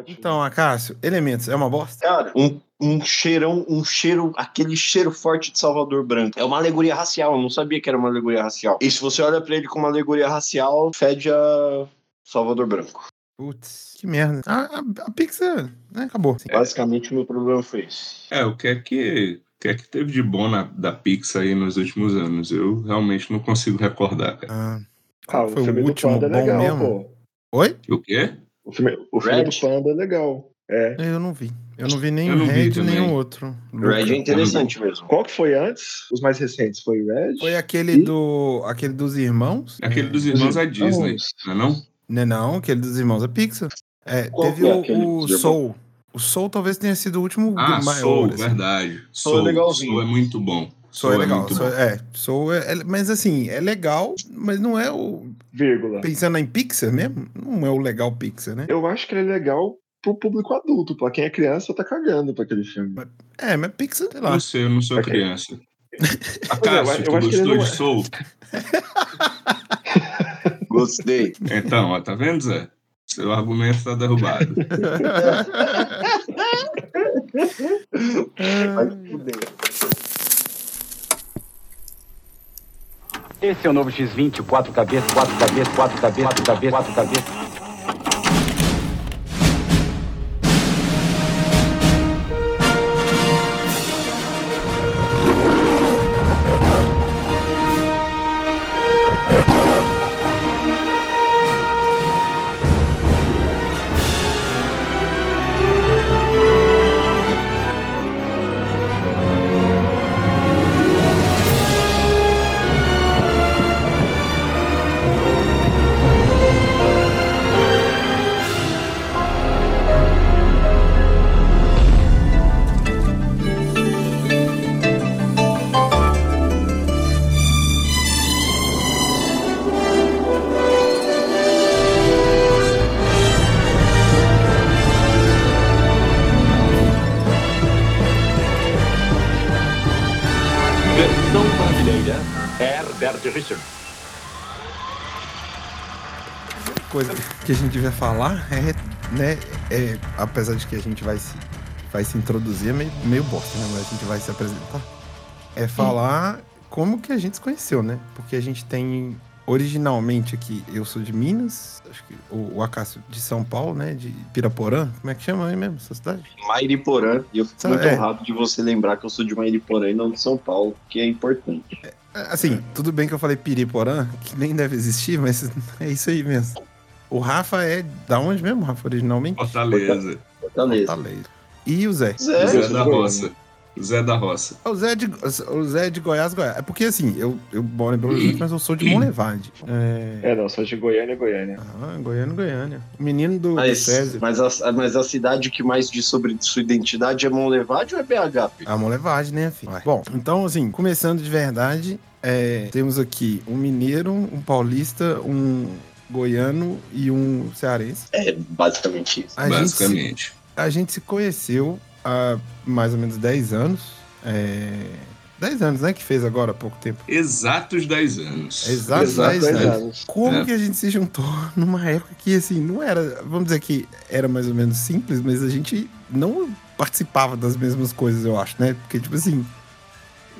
ótimo. Então, Acácio, Elementos é uma bosta? Cara, um, um cheirão, um cheiro, aquele cheiro forte de Salvador Branco. É uma alegoria racial, eu não sabia que era uma alegoria racial. E se você olha pra ele como uma alegoria racial, fede a Salvador Branco. Putz, que merda. A, a, a Pixar, né, acabou. Basicamente, o meu problema foi esse. É, o que é que, o que, é que teve de bom na, da Pixar aí nos últimos anos? Eu realmente não consigo recordar, cara. Ah, Ah, o foi filme o do último é bom legal, mesmo? pô. Oi? O quê? O filme, o filme Red? do Panda é legal. É. Eu não vi. Eu não vi nem o Red, nem o outro. Red é interessante mesmo. Qual que foi antes? Os mais recentes foi o Red? Foi aquele do. aquele dos irmãos? Aquele dos irmãos é Disney, não é não? Não, não, aquele dos irmãos é Pixar. É, Qual teve é o, o Soul. O Soul talvez tenha sido o último Ah, maior. Soul, assim. verdade. Soul é Soul, legalzinho. Soul é muito bom. Soul é legal. Soul, bom. é, Soul é, é- Mas assim, é legal, mas não é o. Vírgula. Pensando em Pixar mesmo, não é o legal Pixar, né? Eu acho que ele é legal pro público adulto. Pra quem é criança, tá cagando pra aquele filme. É, mas Pixar, sei lá. Não sei, eu não sou criança. A Pois eu Cássio, acho tu gostou de é. Soul? Gostei. Então, ó, tá vendo, Zé? Seu argumento tá derrubado. Vai fuder. Esse é o novo X20, quatro cabeças, quatro cabeças, quatro cabeças, quatro cabeças, quatro cabeças. Que a gente vai falar é, né, é, apesar de que a gente vai se, vai se introduzir, é meio, meio bosta, né, mas a gente vai se apresentar, é falar como que a gente se conheceu, né, porque a gente tem, originalmente aqui, eu sou de Minas, acho que o, o Acácio de São Paulo, né, de Piraporã, como é que chama aí mesmo, essa cidade? Mairiporã. E eu fico Sabe, muito é. honrado de você lembrar que eu sou de Mairiporã e não de São Paulo, que é importante. Assim, tudo bem que eu falei Piriporã, que nem deve existir, mas é isso aí mesmo. O Rafa é da onde mesmo, Rafa, originalmente? Fortaleza. Fortaleza. Fortaleza. E o Zé? Zé, Zé sou da Roça. Zé da Roça. O Zé de, o Zé de Goiás, Goiás. É porque assim, eu, eu moro em Belo Horizonte, mas eu sou de Monlevade. É. É, não, só de Goiânia, Goiânia. Ah, Goiânia, Goiânia. Menino do, Mas, mas, a, mas a cidade que mais diz sobre sua identidade é Monlevade ou é BH? filho? A Monlevade, né, filho? Bom, então, assim, começando de verdade, é, temos aqui um mineiro, um paulista, um goiano e um cearense. É basicamente isso. A gente, se, basicamente. a gente se conheceu há mais ou menos 10 anos. É, 10 anos, né? Que fez agora há pouco tempo. Exatos 10 anos. Exato, Exato, 10 10 anos. anos. Como É. que a gente se juntou numa época que, assim, não era. Vamos dizer que era mais ou menos simples, mas a gente não participava das mesmas coisas, eu acho, né? Porque, tipo assim.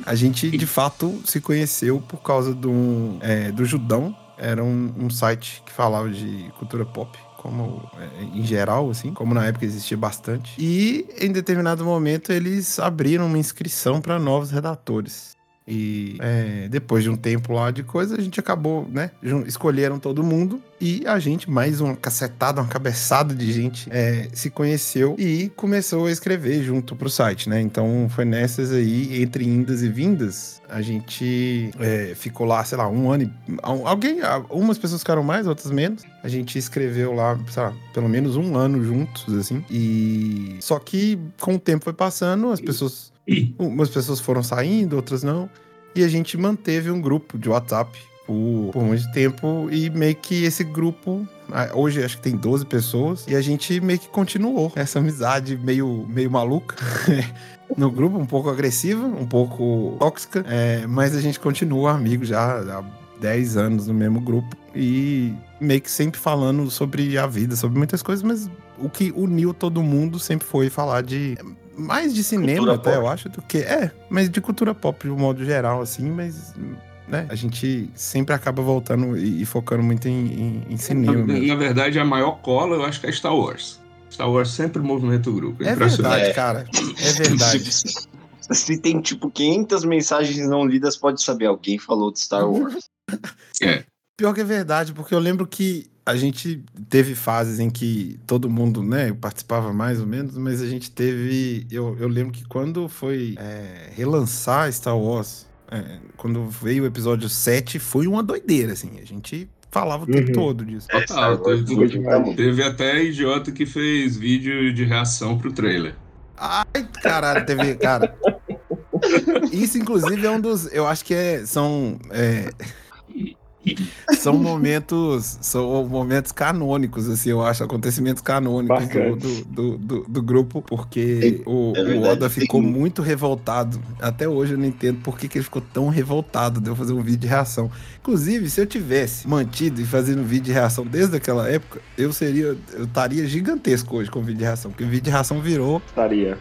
A gente de fato se conheceu por causa do, é, do Judão. Era um, um site que falava de cultura pop, como é, em geral, assim, como na época existia bastante. E em determinado momento eles abriram uma inscrição para novos redatores. E é, depois de um tempo lá de coisa, a gente acabou, né? Escolheram todo mundo e a gente, mais uma cacetada, uma cabeçada de gente, é, se conheceu e começou a escrever junto pro site, né? Então foi nessas aí, entre indas e vindas, a gente é, ficou lá, sei lá, um ano e. al- Alguém, a- umas pessoas ficaram mais, outras menos. A gente escreveu lá, sei lá, pelo menos um ano juntos, assim. E. Só que com o tempo foi passando, as pessoas. Umas pessoas foram saindo, outras não. E a gente manteve um grupo de WhatsApp por, por muito tempo. E meio que esse grupo. ah, Hoje acho que tem 12 pessoas. E a gente meio que continuou essa amizade meio, meio maluca. No grupo, um pouco agressiva, um pouco tóxica, é, mas a gente continua amigo já há 10 anos no mesmo grupo e meio que sempre falando sobre a vida, sobre muitas coisas, mas o que uniu todo mundo sempre foi falar de. Mais de cinema, Cultura até, pop. eu acho, do que. É, mas de cultura pop de um modo geral, assim, mas. Né, a gente sempre acaba voltando e, e focando muito em, em- em cinema. Na, mesmo. na verdade, a maior cola eu acho que é Star Wars. Star Wars sempre movimenta o grupo. É, É verdade, É. cara. É verdade. Se, se tem tipo 500 mensagens não lidas, pode saber. Alguém falou de Star Wars. Pior que é verdade, porque eu lembro que a gente teve fases em que todo mundo, né, participava mais ou menos, mas a gente teve. Eu, eu lembro que quando foi é, relançar Star Wars, é, quando veio o episódio 7, foi uma doideira, assim. A gente falava o tempo Uhum. todo disso. É, Total, teve, teve até idiota que fez vídeo de reação pro trailer. Ai, caralho, teve. Cara. Isso, inclusive, é um dos. Eu acho que é, são. é, são momentos. São momentos canônicos, assim, eu acho. Acontecimentos canônicos do, do, do, do- grupo, porque o, é o verdade, Oda ficou tem- muito revoltado. Até hoje eu não entendo por que, que ele ficou tão revoltado de eu fazer um vídeo de reação. Inclusive, se eu tivesse mantido e fazendo vídeo de reação desde aquela época, eu seria. Eu estaria gigantesco hoje com vídeo de reação, porque o vídeo de reação virou Estaria.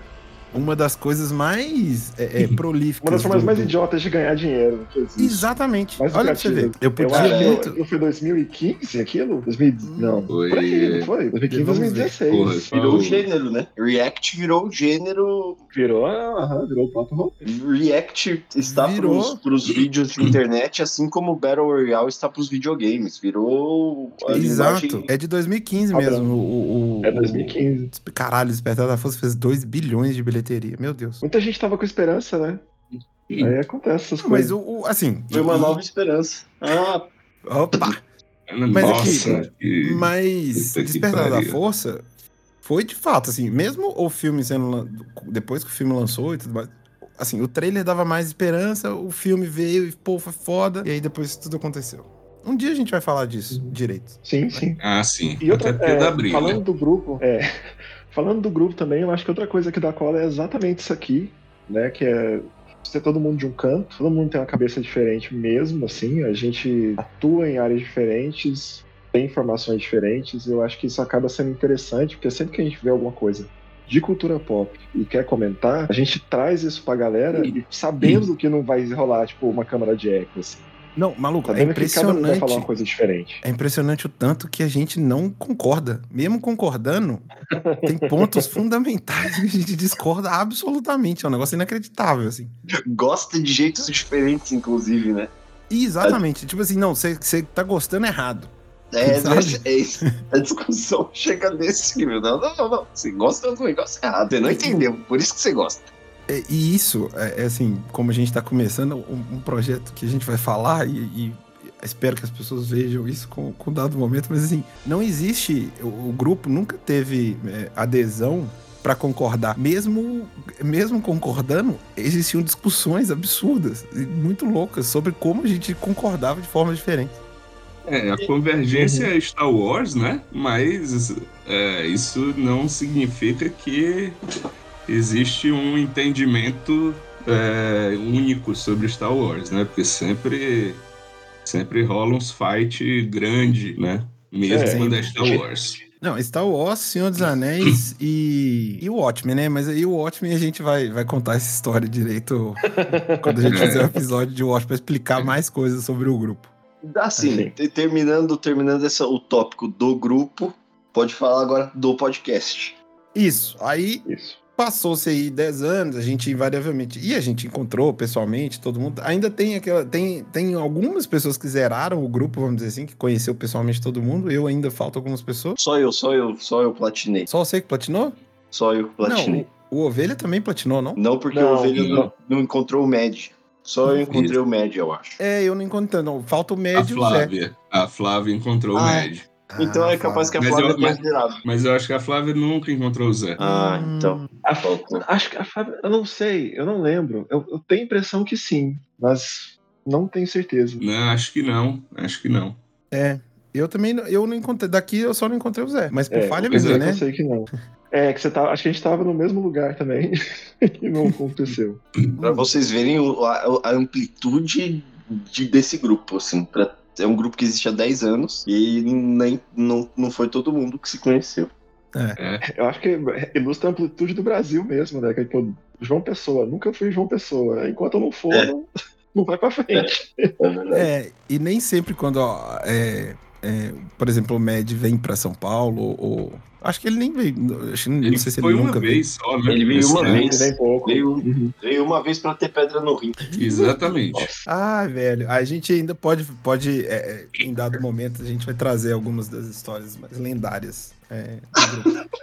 Uma das coisas mais é, é, prolíficas. Uma das formas do- mais idiotas de ganhar dinheiro. Exatamente. Mais Olha pra você ver. Eu Eu podia que muito. eu- não foi 2015 aquilo? 2000, não. Foi, Por aí, não foi? 2015, Vamos ver. 2016. Porra, Virou o gênero, né? React virou o gênero. Virou, aham, virou o próprio roteiro. React está Virou. pros, pros vídeos de internet, assim como o Battle Royale está pros videogames. Virou. Exato. linguagem- É de 2015 Padrão. mesmo. O, o- É o- 2015. Caralho, o Despertar da Força fez 2 bilhões de bilheteria. Meu Deus. Muita gente tava com esperança, né? Aí acontece essas Mas coisas. o, o- assim. Foi uma e- nova esperança. Ah, Opa! Nossa, aqui, que- Mas Despertar da. Força foi de fato, assim, mesmo o filme sendo. Depois que o filme lançou e tudo mais. Assim, o trailer dava mais esperança, o filme veio e, pô, foi foda. E aí depois tudo aconteceu. Um dia a gente vai falar disso direito. Sim, sim. Ah, sim. E outra, é, falando do grupo, é, falando do grupo também, eu acho que outra coisa que dá cola é exatamente isso aqui, né? Que é ser todo mundo de um canto, todo mundo tem uma cabeça diferente mesmo, assim, a gente atua em áreas diferentes, tem informações diferentes, e eu acho que isso acaba sendo interessante, porque sempre que a gente vê alguma coisa de cultura pop e quer comentar, a gente traz isso pra galera e sabendo que não vai rolar, tipo, uma câmara de eco, assim. Não, maluco, é um vai impressionante. falar uma coisa diferente. É impressionante o tanto que a gente não concorda. Mesmo concordando, tem pontos fundamentais que a gente discorda absolutamente. É um negócio inacreditável, assim. gosta de jeitos diferentes, inclusive, né? Exatamente. Tipo assim, não, você tá gostando errado. É, é isso. A discussão chega nesse nível. Não, não, não, não. Você gosta do negócio errado. Você não entendeu. Por isso que você gosta. É, E isso, é, é assim, como a gente tá começando um, um projeto que a gente vai falar e, e espero que as pessoas vejam isso com, com dado momento, mas assim, não existe, o, o grupo nunca teve é, adesão para concordar. Mesmo, mesmo concordando, existiam discussões absurdas e muito loucas sobre como a gente concordava de forma diferente. É, a convergência é Star Wars, né? Mas é, isso não significa que existe um entendimento é, único sobre Star Wars, né? Porque sempre, sempre rola uns fight grande, né? Mesmo É, quando é Star Wars. Não, Star Wars, Senhor dos Anéis e, e o Watchmen, né? Mas aí o Watchmen a gente vai, vai contar essa história direito quando a gente É. fizer o episódio de Watchmen pra explicar mais coisas sobre o grupo. Assim, Sim. te- terminando, terminando essa, o tópico do grupo, pode falar agora do podcast. Isso. Aí Isso. Passou-se aí 10 anos, a gente invariavelmente. E a gente encontrou pessoalmente, todo mundo. Ainda tem aquela. Tem, tem algumas pessoas que zeraram o grupo, vamos dizer assim, que conheceu pessoalmente todo mundo. Eu ainda falta algumas pessoas. Só eu, só eu, só eu platinei. Só você que platinou? Só eu que platinei. Não, o, o Ovelha também platinou, não? Não, porque Não, o Ovelha não. não, não encontrou o Med. Só eu encontrei o Med, eu acho. É, eu não encontrei, não. Falta o A médio e o Zé. Flávia. A Flávia encontrou o Ah, Med. Então Ah, é capaz que a Mas Flávia eu- mas- tenha zerado. Mas eu acho que a Flávia nunca encontrou o Zé. Ah, Hum. então. A, acho que a Fábio, eu não sei, eu não lembro. Eu, eu tenho a impressão que sim, mas não tenho certeza. Não, acho que não. Acho que não. É. Eu também não- eu não encontrei. Daqui eu só não encontrei o Zé. Mas por É, falha minha, é, né? Eu sei que não. É, que você tá. Acho que a gente tava no mesmo lugar também. e não aconteceu. Pra vocês verem o- a, a amplitude de- desse grupo, assim. pra- é um grupo que existe há 10 anos e nem, não, não foi todo mundo que se conheceu. Eu acho que ilustra a amplitude do Brasil mesmo, né? Que, pô, João Pessoa, nunca fui João Pessoa. Enquanto eu não for, É. não, não vai pra frente. É verdade. É, e nem sempre quando, ó, é, é, por exemplo, o Med vem pra São Paulo, ou- Acho que ele nem veio. Acho, que- não Ele sei se foi ele uma nunca veio. vez só, né? Ele veio Esse uma vez. Pouco. Veio, Uhum. veio uma vez pra ter pedra no rim. Exatamente. Ah, velho, a gente ainda pode, pode é, é, em dado momento, a gente vai trazer algumas das histórias mais lendárias é.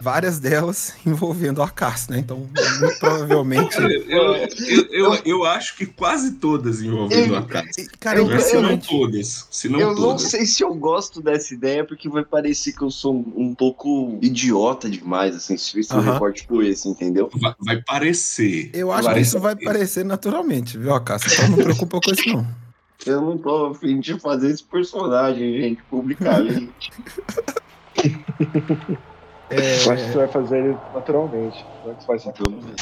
Várias delas envolvendo o Acácio, né? Então, muito provavelmente. Cara, eu, eu, eu, eu acho que quase todas envolvendo a casa. Cara, Eu- se não todas. Se não eu não todas. sei se eu gosto dessa ideia, porque vai parecer que eu sou um, um pouco idiota demais, assim, se isso um Aham. recorte tipo esse, entendeu? Vai, vai parecer. Eu acho que Vai. isso vai parecer naturalmente, viu, Acácio? Então não preocupa com isso, não. Eu não tô afim de fazer esse personagem, gente, publicamente. É, Eu acho que você vai fazer ele naturalmente. Não é que ver.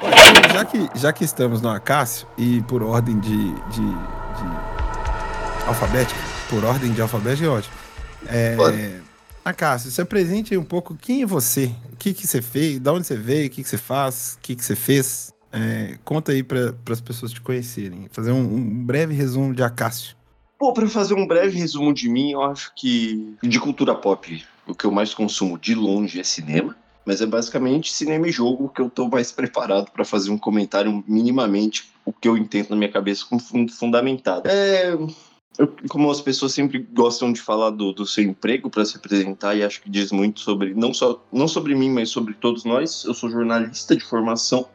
Olha, já que, já que estamos no Acácio, e por ordem de, de, de alfabética, por ordem de alfabética é ótimo. É, Pode. Acácio, se apresente aí um pouco quem é você, o que, que você fez, de onde você veio, o que, que você faz, o que, que você fez. É, conta aí para as pessoas te conhecerem. Fazer um, um breve resumo de Acácio. Pô, pra fazer um breve resumo de mim, eu acho que de cultura pop, o que eu mais consumo de longe é cinema. Mas é basicamente cinema e jogo que eu tô mais preparado pra fazer um comentário minimamente o que eu entendo na minha cabeça como fun- fundamentado. É. eu- como as pessoas sempre gostam de falar do, do seu emprego para se apresentar, e acho que diz muito sobre, não só não sobre mim, mas sobre todos nós. Eu sou jornalista de formação,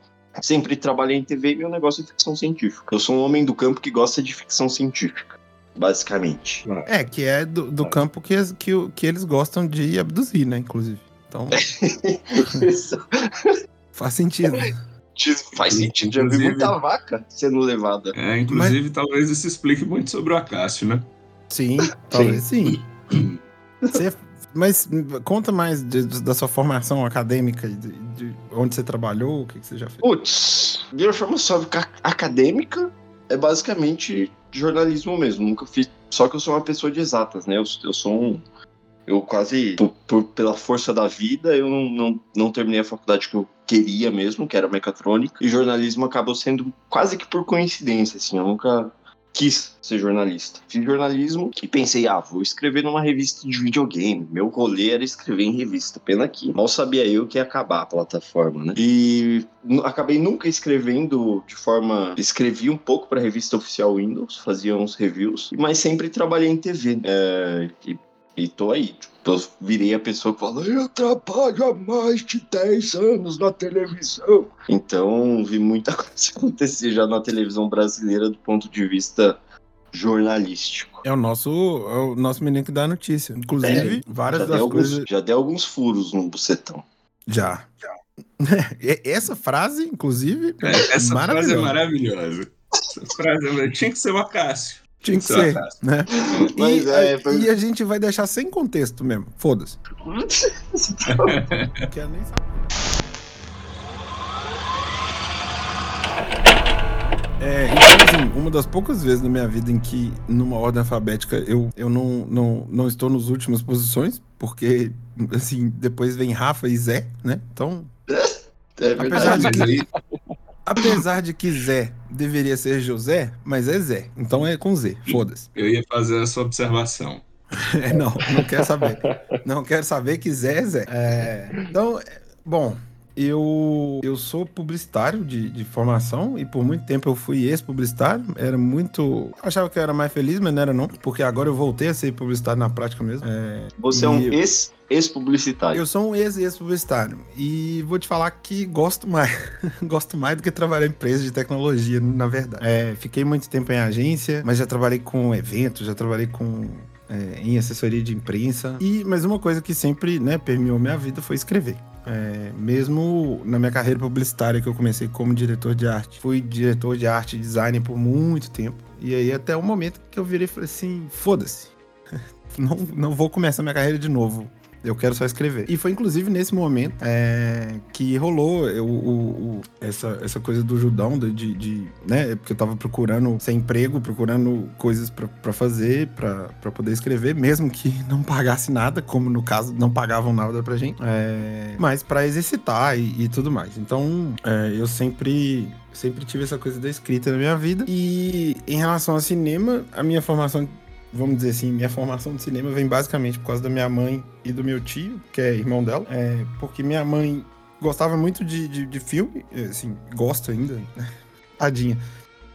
sempre trabalhei em TV e meu negócio é ficção científica. Eu sou um homem do campo que gosta de ficção científica, basicamente. É, que é do, do campo que, que, que eles gostam de abduzir, né, inclusive. Então, faz sentido. faz sentido. Já vi muita vaca sendo levada. É, inclusive, talvez isso explique muito sobre o Acácio, né? Sim, talvez sim. Você- mas conta mais de- de- da sua formação acadêmica, de, de onde você trabalhou, o que, que você já fez. Putz, minha formação ca- acadêmica é basicamente jornalismo mesmo. Nunca fiz. Só que eu sou uma pessoa de exatas, né? Eu, eu sou um. Eu quase, por, por- pela força da vida, eu não, não, não terminei a faculdade que eu queria mesmo, que era mecatrônica. E jornalismo acabou sendo quase que por coincidência, assim. Eu nunca quis ser jornalista. Fiz jornalismo e pensei, ah, vou escrever numa revista de videogame. Meu rolê era escrever em revista. Pena que mal sabia eu que ia acabar a plataforma, né? E acabei nunca escrevendo de forma. Escrevi um pouco para a revista oficial Windows, fazia uns reviews, mas sempre trabalhei em TV. É, e, e tô aí. Tipo, eu virei a pessoa que fala: Eu trabalho há mais de 10 anos na televisão. Então, vi muita coisa acontecer já na televisão brasileira do ponto de vista jornalístico. É o nosso, é o nosso menino que dá a notícia. Inclusive, várias Já das alguns, coisas. já dei alguns furos no bucetão. Já. E- Essa frase, inclusive, É, essa frase é maravilhosa. maravilhosa. Essa frase é- tinha que ser o Acácio. Tinha que Seu ser, né? Mas e, é, a, foi- e a gente vai deixar sem contexto mesmo. Foda-se. Não quero nem saber. É, então, assim, uma das poucas vezes na minha vida em que, numa ordem alfabética, eu, eu não, não, não estou nas últimas posições, porque, assim, depois vem Rafa e Zé, né? Então, é apesar verdade. de Mas que, aí, apesar de que Zé deveria ser José, mas é Zé. Então é com Z, foda-se. eu ia fazer essa observação. É, não, não quero saber. Não quero saber que Zé é Zé. É, então, é, bom, eu, eu sou publicitário de, de formação e por muito tempo eu fui ex-publicitário. Era muito. Eu achava que eu era mais feliz, mas não era não, porque agora eu voltei a ser publicitário na prática mesmo. É, Você é um ex- ex-publicitário. eu sou um ex-ex-publicitário e vou te falar que gosto mais, gosto mais do que trabalhar em empresa de tecnologia, na verdade. É, fiquei muito tempo em agência, mas já trabalhei com eventos, já trabalhei com é, em assessoria de imprensa. E mas uma coisa que sempre, né, permeou minha vida foi escrever. É, mesmo na minha carreira publicitária que eu comecei como diretor de arte, fui diretor de arte e design por muito tempo. E aí até o momento que eu virei e falei assim, foda-se. Não, não vou começar minha carreira de novo Eu quero só escrever. E foi inclusive nesse momento é, que rolou o, o, essa, essa coisa do Judão, de, de, de, né? Porque eu tava procurando sem emprego, procurando coisas pra fazer, pra poder escrever, mesmo que não pagasse nada, como no caso não pagavam nada pra gente. É, mas pra exercitar e, e tudo mais. Então, é, eu sempre sempre tive essa coisa da escrita na minha vida. E em relação ao cinema, a minha formação vamos dizer assim, minha formação de cinema vem basicamente por causa da minha mãe e do meu tio, que é irmão dela. É, porque minha mãe gostava muito de, de, de filme, assim, gosta ainda, tadinha.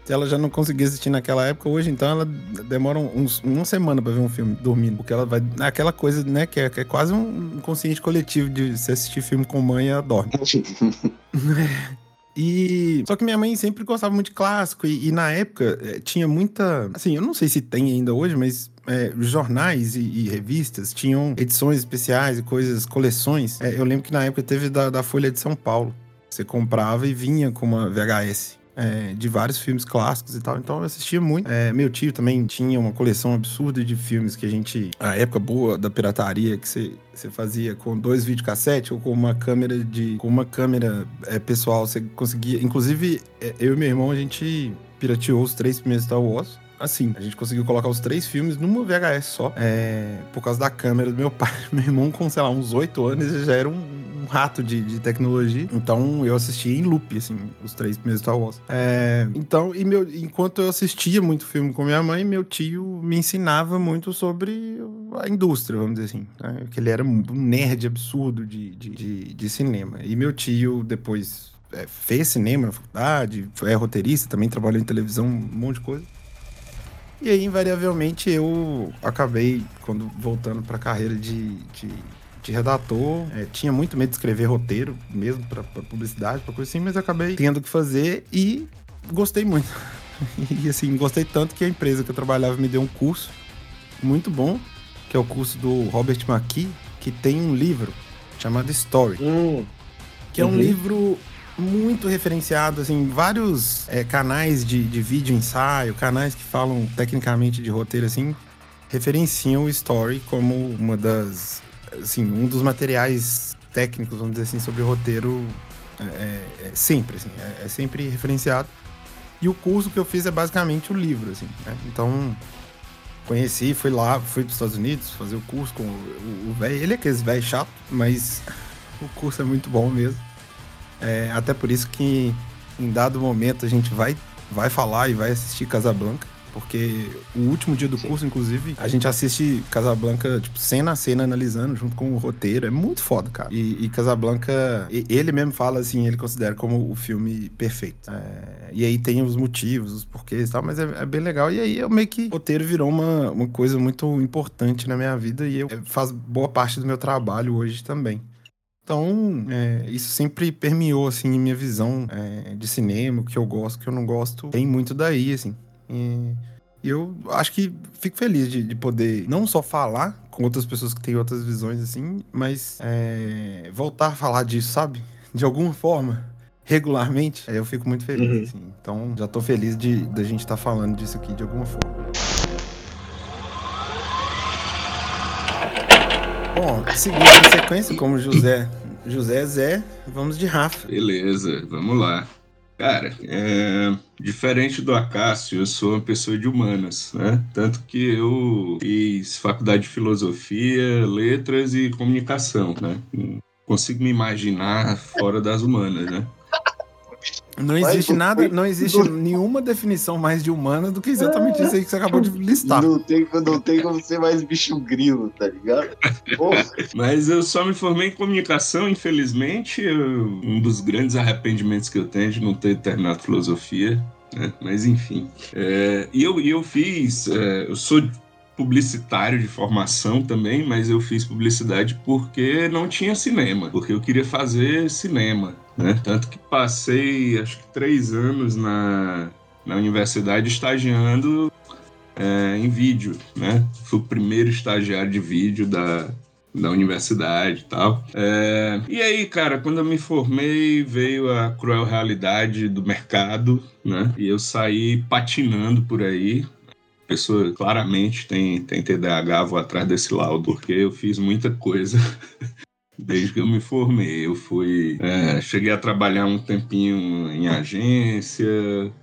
Se ela já não conseguia assistir naquela época, hoje então ela demora uns, uma semana pra ver um filme dormindo. Porque ela vai. Aquela coisa, né, que é, que é quase um consciente coletivo de se assistir filme com mãe, ela dorme. E. Só que minha mãe sempre gostava muito de clássico. E, e na época eh, tinha muita. Assim, eu não sei se tem ainda hoje, mas. eh, jornais e, e revistas tinham edições especiais e coisas, coleções. Eh, eu lembro que na época teve da, da Folha de São Paulo. Você comprava e vinha com uma VHS. Eh, de vários filmes clássicos e tal. Então eu assistia muito. Eh, meu tio também tinha uma coleção absurda de filmes que a gente. A época boa da pirataria, que você você fazia com dois videocassete ou com uma câmera de com uma câmera é, pessoal você conseguia inclusive é, eu e meu irmão a gente pirateou os três primeiros Star Wars assim a gente conseguiu colocar os três filmes numa VHS só é, por causa da câmera do meu pai meu irmão com sei lá uns oito anos ele já era um, um rato de, de tecnologia então eu assistia em loop assim os três primeiros Star Wars É, então e meu enquanto eu assistia muito filme com minha mãe meu tio me ensinava muito sobre a indústria, vamos dizer assim. Né? Que ele era um nerd absurdo de, de, de, de cinema. E meu tio depois é, fez cinema na faculdade, é roteirista, também trabalhou em televisão, um monte de coisa. E aí, invariavelmente, eu acabei, quando voltando para a carreira de, de, de redator, é, tinha muito medo de escrever roteiro, mesmo para publicidade, para coisa assim, mas acabei tendo que fazer e gostei muito. E assim, gostei tanto que a empresa que eu trabalhava me deu um curso muito bom, que é o curso do Robert McKee, que tem um livro chamado Story, Hum, que é um Uhum. livro muito referenciado, assim, vários é, canais de, de vídeo ensaio, canais que falam tecnicamente de roteiro, assim, referenciam o Story como uma das, assim, um dos materiais técnicos, vamos dizer assim, sobre roteiro é, é, é sempre, assim, é, é sempre referenciado. E o curso que eu fiz é basicamente o livro, assim, né? Então, conheci, fui lá, fui para os Estados Unidos fazer o curso com o- velho. Ele é aqueles velho chato, mas o curso é muito bom mesmo. É, até por isso que em dado momento a gente vai, vai falar e vai assistir Casablanca. Porque o último dia do curso, inclusive, a gente assiste Casablanca, tipo, cena a cena, analisando, junto com o roteiro. É muito foda, cara. E, e Casablanca, ele mesmo fala assim, ele considera como o filme perfeito. É, e aí tem os motivos, os porquês e tal, mas é, é bem legal. E aí eu meio que o roteiro virou uma, uma coisa muito importante na minha vida e eu, é, faz boa parte do meu trabalho hoje também. Então, é, isso sempre permeou, assim, minha visão é, de cinema, o que eu gosto, o que eu não gosto, tem muito daí, assim. E eu acho que fico feliz de, de poder não só falar com outras pessoas que têm outras visões, assim, mas é, voltar a falar disso, sabe? De alguma forma, regularmente, aí eu fico muito feliz, Uhum. assim. Então, já tô feliz de da gente estar falando disso aqui de alguma forma. Bom, seguindo a sequência, como José, José Zé, vamos de Rafa. Beleza, vamos lá. Cara, é, diferente do Acácio, eu sou uma pessoa de humanas, né? Tanto que eu fiz faculdade de filosofia, letras e comunicação, né? Consigo me imaginar fora das humanas, né? Não Mas existe não nada, não existe nenhuma definição mais de humana do que exatamente isso aí que você acabou de listar. Não tem, não tem como ser mais bicho grilo, tá ligado? Porra. Mas eu só me formei em comunicação, infelizmente. eu- um dos grandes arrependimentos que eu tenho é de não ter terminado filosofia, né? Mas enfim. É, e eu, eu fiz. é, eu sou publicitário de formação também, mas eu fiz publicidade porque não tinha cinema, porque eu queria fazer cinema, né? Tanto que passei, acho que três anos na, na universidade estagiando é, em vídeo, né? Fui o primeiro estagiário de vídeo da, da universidade e tal. É, e aí, cara, quando eu me formei, veio a cruel realidade do mercado, né? E eu saí patinando por aí. Pessoa claramente tem, tem TDAH, vou atrás desse laudo, porque eu fiz muita coisa desde que eu me formei. Eu fui. é, cheguei a trabalhar um tempinho em agência,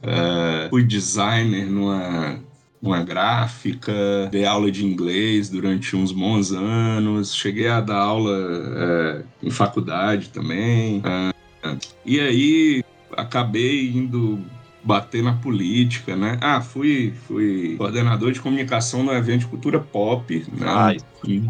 é, fui designer numa. Uma gráfica, dei aula de inglês durante uns bons anos, cheguei a dar aula é, em faculdade também. é, e aí acabei indo bater na política, né? Ah, fui, fui coordenador de comunicação no evento de cultura pop, né? Ai. Um,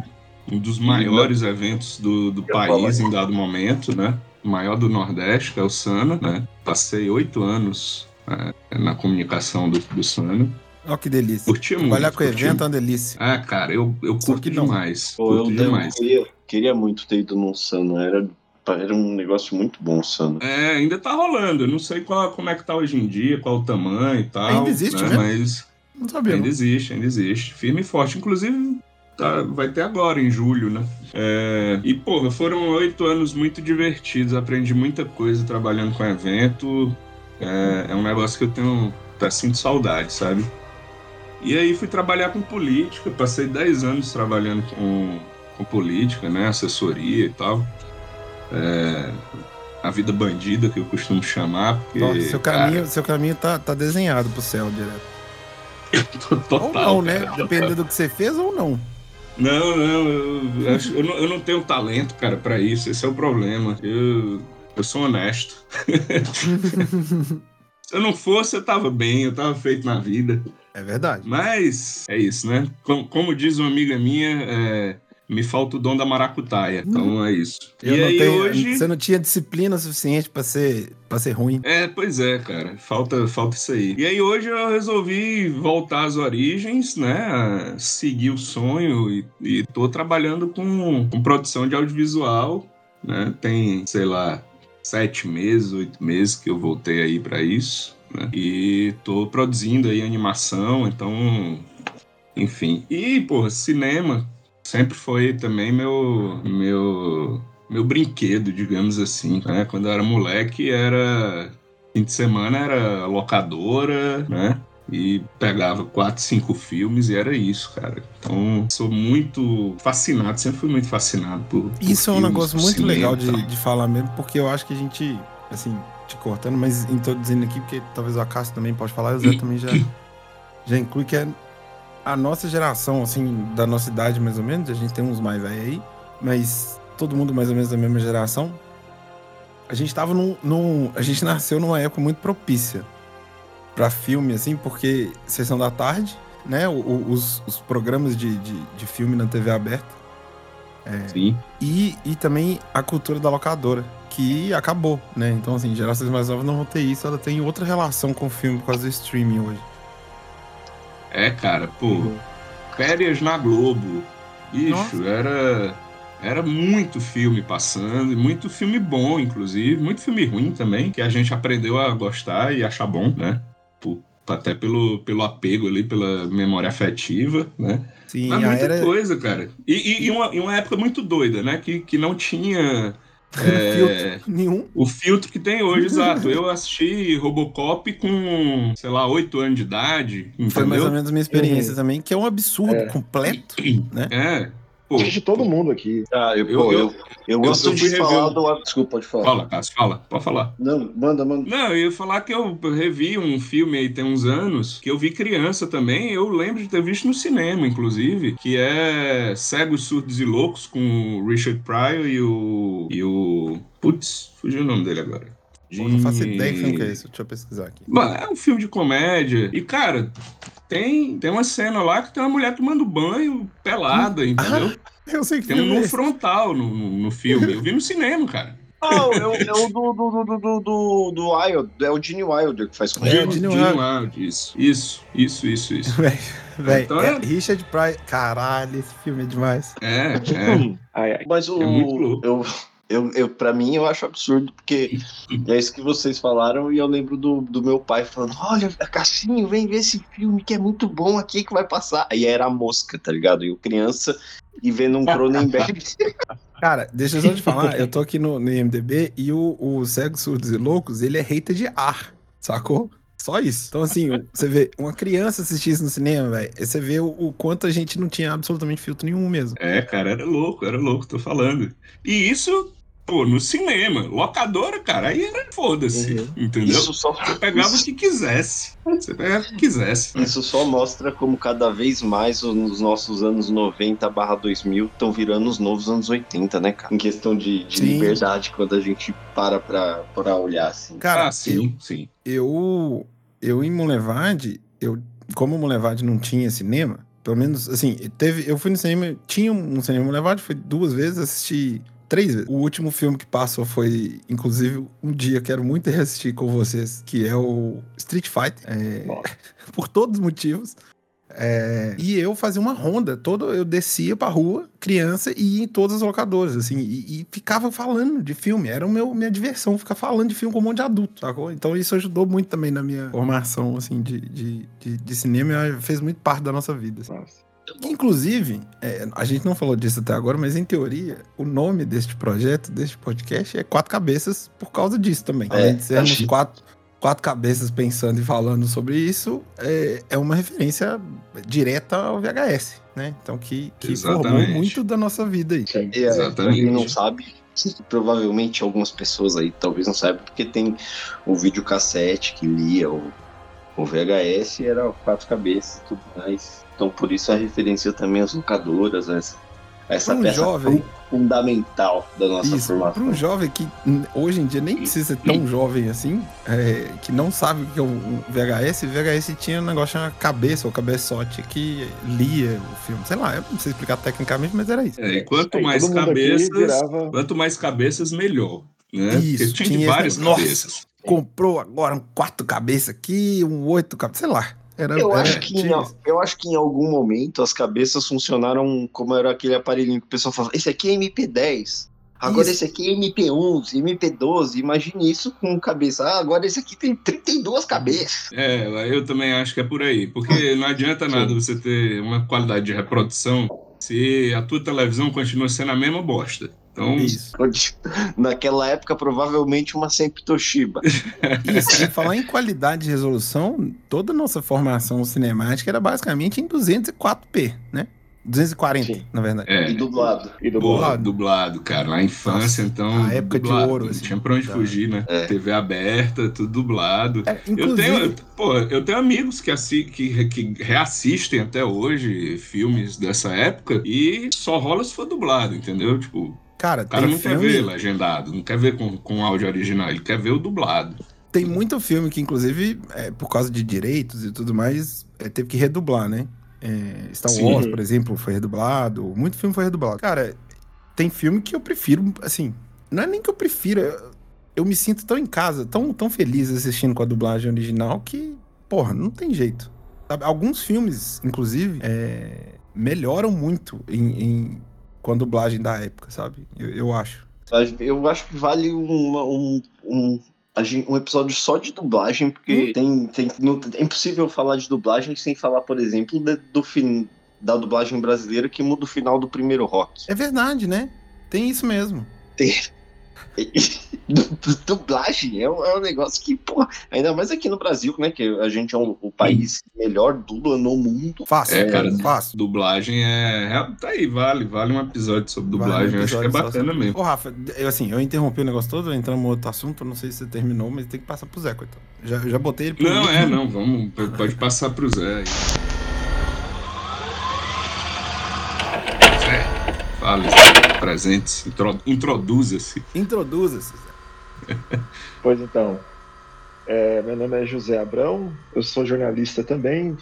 um dos maiores eventos do, do Eu país aí. em dado momento, né? O maior do Nordeste, que é o Sana, né? Passei oito anos é, na comunicação do, do Sana. Ó, que delícia. Curti muito. Trabalhar com curti evento é uma delícia. Ah, cara, eu, eu curto demais. Pô, eu, curto eu demais. queria, queria muito ter ido num Sano. Era, era um negócio muito bom o Sano. É, ainda tá rolando. Eu não sei qual, como é que tá hoje em dia, qual o tamanho e tal. Ainda existe né? mesmo? Mas Não sabia. ainda não. existe, ainda existe. Firme e forte. Inclusive, tá- vai ter agora, em julho, né? É, e, porra, foram oito anos muito divertidos. Aprendi muita coisa trabalhando com evento. É, é um negócio que eu tenho. Tá, sinto saudade, sabe? E aí fui trabalhar com política. Passei dez anos trabalhando com, com política, né? Assessoria e tal. É, a vida bandida, que eu costumo chamar. Porque, Nossa, seu caminho, seu caminho tá, tá desenhado pro céu direto. total, ou não, né? cara. Dependendo do que você fez ou não. Não, não, eu, acho- eu não, eu não tenho talento, cara, pra isso. Esse é o problema. Eu, eu sou honesto. Se eu não fosse, eu tava bem, eu tava feito na vida. É verdade. Mas é isso, né? Com- Como, diz uma amiga minha, é, me falta o dom da maracutaia. Então é isso. Eu e não aí tenho, hoje. Você não tinha disciplina suficiente pra ser, pra ser ruim. É, pois é, cara. Falta, falta isso aí. E aí hoje eu resolvi voltar às origens, né? Seguir o sonho e, e tô trabalhando com, com produção de audiovisual, né? Tem, sei lá, sete meses, oito meses que eu voltei aí pra isso, né? E tô produzindo aí animação, então, enfim. E, porra, cinema sempre foi também meu meu meu brinquedo, digamos assim, né? Quando eu era moleque, era fim de semana era locadora, né? E pegava quatro, cinco filmes e era isso, cara. Então, sou muito fascinado, sempre fui muito fascinado por. por Isso é um filmes, negócio muito cinema legal de, de falar mesmo, porque eu acho que a gente, assim, te cortando, mas introduzindo aqui, porque talvez o Acácio também pode falar, o Zé também já, já inclui, que é a nossa geração, assim, da nossa idade mais ou menos, a gente tem uns mais velhos aí, mas todo mundo mais ou menos da mesma geração. A gente tava num, num- A gente nasceu numa época muito propícia pra filme, assim, porque sessão da tarde, né? os, os programas de, de, de filme na TV aberta. Sim. E, e também a cultura da locadora, que acabou, né? Então, assim, gerações mais novas não vão ter isso, ela tem outra relação com o filme por causa do streaming hoje. É, cara, pô. Férias na Globo. Bicho, Nossa. era. Era muito filme passando, e muito filme bom, inclusive, muito filme ruim também, que a gente aprendeu a gostar e achar bom, né? Por- até pelo, pelo apego ali, pela memória afetiva, né? Sim, Mas muita era coisa, cara. E, e- e uma, e uma época muito doida, né? Que, que não tinha é, filtro nenhum. o filtro que tem hoje, exato. Eu assisti Robocop com, sei lá, 8 anos de idade, Foi mais ou entendeu? menos a minha experiência também, que é um absurdo É. completo, né? É. Que todo mundo aqui. Ah, eu, Eu- pô, eu- eu, eu gosto de falar do. Desculpa, pode falar. fala, Cássio, fala, pode falar. Não, manda, manda. Não, eu ia falar que eu revi um filme aí tem uns anos, que eu vi criança também, eu lembro de ter visto no cinema, inclusive, que é Cegos, Surdos e Loucos, com o Richard Pryor e o... e o... Putz, fugiu o nome dele agora. Pô, não faço ideia que filme que é esse, deixa eu pesquisar aqui. Bah, É um filme de comédia. E, cara, tem, tem uma cena lá que tem uma mulher tomando banho pelada, entendeu? Eu sei que Tem um é frontal no, no, no filme. Eu vi no cinema, cara. Não, é o, é o do, do, do, do, do, do Wild, é o Gene Wilder que faz com É, ele. o Gene Wilder. Wilder, isso. Isso, isso, isso, isso. Véi, véi, Então é é- Richard Pryor. Caralho, esse filme é demais. É, é. Ai, ai. Mas o. É muito louco. eu, eu, eu, pra mim, eu acho absurdo, porque é isso que vocês falaram, e eu lembro do, do meu pai falando: Olha, Cassinho, vem ver esse filme que é muito bom aqui que vai passar. Aí era a mosca, tá ligado? E o criança e vendo um Cronenberg. Cara, deixa eu só te falar, eu tô aqui no, no IMDB e o, o Cegos, Surdos e Loucos, ele é hater de ar, sacou? Só isso. Então, assim, você vê uma criança assistir isso no cinema, velho. Você vê o, o quanto a gente não tinha absolutamente filtro nenhum mesmo. É, cara, era louco, era louco, tô falando. E isso, pô, no cinema. Locadora, cara, aí era foda-se, Uhum. entendeu? Isso só, Você pegava o que quisesse. Você pegava o que quisesse. isso só mostra como cada vez mais os nossos anos 90 barra 2000 estão virando os novos anos 80, né, cara? Em questão de, de liberdade, quando a gente para pra, pra olhar assim. Cara, ah, sim, sim. eu, eu em Mulevade, eu, como Mulevade não tinha cinema, pelo menos, assim, teve, eu fui no cinema, tinha um cinema em Mulevade, fui duas vezes, assisti três vezes. O último filme que passou foi, inclusive, um dia quero muito reassistir com vocês, que é o Street Fighter, é, por todos os motivos. É, e eu fazia uma ronda, todo, eu descia pra rua, criança, e ia em todas as locadoras, assim, e, e ficava falando de filme. Era o meu, minha diversão, ficar falando de filme com um monte de adulto, sacou? Então isso ajudou muito também na minha formação, assim, de, de, de, de cinema, e fez muito parte da nossa vida. assim. Nossa. Inclusive, é, a gente não falou disso até agora, mas em teoria, o nome deste projeto, deste podcast, é Quatro Cabeças por causa disso também. É, Além de sermos achei- quatro, quatro cabeças pensando e falando sobre isso, é, é uma referência direta ao VHS, né? Então, que, que formou muito da nossa vida aí. Sim. E, é, Exatamente. pra quem não sabe, provavelmente algumas pessoas aí talvez não saibam, porque tem o videocassete que lia o, o VHS e era quatro cabeças e tudo mais. Então por isso a referência também às locadoras, essa, essa um peça jovem- fundamental da nossa Isso, para formação. um jovem que hoje em dia nem precisa ser tão jovem assim, é, que não sabe o que é um VHS, VHS tinha um negócio chamado cabeça ou cabeçote que lia o filme. Sei lá, eu não sei explicar tecnicamente, mas era isso. É, e quanto Aí, mais cabeças, virava- quanto mais cabeças, melhor. Né? Isso, Porque tinha, tinha de esse- várias Nossa. cabeças. Comprou agora um quatro cabeças aqui, um oito cabeças, sei lá. Era, Eu era- acho, que em, eu acho que em algum momento as cabeças funcionaram como era aquele aparelhinho que o pessoal falava: esse aqui é MP10. Agora Isso. esse aqui é MP11, MP12. Imagine isso com cabeça. Ah, agora esse aqui tem 32 cabeças. É, eu também acho que é por aí. Porque não adianta nada você ter uma qualidade de reprodução se a tua televisão continua sendo a mesma bosta. Então, Isso. Naquela época, provavelmente uma sempre Toshiba. Isso, e falar em qualidade de resolução, toda a nossa formação cinemática era basicamente em 204p, né? 240, Sim. na verdade. é. E dublado. E do Porra, dublado. dublado, cara. Na infância, Nossa, então. a época de dublado, ouro, Não assim, tinha pra onde da- fugir, né? É. TV aberta, tudo dublado. É, Eu inclusive, tenho, pô, eu tenho amigos que, assi que, que reassistem até hoje filmes dessa época e só rola se for dublado, entendeu? Tipo, cara, o cara não quer filme, ver legendado, não quer ver com, com áudio original, ele quer ver o dublado. tem muito filme que, inclusive, é, por causa de direitos e tudo mais, é, teve que redublar, né? É, Star Sim. Wars, por exemplo, foi redublado. Muito filme foi redublado. Cara, tem filme que eu prefiro, assim, não é nem que eu prefiro, eu, eu me sinto tão em casa, tão, tão feliz assistindo com a dublagem original que, porra, não tem jeito. Sabe? Alguns filmes, inclusive, é, melhoram muito em, em- com a dublagem da época, sabe? Eu, eu acho. Eu acho que vale uma- um, um, um episódio só de dublagem, porque Hum. tem, tem, não, é impossível falar de dublagem sem falar, por exemplo, da- do fim, da dublagem brasileira que muda o final do primeiro rock. É verdade, né? Tem isso mesmo. Du- dublagem é um, é um negócio que, pô, ainda mais aqui no Brasil, né? Que a gente é um- o país melhor dubla no mundo. Fácil, É, cara, fácil. Dublagem é. é- Tá aí, vale, vale um episódio sobre Vale um dublagem. eu acho que é episódio bacana mesmo. Ô, Rafa, eu, assim, eu interrompi o negócio todo, entramos em outro assunto, não sei se você terminou, mas tem que passar pro Zé, coitado. Já, já botei ele pro Não, é, não, vamos. Pode passar pro Zé aí. Zé, fale, presente-se, intro- introduza-se. Introduza-se. Zé. Pois então, é, meu nome é José Abrão, eu sou jornalista também.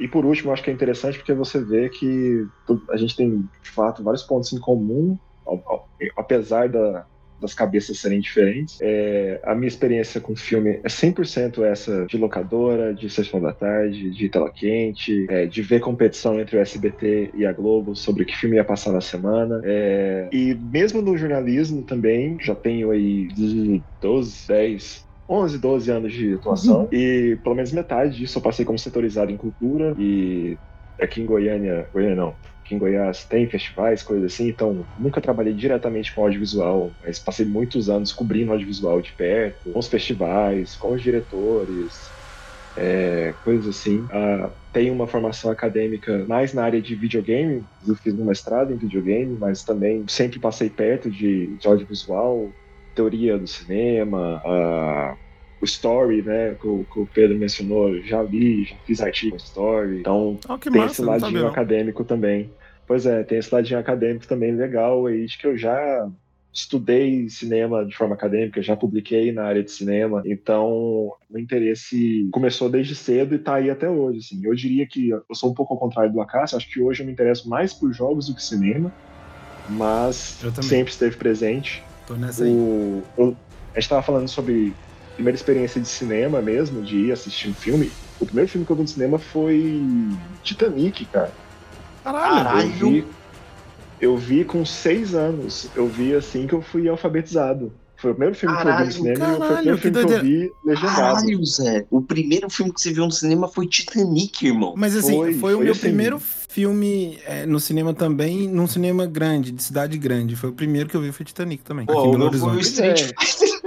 E por último, eu acho que é interessante porque você vê que a gente tem, de fato, vários pontos em comum, ao- ao- apesar da- das cabeças serem diferentes. É, a minha experiência com filme é 100% essa de locadora, de sessão da tarde, de tela quente, é, de ver competição entre o SBT e a Globo sobre que filme ia passar na semana. É, e mesmo no jornalismo também, já tenho aí de 12, 10, 11, 12 anos de atuação. E pelo menos metade disso eu passei como setorizado em cultura. E aqui em Goiânia, Goiânia não, aqui em Goiás tem festivais, coisas assim. Então nunca trabalhei diretamente com audiovisual, mas passei muitos anos cobrindo audiovisual de perto, com os festivais, com os diretores. é, coisas assim. Ah, tenho uma formação acadêmica mais na área de videogame, eu fiz um mestrado em videogame, mas também sempre passei perto de, de audiovisual, teoria do cinema, ah, o story, né, que o, que o Pedro mencionou, já li, já fiz artigo story, então Oh, tem massa, esse ladinho acadêmico também. Pois é, tem esse ladinho acadêmico também legal aí, de que eu já estudei cinema de forma acadêmica, já publiquei na área de cinema, então o interesse começou desde cedo e tá aí até hoje, assim. Eu diria que eu sou um pouco ao contrário do Acácio, acho que hoje eu me interesso mais por jogos do que cinema, mas sempre esteve presente. Tô nessa aí. O, eu- a gente tava falando sobre primeira experiência de cinema mesmo, de ir assistir um filme. O primeiro filme que eu vi no cinema foi Titanic, cara. Caralho. Eu vi, eu vi com seis anos. Eu vi assim que eu fui alfabetizado. Foi o primeiro filme que eu vi Caralho, no cinema e foi o caralho, primeiro que filme que eu vi legendado. Caralho, Zé. O primeiro filme que você viu no cinema foi Titanic, irmão. Mas assim, foi, Foi- o foi meu assim. primeiro filme é, no cinema também, num cinema grande, de cidade grande. Foi o primeiro que eu vi, foi Titanic também, aqui em Pô, Belo o Horizonte. Street É.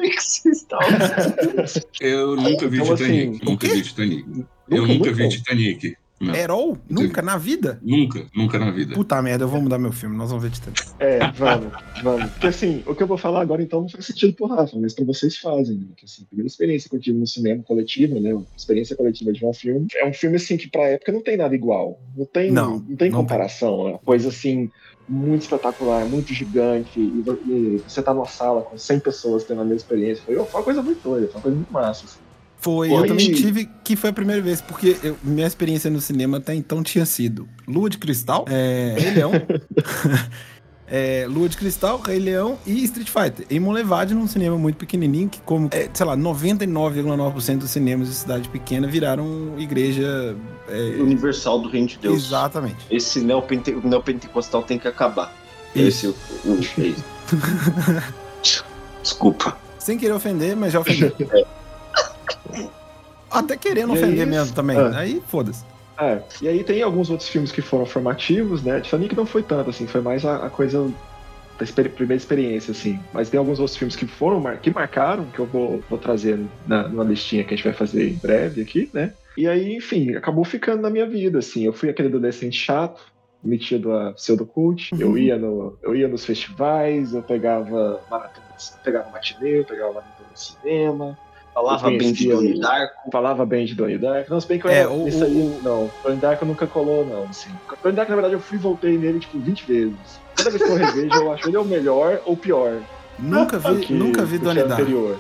Eu nunca vi Então, Titanic. assim, nunca o vi Titanic. eu nunca vi Titanic. Não, Herol? Nunca na vida? nunca, nunca na vida. Puta merda, eu vou mudar meu filme, nós vamos ver Titanic. É, vamos, vamos. Porque assim, o que eu vou falar agora então não faz sentido pro Rafa, mas pra vocês fazem, né? Que assim, a primeira experiência que eu tive no cinema coletiva, né? Uma experiência coletiva de um filme. É um filme assim que pra época não tem nada igual. Não tem, Não, não, tem não comparação. É uma coisa assim, muito espetacular, muito gigante. E, e você tá numa sala com 100 pessoas tendo a mesma experiência. Foi, foi uma coisa muito doida, foi uma coisa muito massa. assim. Foi, eu também tive, que foi a primeira vez, porque eu- minha experiência no cinema até então tinha sido Lua de Cristal, é, Rei Leão, é, Lua de Cristal, Rei Leão e Street Fighter. Em Monlevade, num cinema muito pequenininho, que como, é, sei lá, 99,9% dos cinemas de cidade pequena viraram igreja... é, Universal do Reino de Deus. Exatamente. Esse neopente... neopentecostal tem que acabar. Esse Isso. o, o, é isso. Desculpa. Sem querer ofender, mas já ofendeu. Até querendo E é ofender isso. mesmo também. Ah. Aí, foda-se. É, e aí tem alguns outros filmes que foram formativos, né? Titanic não foi tanto, assim, foi mais a, a coisa da experi- primeira experiência, assim. Mas tem alguns outros filmes que foram, mar- que marcaram, que eu vou, vou trazer na, numa listinha que a gente vai fazer em breve aqui, né? E aí, enfim, acabou ficando na minha vida, assim. Eu fui aquele adolescente chato, metido a pseudocult. Eu ia no, eu ia nos festivais, eu pegava maratonas, pegava matinê, eu pegava maratona de cinema. Falava bem de Donnie Darko. Falava bem de Donnie Darko. Não, se bem que eu É, era, o- isso aí, não. Donnie Darko nunca colou, não, assim. Donnie Darko, na verdade, eu fui e voltei nele, tipo, 20 vezes. Cada vez que eu revejo, eu acho ele o melhor ou pior. Nunca vi, que- nunca vi Donnie Darko. anterior.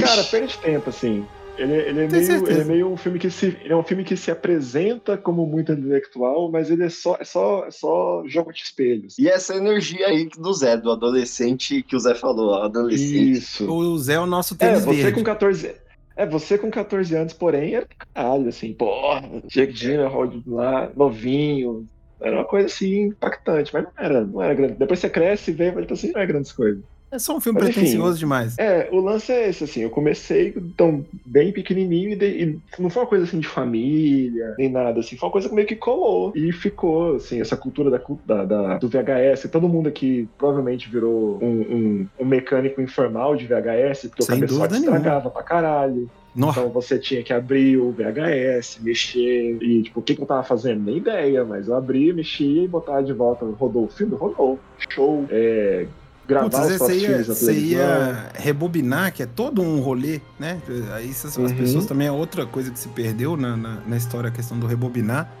Cara, perde tempo, assim. Ele, ele, é Tenho meio, ele é meio um filme que se. Ele é um filme que se apresenta como muito intelectual, mas ele é só, é só, é só jogo de espelhos. E essa energia aí do Zé, do adolescente que o Zé falou, adolescente. Isso. O Zé é o nosso É, tênis você verde. com 14. É, você com 14 anos, porém, era do caralho, assim, porra, Jake Gyllenhaal lá, novinho. Era uma coisa assim impactante, mas não era, não era grande. Depois você cresce e vê, mas tipo assim, não é grandes coisas. É só um filme Mas, enfim. pretencioso demais. É, o lance é esse, assim, eu comecei então, bem pequenininho e, e não foi uma coisa assim de família, nem nada, assim, foi uma coisa que meio que colou e ficou, assim, essa cultura da, da- da- do VHS, todo mundo aqui provavelmente virou um, um- um mecânico informal de VHS, porque Sem o cabeçote estragava pra caralho. Nossa, Então você tinha que abrir o VHS, mexer, e tipo, o que, que eu tava fazendo? Nem ideia, mas eu abria, mexia e botava de volta. Rodou o filme? Rodou. Show. É, gravar Putz, os você próprios ia, você ia rebobinar, que é todo um rolê, né? Aí essas- as Uhum. pessoas também é outra coisa que se perdeu na, na, na história, a questão do rebobinar.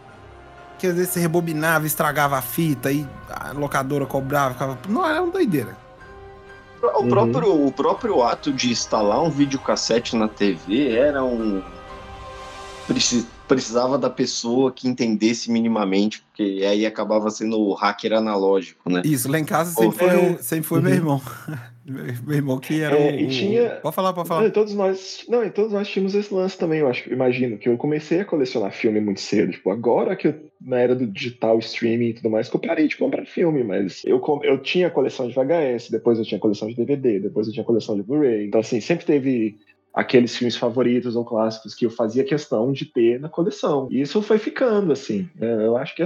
Que às vezes você rebobinava, estragava a fita, aí a locadora cobrava, ficava. Não, era uma doideira. O, Uhum. próprio, o próprio ato de instalar um videocassete na TV era um. Preci- Precisava da pessoa que entendesse minimamente, porque aí acabava sendo o hacker analógico, né? Isso, lá em casa sempre foi, é. o- sempre foi meu irmão. meu irmão que era É, o, e tinha- Pode falar, pode Não, falar. e todos nós, não, e todos nós tínhamos esse lance também, eu acho, imagino, que eu comecei a colecionar filme muito cedo, tipo, agora que eu, na era do digital, streaming e tudo mais, que eu parei de comprar filme, mas eu, com- eu tinha coleção de VHS, depois eu tinha coleção de DVD, depois eu tinha coleção de Blu-ray, então assim, sempre teve aqueles filmes favoritos ou clássicos que eu fazia questão de ter na coleção. E isso foi ficando, assim. né? Eu acho que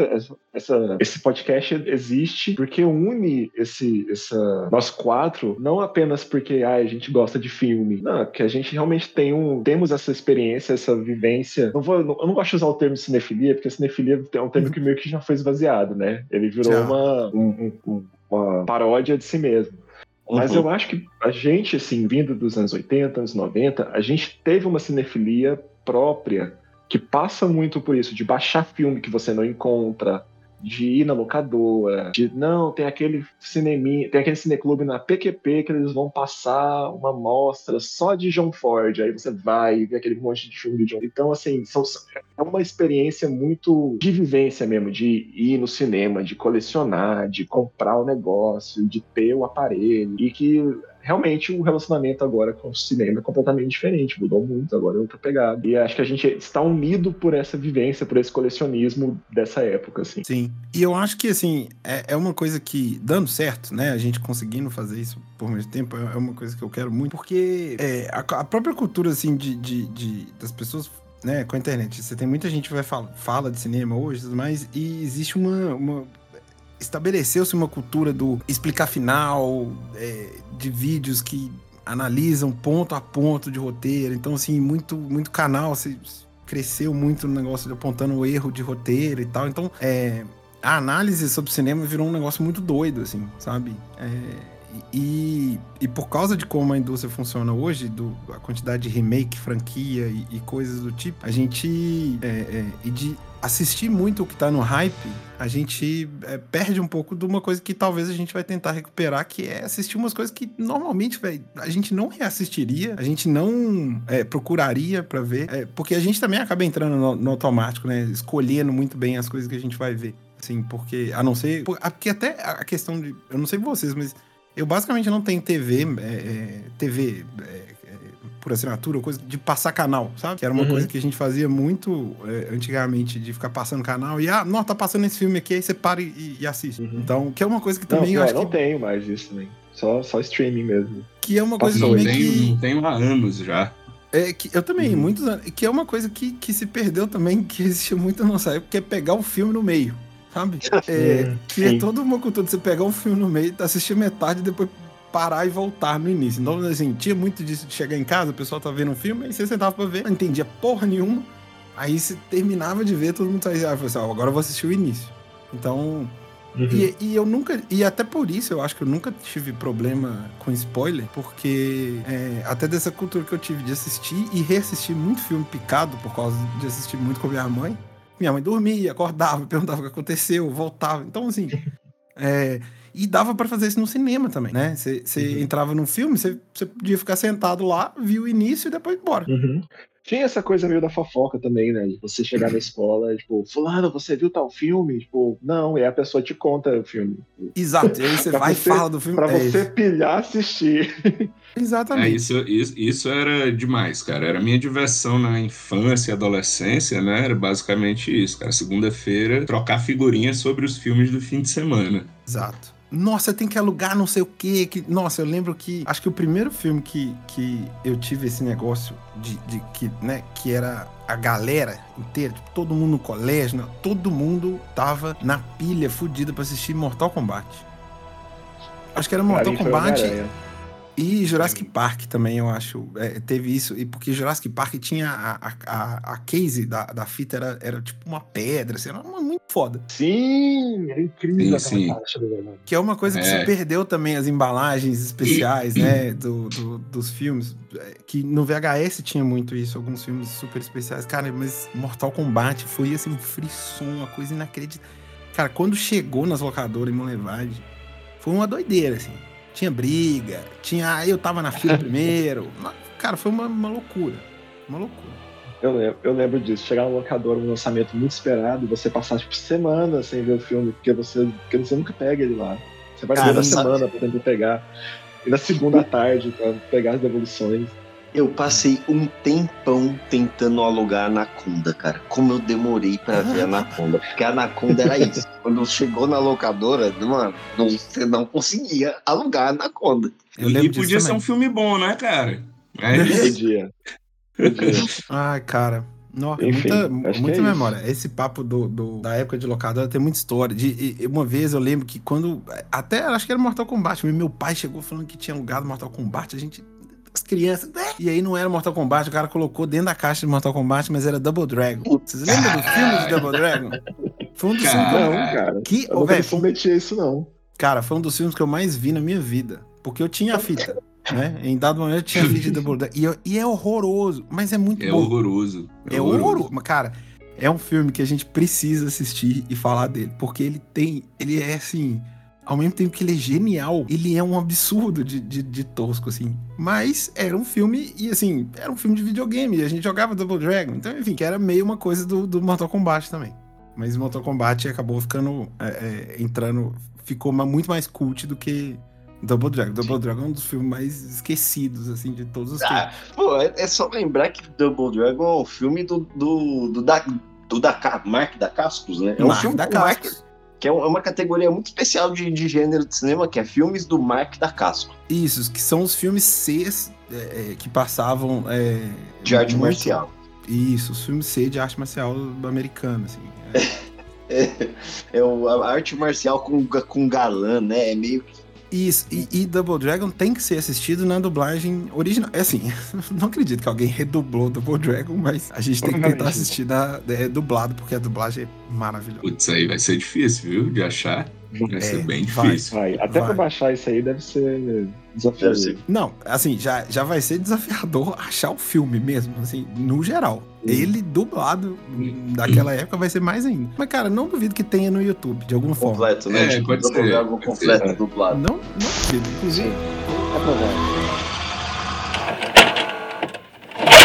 essa, esse podcast existe porque une esse, essa, nós quatro, não apenas porque ah, a gente gosta de filme, não, que a gente realmente tem um, temos essa experiência, essa vivência. Não vou, eu não gosto de usar o termo cinefilia, porque cinefilia é um termo que meio que já foi esvaziado, né? Ele virou uma, um- um- uma paródia de si mesmo. Mas Uhum. eu acho que a gente, assim, vindo dos anos 80, anos 90, a gente teve uma cinefilia própria que passa muito por isso, de baixar filme que você não encontra, de ir na locadora, de não, tem aquele cineminha, tem aquele cineclube na PQP que eles vão passar uma mostra só de John Ford, aí você vai e vê aquele monte de filme do John. Então, assim, são, é uma experiência muito de vivência mesmo, de ir no cinema, de colecionar, de comprar o negócio, de ter o aparelho, e que realmente o relacionamento agora com o cinema é completamente diferente, mudou muito, agora é outra pegada. E acho que a gente está unido por essa vivência, por esse colecionismo dessa época, assim. Sim. E eu acho que, assim, é, é uma coisa que, dando certo, né? A gente conseguindo fazer isso por muito tempo, é é uma coisa que eu quero muito, porque é, a, a própria cultura, assim, de, de, de- das pessoas. Né, com a internet, você tem muita gente que vai fala, fala de cinema hoje, mas e existe uma, uma estabeleceu-se uma cultura do explicar final, é, de vídeos que analisam ponto a ponto de roteiro. Então, assim, muito, muito canal se cresceu muito no negócio de apontando o erro de roteiro e tal. Então, é, a análise sobre cinema virou um negócio muito doido, assim, sabe? É, e, e por causa de como a indústria funciona hoje, do, a quantidade de remake, franquia e, e coisas do tipo, a gente. é, é, e de assistir muito o que tá no hype, a gente é, perde um pouco de uma coisa que talvez a gente vai tentar recuperar, que é assistir umas coisas que normalmente, velho, a gente não reassistiria, a gente não é, procuraria pra ver, é, porque a gente também acaba entrando no, no automático, né? Escolhendo muito bem as coisas que a gente vai ver. Assim, porque, a não ser. por- Porque até a questão de. Eu não sei vocês, mas eu basicamente não tenho TV, é, TV é, por assinatura, coisa de passar canal, sabe? Que era uma Uhum. coisa que a gente fazia muito é, antigamente, de ficar passando canal e, ah, não, tá passando esse filme aqui, aí você para e, e assiste. Uhum. Então, que é uma coisa que Não, também eu pior, acho não que, tenho mais isso também. Só, só streaming mesmo. que é uma coisa Passou, também Não que. tenho, não tenho há anos já. É, que eu também, Uhum. muitos anos. Que é uma coisa que, que se perdeu também, que existia muito na nossa época, que é pegar o filme no meio, sabe? É, que é toda uma cultura de você pegar um filme no meio, assistir metade e depois parar e voltar no início. Então, assim, tinha muito disso de chegar em casa, o pessoal tava vendo um filme, aí você sentava pra ver, não entendia porra nenhuma. Aí você terminava de ver, todo mundo saía, ah, falou assim, ó, agora eu vou assistir o início. Então, Uhum. e, e eu nunca. E até por isso eu acho que eu nunca tive problema com spoiler, porque é, até dessa cultura que eu tive de assistir e reassistir muito filme picado por causa de assistir muito com a minha mãe. Minha mãe dormia, acordava, perguntava o que aconteceu, voltava. Então, assim. é, e dava pra fazer isso no cinema também, né? Você Uhum. entrava num filme, você podia ficar sentado lá, viu o início e depois ir embora. Uhum. Tinha essa coisa meio da fofoca também, né? De você chegar na escola, tipo, fulano, você viu tal filme? Tipo, não, e aí a pessoa te conta o filme. Exato. E aí você vai você- e fala do filme. Pra É você isso. pilhar, assistir. É, Exatamente. isso, isso, isso era demais, cara. Era a minha diversão na infância e adolescência, né? Era basicamente isso, cara. Segunda-feira, trocar figurinhas sobre os filmes do fim de semana. Exato. Nossa, tem que alugar não sei o quê. Que... Nossa, eu lembro que. Acho que o primeiro filme que, que eu tive esse negócio de, de que, né, que era a galera inteira, tipo, todo mundo no colégio, né, todo mundo tava na pilha fudida pra assistir Mortal Kombat. Acho que era Mortal Kombat. E Jurassic Park também, eu acho. É, teve isso. E porque Jurassic Park tinha a, a, a, a case da, da fita, era, era tipo uma pedra, assim, era uma, muito foda. Sim, era incrível Sim, sim. caixa. Que é uma coisa que É. se perdeu também, as embalagens especiais, né, do, do- dos filmes. É, Que no VHS tinha muito isso, alguns filmes super especiais. Cara, mas Mortal Kombat foi, assim, frisson, uma coisa inacreditável. Cara, quando chegou nas locadoras em Monlevade, foi uma doideira, assim. Tinha briga, tinha... Eu tava na fila primeiro. Cara, foi uma, uma loucura. Uma loucura. Eu lembro, eu lembro disso. Chegar no locador, um lançamento muito esperado, você passar, tipo, semanas sem ver o filme, porque você, porque você nunca pega ele lá. Você vai toda semana pra tentar pegar. E na segunda tarde, pra pegar as devoluções. Eu passei um tempão tentando alugar a Anaconda, cara. Como eu demorei pra ver a Anaconda. Porque a Anaconda era isso. Quando chegou na locadora, mano, você não conseguia alugar a Anaconda. Eu e podia ser também. um filme bom, né, cara? É isso. Podia. Podia. Ai, cara. Nossa, Enfim, muita, que muita é isso. memória. Esse papo do, do- da época de locadora tem muita história. De, e uma vez eu lembro que quando. Até acho que era Mortal Kombat. Meu pai chegou falando que tinha alugado Mortal Kombat. A gente. As crianças. "Né?" E aí não era Mortal Kombat, o cara colocou dentro da caixa de Mortal Kombat, mas era Double Dragon. Vocês lembram do filme de Double Dragon? Foi um dos filmes que eu- Não, cara. que. Eu submetia isso, não. Cara, foi um dos filmes que eu mais vi na minha vida. Porque eu tinha a fita. Né? Em dado momento eu tinha a fita de Double Dragon. E, eu- e é horroroso, mas é muito É bom. horroroso. É horroroso. Mas, Cara, é um filme que a gente precisa assistir e falar dele. Porque ele tem. Ele é assim. Ao mesmo tempo que ele é genial, ele é um absurdo de, de, de tosco, assim. Mas era um filme, e assim, era um filme de videogame. E a gente jogava Double Dragon. Então, enfim, que era meio uma coisa do, do Mortal Kombat também. Mas Mortal Kombat acabou ficando. é, é, entrando. Ficou ma- muito mais cult do que Double Dragon. Double Dragon é um dos filmes mais esquecidos, assim, de todos os tempos. Ah, pô, é, é só lembrar que Double Dragon é um filme do, do, do, da, do da, Mark da Cascos, né? É um Mark filme da Cascos. Que é é uma categoria muito especial de, de gênero de cinema, que é filmes do Mark da Casco, Isso, que são os filmes C é, é, que passavam. é, de arte muito- marcial. Isso, os filmes C de arte marcial americana, assim. É. É, é o- a arte marcial com, com galã, né? É meio que. Isso, e, e Double Dragon tem que ser assistido na dublagem original. É assim, não acredito que alguém redublou Double Dragon, mas a gente tem que tentar assistir na, é, dublado, porque a dublagem é maravilhosa. Putz, aí vai ser difícil, viu? De achar. Vai É, ser bem vai. difícil. Vai. Até Vai. pra baixar isso aí deve ser desafiador. Deve ser. Não, assim, já, já vai ser desafiador achar o filme mesmo, assim, no geral. Ele dublado daquela época vai ser mais ainda. Mas, cara, não duvido que tenha no YouTube, de alguma forma. Completo, né? É, Tipo, pode ser, pode completo, ser. dublado. Não, não duvido, inclusive. É provável.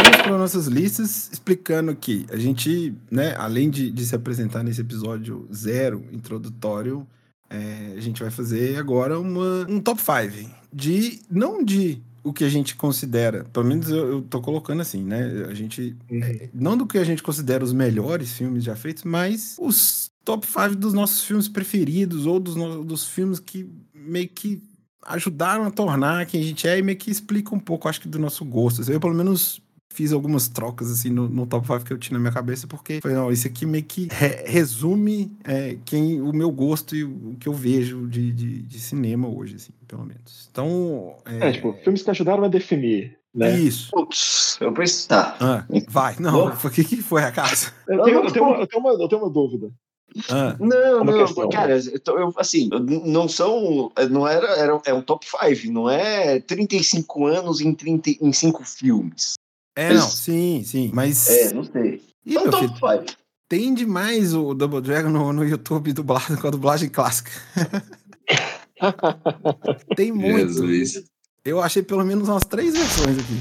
Vamos para nossas listas, explicando que a gente, né, além de, de se apresentar nesse episódio zero, introdutório, é, a gente vai fazer agora uma, um top 5 de, não de o que a gente considera, pelo menos eu, eu tô colocando assim, né, a gente, é, não do que a gente considera os melhores filmes já feitos, mas os top 5 dos nossos filmes preferidos ou dos, dos filmes que meio que ajudaram a tornar quem a gente é e meio que explica um pouco, acho que, do nosso gosto. Eu, pelo menos, fiz algumas trocas, assim, no, no top 5 que eu tinha na minha cabeça, porque foi, não, isso aqui meio que re- resume é, quem, o meu gosto e o que eu vejo de, de, de cinema hoje, assim, pelo menos. Então, é, É, tipo, filmes que ajudaram a definir, né? isso. Putz, eu preciso. Tá. Ah, vai, não, o que, que foi a casa? Eu tenho, eu, tenho uma, eu, tenho uma, eu tenho uma dúvida. Ah, Não, Uma não, questão. cara, eu tô- eu, assim, não são, não era, era, é um top 5, não é 35 anos em, 30, em 5 filmes. É, não, sim, sim, mas... É, não sei. Ih, um meu top filho, 5. tem demais o Double Dragon no, no YouTube dublado com a dublagem clássica. tem muito. Jesus. Eu achei pelo menos umas três versões aqui.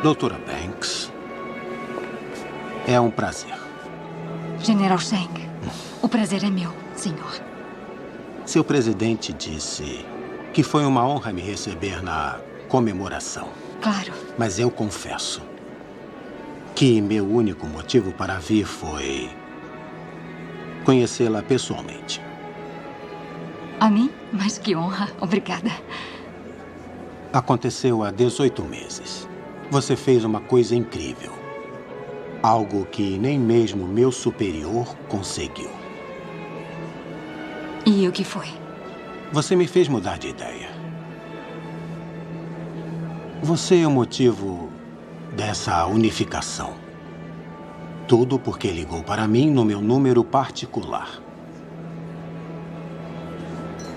Doutora Banks, é um prazer. General Sheng, o prazer é meu, senhor. Seu presidente disse que foi uma honra me receber na comemoração. Claro. Mas eu confesso que meu único motivo para vir foi conhecê-la pessoalmente. A mim? Mas que honra. Obrigada. Aconteceu há 18 meses. Você fez uma coisa incrível. Algo que nem mesmo meu superior conseguiu. E o que foi? Você me fez mudar de ideia. Você é o motivo dessa unificação. Tudo porque ligou para mim no meu número particular.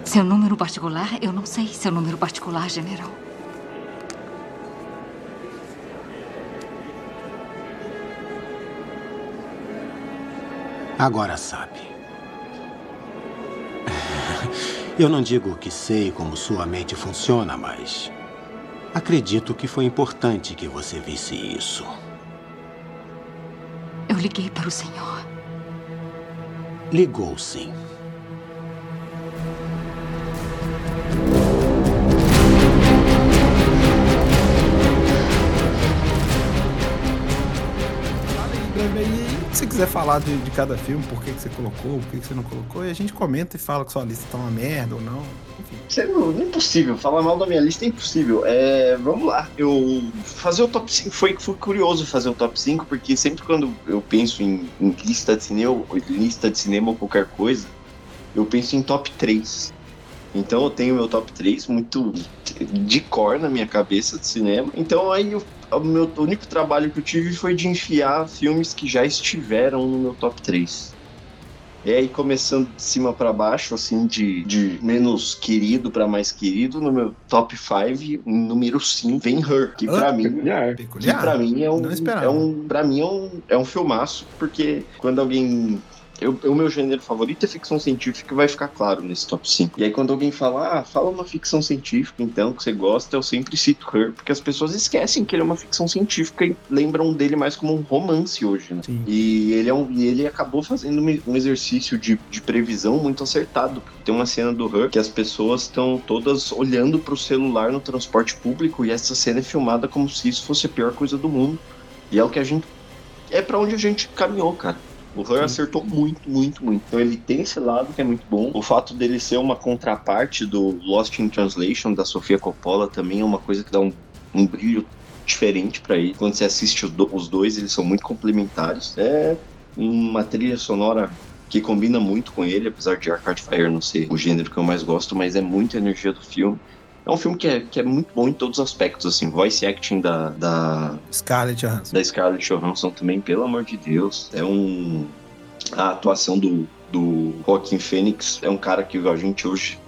Seu número particular? Eu não sei seu número particular, general. Agora sabe. Eu não digo que sei como sua mente funciona, mas acredito que foi importante que você visse isso. Eu liguei para o senhor. Ligou sim. Quiser falar de, de cada filme, por que, que você colocou, por que, que você não colocou, e a gente comenta e fala que sua lista tá uma merda ou não. Enfim. Não é impossível. Falar mal da minha lista é impossível. É, vamos lá. Eu fazer o top 5 foi, foi curioso fazer o top 5, porque sempre quando eu penso em, em lista de cinema, lista de cinema ou qualquer coisa, eu penso em top 3. Então eu tenho meu top 3 muito de cor na minha cabeça de cinema. Então aí o, o meu único trabalho que eu tive foi de enfiar filmes que já estiveram no meu top 3. E aí, começando de cima pra baixo, assim, de, de menos querido pra mais querido, no meu top 5, número 5, vem Her, que Ah, mim Peculiar. que pra mim é um, é um para mim é um, é um filmaço, porque quando alguém eu, o meu gênero favorito é ficção científica, vai ficar claro nesse top 5. E aí, quando alguém fala, ah, fala uma ficção científica, então, que você gosta, eu sempre cito Her, porque as pessoas esquecem que ele é uma ficção científica e lembram dele mais como um romance hoje, né? Sim. E ele, é um, e ele acabou fazendo um- exercício de, de previsão muito acertado. porque Tem uma cena do Her que as pessoas estão todas olhando pro celular no transporte público e essa cena é filmada como se isso fosse a pior coisa do mundo. E é o que a gente. É pra onde a gente caminhou, cara. O Her acertou muito, muito, muito. Então ele tem esse lado que é muito bom. O fato dele ser uma contraparte do Lost in Translation da Sofia Coppola também é uma coisa que dá um, um brilho diferente pra ele. Quando você assiste do- os dois, eles são muito complementares. É uma trilha sonora que combina muito com ele, apesar de Arcade Fire não ser o gênero que eu mais gosto, mas é muita energia do filme. É um filme que é, que é muito bom em todos os aspectos, assim, voice acting da, da, Scarlett Johansson. da Scarlett Johansson também, pelo amor de Deus. É um. A atuação do, do Joaquin Phoenix é um cara que a gente hoje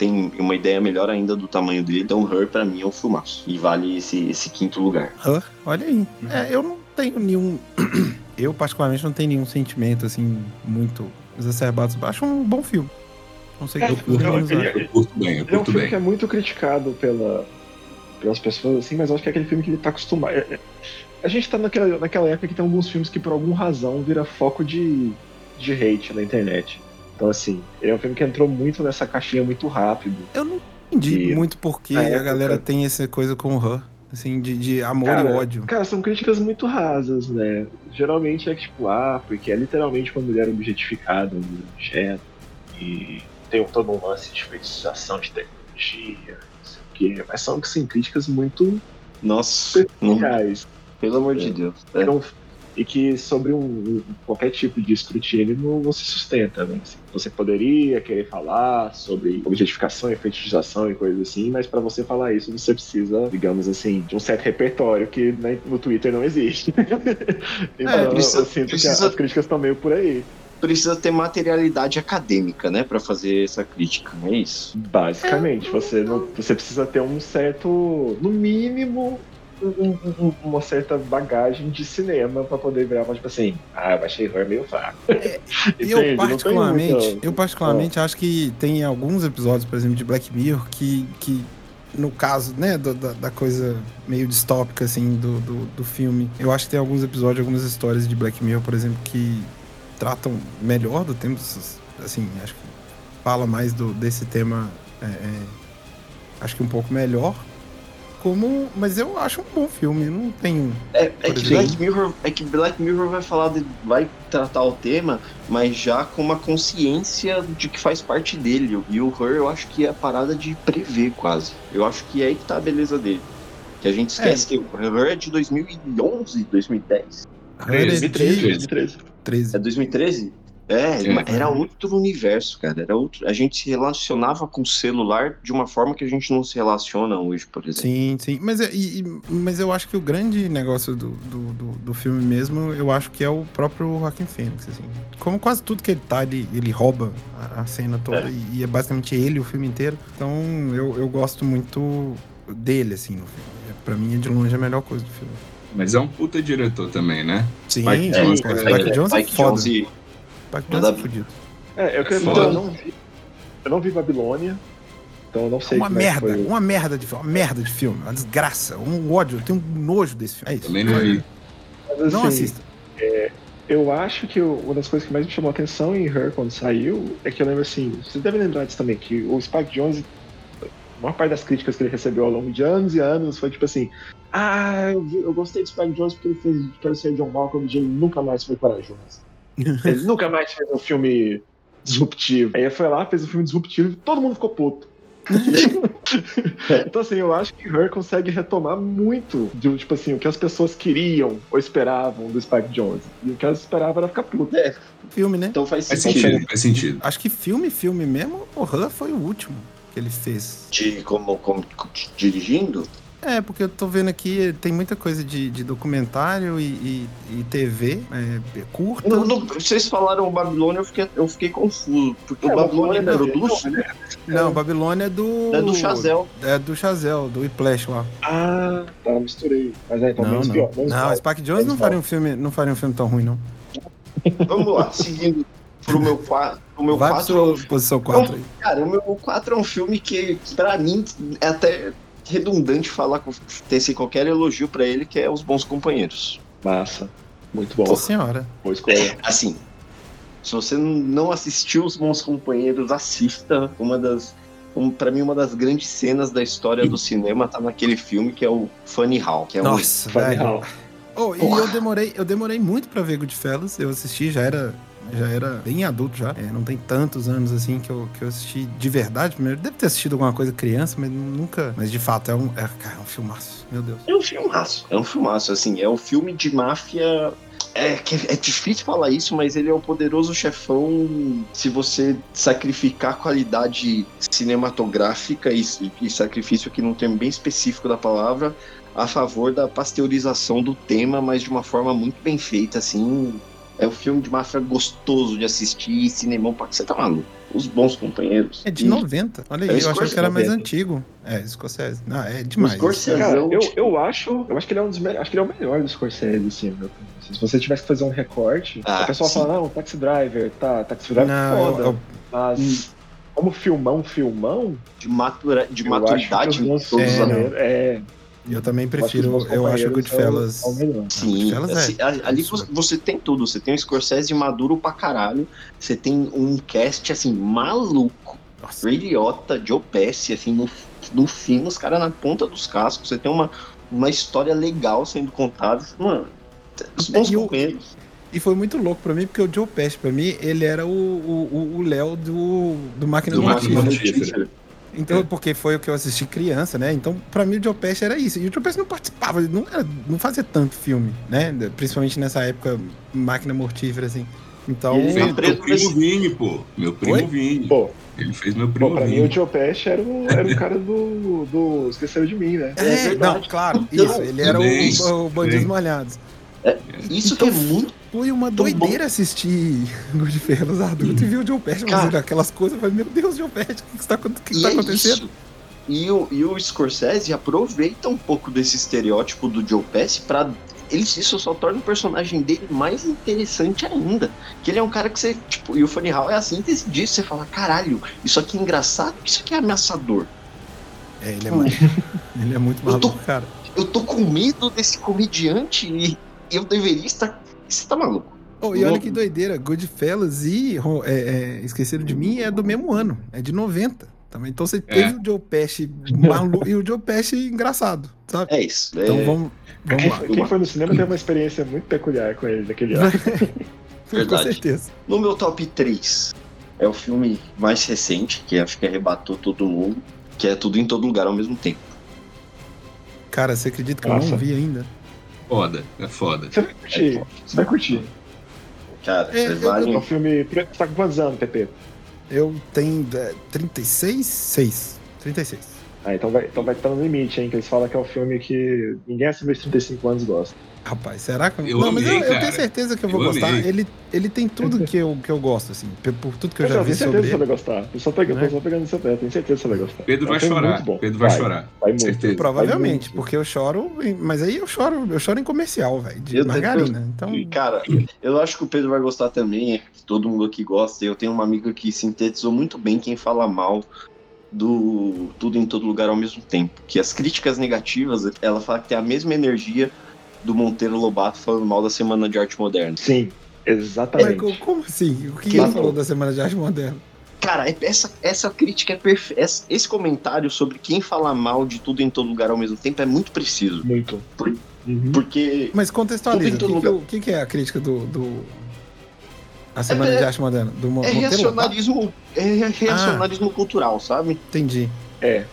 tem uma ideia melhor ainda do tamanho dele. Então, Her, pra mim, é um filmaço. E vale esse, esse quinto lugar. Her, olha aí. É, eu não tenho nenhum. eu, particularmente, não tenho nenhum sentimento, assim, muito exacerbado. Acho um bom filme. Não sei o que É, meninos ele- acham. Eu curto bem, eu Ele é um curto filme bem. que é muito criticado pela, pelas pessoas, assim, mas eu acho que é aquele filme que ele tá acostumado. é- é- A gente tá naquela, naquela época que tem alguns filmes que, por alguma razão, vira foco de, de hate na internet. Então, assim, ele é um filme que entrou muito nessa caixinha muito rápido. Eu não entendi E- muito porque a época- galera tem essa coisa com o Her. Assim, de, de amor Cara, e ódio. Cara, são críticas muito rasas, né? Geralmente é tipo, ah, porque é literalmente uma mulher objetificada, um objeto, e tem todo um lance de feitiçação de tecnologia, não sei o quê. Mas são sim, críticas muito Nossa, reais. pelo amor É. de Deus. É. Não- e que sobre um, um- qualquer tipo de escrutínio não, não se sustenta, né? Assim, você poderia querer falar sobre objetificação e fetichização e coisas assim, mas para você falar isso você precisa, digamos assim, de um certo repertório que né, no Twitter não existe. então É, precisa- eu sinto precisa- que as críticas estão meio por aí. Precisa ter materialidade acadêmica, né, Pra fazer essa crítica. É isso. Basicamente, você não, você precisa ter um certo, no mínimo, um- um- uma certa bagagem de cinema pra poder virar, mas, tipo assim, ah, eu achei horror meio fraco. Eu? Não tem particularmente, muita- eu particularmente acho que tem alguns episódios, por exemplo, de Black Mirror que, que no caso, né, da, da coisa meio distópica, assim, do, do, do filme, eu acho que tem alguns episódios, algumas histórias de Black Mirror, por exemplo, que tratam melhor do tema, assim, acho que fala mais do, desse tema, é, é, acho que um pouco melhor, como, mas eu acho um bom filme, não tenho... É, é que. Black Mirror, é que Black Mirror vai falar de, vai tratar o tema, mas já com uma consciência de que faz parte dele. E o Her, eu acho que é a parada de prever quase. Eu acho que é aí que tá a beleza dele. Que a gente esquece que o Her é de 2011, 2010. Her é de 2013, 2013. 13. É 2013? É, É. era outro universo, cara. Era outro. A gente se relacionava com o celular de uma forma que a gente não se relaciona hoje, por exemplo. Sim, sim. Mas, é- e- mas eu acho que o grande negócio do, do, do, do filme mesmo, eu acho que é o próprio Joaquin Phoenix, assim. Como quase tudo que ele tá, ele, ele rouba a, a cena toda É. e, e é basicamente ele o filme inteiro. Então eu, eu gosto muito dele, assim, no filme. É, Pra mim é de longe a melhor coisa do filme. Mas é um puta diretor também, né? Sim, Spike sim, Jonze, cara. é, Spike Jonze é foda. Manda Jonze é bem. fudido. É, eu queria Foda. falar, eu não vi. Eu não vi Babilônia, então eu não sei Uma como é merda, foi. uma merda de filme, uma merda de filme, uma desgraça, um ódio, eu tenho um nojo desse filme. É isso. Também não vi. Mas, Não assim, assista. Eu acho que uma das coisas que mais me chamou a atenção em Her quando saiu é que eu lembro assim, vocês devem lembrar disso também, que o Spike Jonze maior parte das críticas que ele recebeu ao longo de anos e anos foi tipo assim: Ah, eu, vi- eu gostei do Spike Jones porque ele fez parecer John Malcolm e ele nunca mais foi corajoso. Ele nunca mais fez um filme disruptivo. Aí ele foi lá, fez um filme disruptivo e todo mundo ficou puto. então, assim, eu acho que Her consegue retomar muito de, tipo assim, o que as pessoas queriam ou esperavam do Spike Jones. E o que elas esperavam era ficar puto. É, Filme, né? então faz Faz sentido. sentido, faz sentido. Acho que filme, filme mesmo, o Han foi o último que ele fez. De como, como dirigindo? É, porque eu tô vendo aqui, tem muita coisa de, de documentário e, e- e TV, é, curta. Não, não, vocês falaram o Babilônia, eu fiquei, eu fiquei confuso. Porque É, o Babilônia Babilônia é produz dele, Não, Babilônia é do. é do Chazel. É do Chazel, do Whiplash lá. Ah, tá, misturei. Mas é, então não, menos não. pior. menos não, mal. Spike Jones não faria mal. um filme, não faria um filme tão ruim, não. Vamos lá, seguindo pro meu 4. O meu Vai 4 pra sua posição 4 aí. Cara, o meu 4 é um filme que, pra mim, é até redundante falar, com- tecer qualquer elogio pra ele, que é Os Bons Companheiros. Massa. Muito bom. Nossa senhora. Boa escolha. Assim, se você não assistiu Os Bons Companheiros, assista. Uma das. Um, para mim, uma das grandes cenas da história do cinema tá naquele filme que é o Funny How. Que é um, Nossa, Funny velho. How. Oh, e eu demorei, eu demorei muito pra ver Goodfellas. Eu assisti, já era, já era bem adulto já. É, não tem tantos anos assim que eu, que eu assisti de verdade. Primeiro, deve ter assistido alguma coisa criança, mas nunca. Mas de fato, é um, é, cara, é um filmaço. Meu Deus. É um filmaço. É um filmaço, assim. É um filme de máfia. É, que é difícil falar isso, mas ele é o poderoso chefão. Se você sacrificar qualidade cinematográfica e, e sacrifício aqui num termo bem específico da palavra, a favor da pasteurização do tema, mas de uma forma muito bem feita, assim. É um filme de máfia gostoso de assistir, cinemão pra que você tá maluco. Os bons companheiros. É de E 90. Olha É aí, o eu achei que era mais 90. antigo. É, Scorsese. Não, é demais. Scorsese. Cara, eu- eu, acho. Eu acho que ele é um dos melhores. Acho que ele é o melhor do Scorsese, assim, meu. Se você tivesse que fazer um recorte, Ah, a pessoa sim. fala, não, Taxi Driver, tá, Taxi Driver é Não, foda. eu- eu- Mas como filmão, filmão, De, matura, de eu maturidade É, Bons não. aspectos. é, eu também acho prefiro. Eu acho Companheiros Goodfellas. É o, é o melhor. Sim, Goodfellas assim, é ali absurdo. você tem tudo. Você tem o Scorsese maduro pra caralho. Você tem um cast, assim, maluco. Nossa. Ray Liotta, Joe Pesci, assim, no, no fim, os caras na ponta dos cascos. Você tem uma, uma história legal sendo contada. Mano, os bons companheiros. E foi muito louco pra mim, porque o Joe Pesci, pra mim, ele era o o- o o Léo do, do Máquina Do Mortífera. Máquina Mortífera. Então, porque foi o que eu assisti criança, né? Então, pra mim, o Joe Pesci era isso. E o Joe Pesci não participava, ele não, era- não fazia tanto filme, né? Principalmente nessa época, Máquina Mortífera, assim. Então, ele Fez meu primo Vini, pô. Meu primo Oi? Vini. Pô, Ele fez meu pô, primo pra mim Vini. o Joe Pesci era o, era o cara do, do Esqueceram de Mim, né? é, É não, claro, Então, isso. Ele era o, o Bandidos também. Molhados. Isso Então, que é muito. Foi uma doideira assistir Goodfellas adulto e ver o Joe Pesci fazendo aquelas coisas. Eu falei, meu Deus, Joe Pesci, o que, está, o que, que tá é acontecendo? isso. E o, e o Scorsese aproveita um pouco desse estereótipo do Joe Pesci pra. Ele, isso só torna o personagem dele mais interessante ainda. Que ele é um cara que você. Tipo, e o Funny How é a síntese disso. Você fala, caralho, isso aqui é engraçado, isso aqui é ameaçador. É, ele é, muito, ele é muito Eu tô- maluco, cara. Eu tô com medo desse comediante e eu deveria estar. Você tá maluco? Oh, e olha que doideira, Goodfellas e é, é, Esqueceram de Mim é do mesmo ano, é de 90. Também. Então você teve o Joe Pesci maluco e o Joe Pesci engraçado, sabe? É isso. Então é, vamos, vamos Quem, lá. foi- quem foi no cinema teve uma experiência muito peculiar com ele naquele ano. Com Verdade. certeza. No meu top 3 é o filme mais recente, que acho que arrebatou todo mundo, que é tudo em todo lugar ao mesmo tempo. Cara, você acredita que eu Nossa. não vi ainda? Foda, é foda. Você vai curtir. Você vai curtir. Cara, É, você eu- vale. É um filme. Você tá com quantos anos, Pepe? Eu tenho é, 36? 6. 36. Ah, então vai, então vai estar no limite, hein? Que eles falam que é um filme que ninguém acima de 35 anos gosta. Rapaz, será que. Eu não, mas amei, eu, eu tenho certeza que eu vou Eu gostar. amei. Ele, ele tem tudo que eu, que eu gosto, assim. Por, tudo que eu Mas já eu vi tenho certeza que você ele. vai gostar. Eu só pegando, Né? eu só pegando no seu pé, tenho certeza que você vai gostar. Pedro vai chorar. muito bom. Pedro vai, chorar. Vai muito. Certeza. Provavelmente, muito. porque eu choro. em- Mas aí eu choro, eu choro em comercial, velho. De Eu- margarina. Então. E, Cara, eu acho que o Pedro vai gostar também, é todo mundo aqui gosta. Eu tenho uma amiga que sintetizou muito bem quem fala mal do tudo em todo lugar ao mesmo tempo. Que as críticas negativas, ela fala que tem a mesma energia do Monteiro Lobato falando mal da Semana de Arte Moderna. Sim, exatamente. co- como assim? O que Que ele falou da Semana de Arte Moderna? Cara, é- essa, essa crítica é perfeita. Esse comentário sobre quem fala mal de tudo em todo lugar ao mesmo tempo é muito preciso. Muito. Por- Uhum. Porque. Mas contextualiza, o que, todo que, lugar. o que que é a crítica do. do... A Semana É- de Arte Moderna? Do Mo- É Monteiro? reacionarismo. É reacionarismo cultural, sabe? Entendi. É.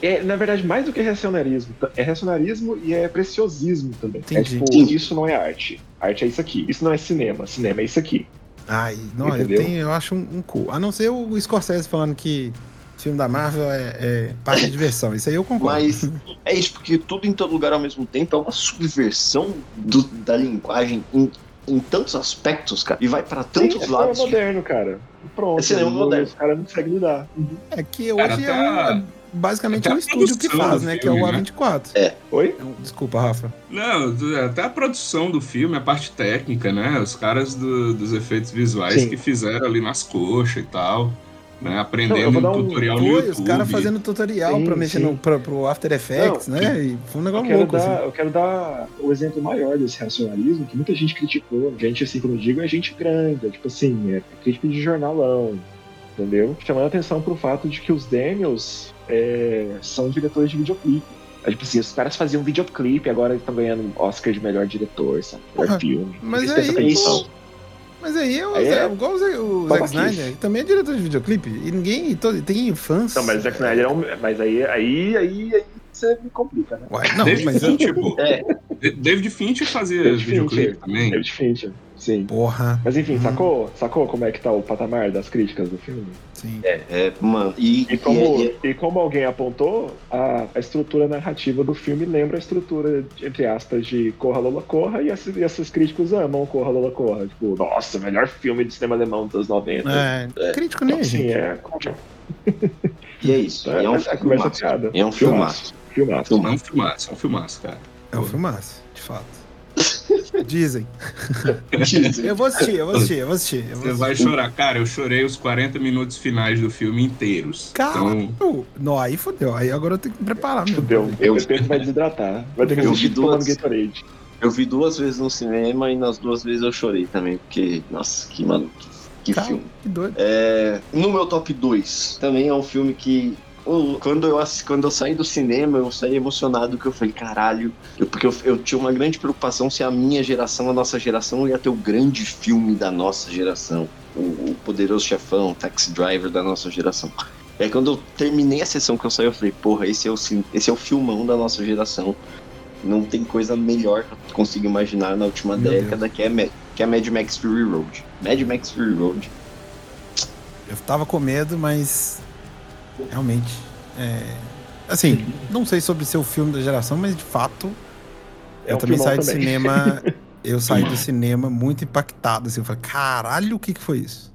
É, na verdade, mais do que reacionarismo. É reacionarismo e é preciosismo também. É Entendi. tipo, Sim. isso não é arte. Arte é isso aqui. Isso não é cinema. Cinema é isso aqui. Ai, não, eu, Entendeu? tenho, eu acho um, um cu. A não ser o Scorsese falando que filme da Marvel é, é parte de diversão. Isso aí eu concordo. Mas é isso, porque tudo em todo lugar ao mesmo tempo é uma subversão do- da linguagem em, tantos aspectos, cara. E vai pra tantos Sim, é cinema lados. moderno, cara. Pronto. É cinema moderno. Os caras não conseguem lidar. É que Cara, hoje até é, um, a- é basicamente até um estúdio que faz, né? Que é o filme, né? A24. Oi? Desculpa, Rafa. Não, até a produção do filme, a parte técnica, né? Os caras do- dos efeitos visuais Sim. que fizeram ali nas coxas e tal, né? Não, eu Aprendendo dar um um- tutorial no Foi, YouTube. os caras fazendo tutorial pra mexer no, pra, pro After Effects, Não, né? E foi um Eu negócio quero, louco, dar, assim. eu quero dar o exemplo maior desse racionalismo que muita gente criticou. Gente, assim, quando eu digo, é gente grande. É, tipo assim, é crítica de jornalão. Entendeu? Chamando a atenção pro fato de que os Daniels é, são diretores de videoclipe. É, tipo assim, os caras faziam videoclipe, agora estão ganhando Oscar de melhor diretor, sabe? Melhor Porra, filme. mas Eles aí, pretensão. pô, Mas aí é, o, Aí é é igual o Zack- o Zack. Snyder, que também é diretor de videoclipe. E ninguém. to- tem fãs. Não, mas o Zack Snyder é um. Mas aí, aí, aí, aí você me complica, né? Ué, não, David mas. Fincher, pô. É. David Fincher fazia David videoclipe Fincher. também. David Fincher, sim. Porra. Mas enfim, Hum. sacou? Sacou como é que tá o patamar das críticas do filme? Sim. É, mano. E, E como, e- e como alguém apontou, a, a estrutura narrativa do filme lembra a estrutura, entre aspas, de Corra Lola Corra, e esses, e esses críticos amam Corra Lola Corra. Tipo, nossa, melhor filme de cinema alemão dos 90. É, crítico nem a Assim, gente. é. e é isso. É, e é um filmaço. É um filmaço. Filmaço. É um filmaço, é um filmaço, cara. É um filmaço, de fato. Dizem. Dizem. Eu vou assistir, eu vou assistir, eu vou assistir. Eu vou Você vai chorar. Cara, eu chorei os 40 minutos finais do filme inteiros. Então, Caralho! Não, aí fodeu. Aí agora eu tenho que me preparar mesmo. Fudeu. Eu- O Pedro vai desidratar. Vai ter que Eu assistir duas. Gatorade. Eu vi duas vezes no cinema e nas duas vezes eu chorei também, porque, nossa, que mano, que, que Cara, filme. que doido. É, no meu top 2, também é um filme que. Quando eu, quando eu saí do cinema, eu saí emocionado, que eu falei, caralho, eu- porque eu, eu tinha uma grande preocupação se a minha geração, a nossa geração, ia ter o grande filme da nossa geração. O, o Poderoso Chefão, o Taxi Driver da nossa geração. E aí quando eu terminei a sessão que eu saí, eu falei, porra, esse é o, esse é o filmão da nossa geração. Não tem coisa melhor que eu consigo imaginar na última Meu década, que é, que é Mad Max Fury Road. Mad Max Fury Road. Eu tava com medo, mas realmente. É... Assim, não sei sobre ser o filme da geração, mas de fato. É eu também saí do cinema. Eu saí do cinema muito impactado. Assim, eu falei, caralho, o que, que foi isso?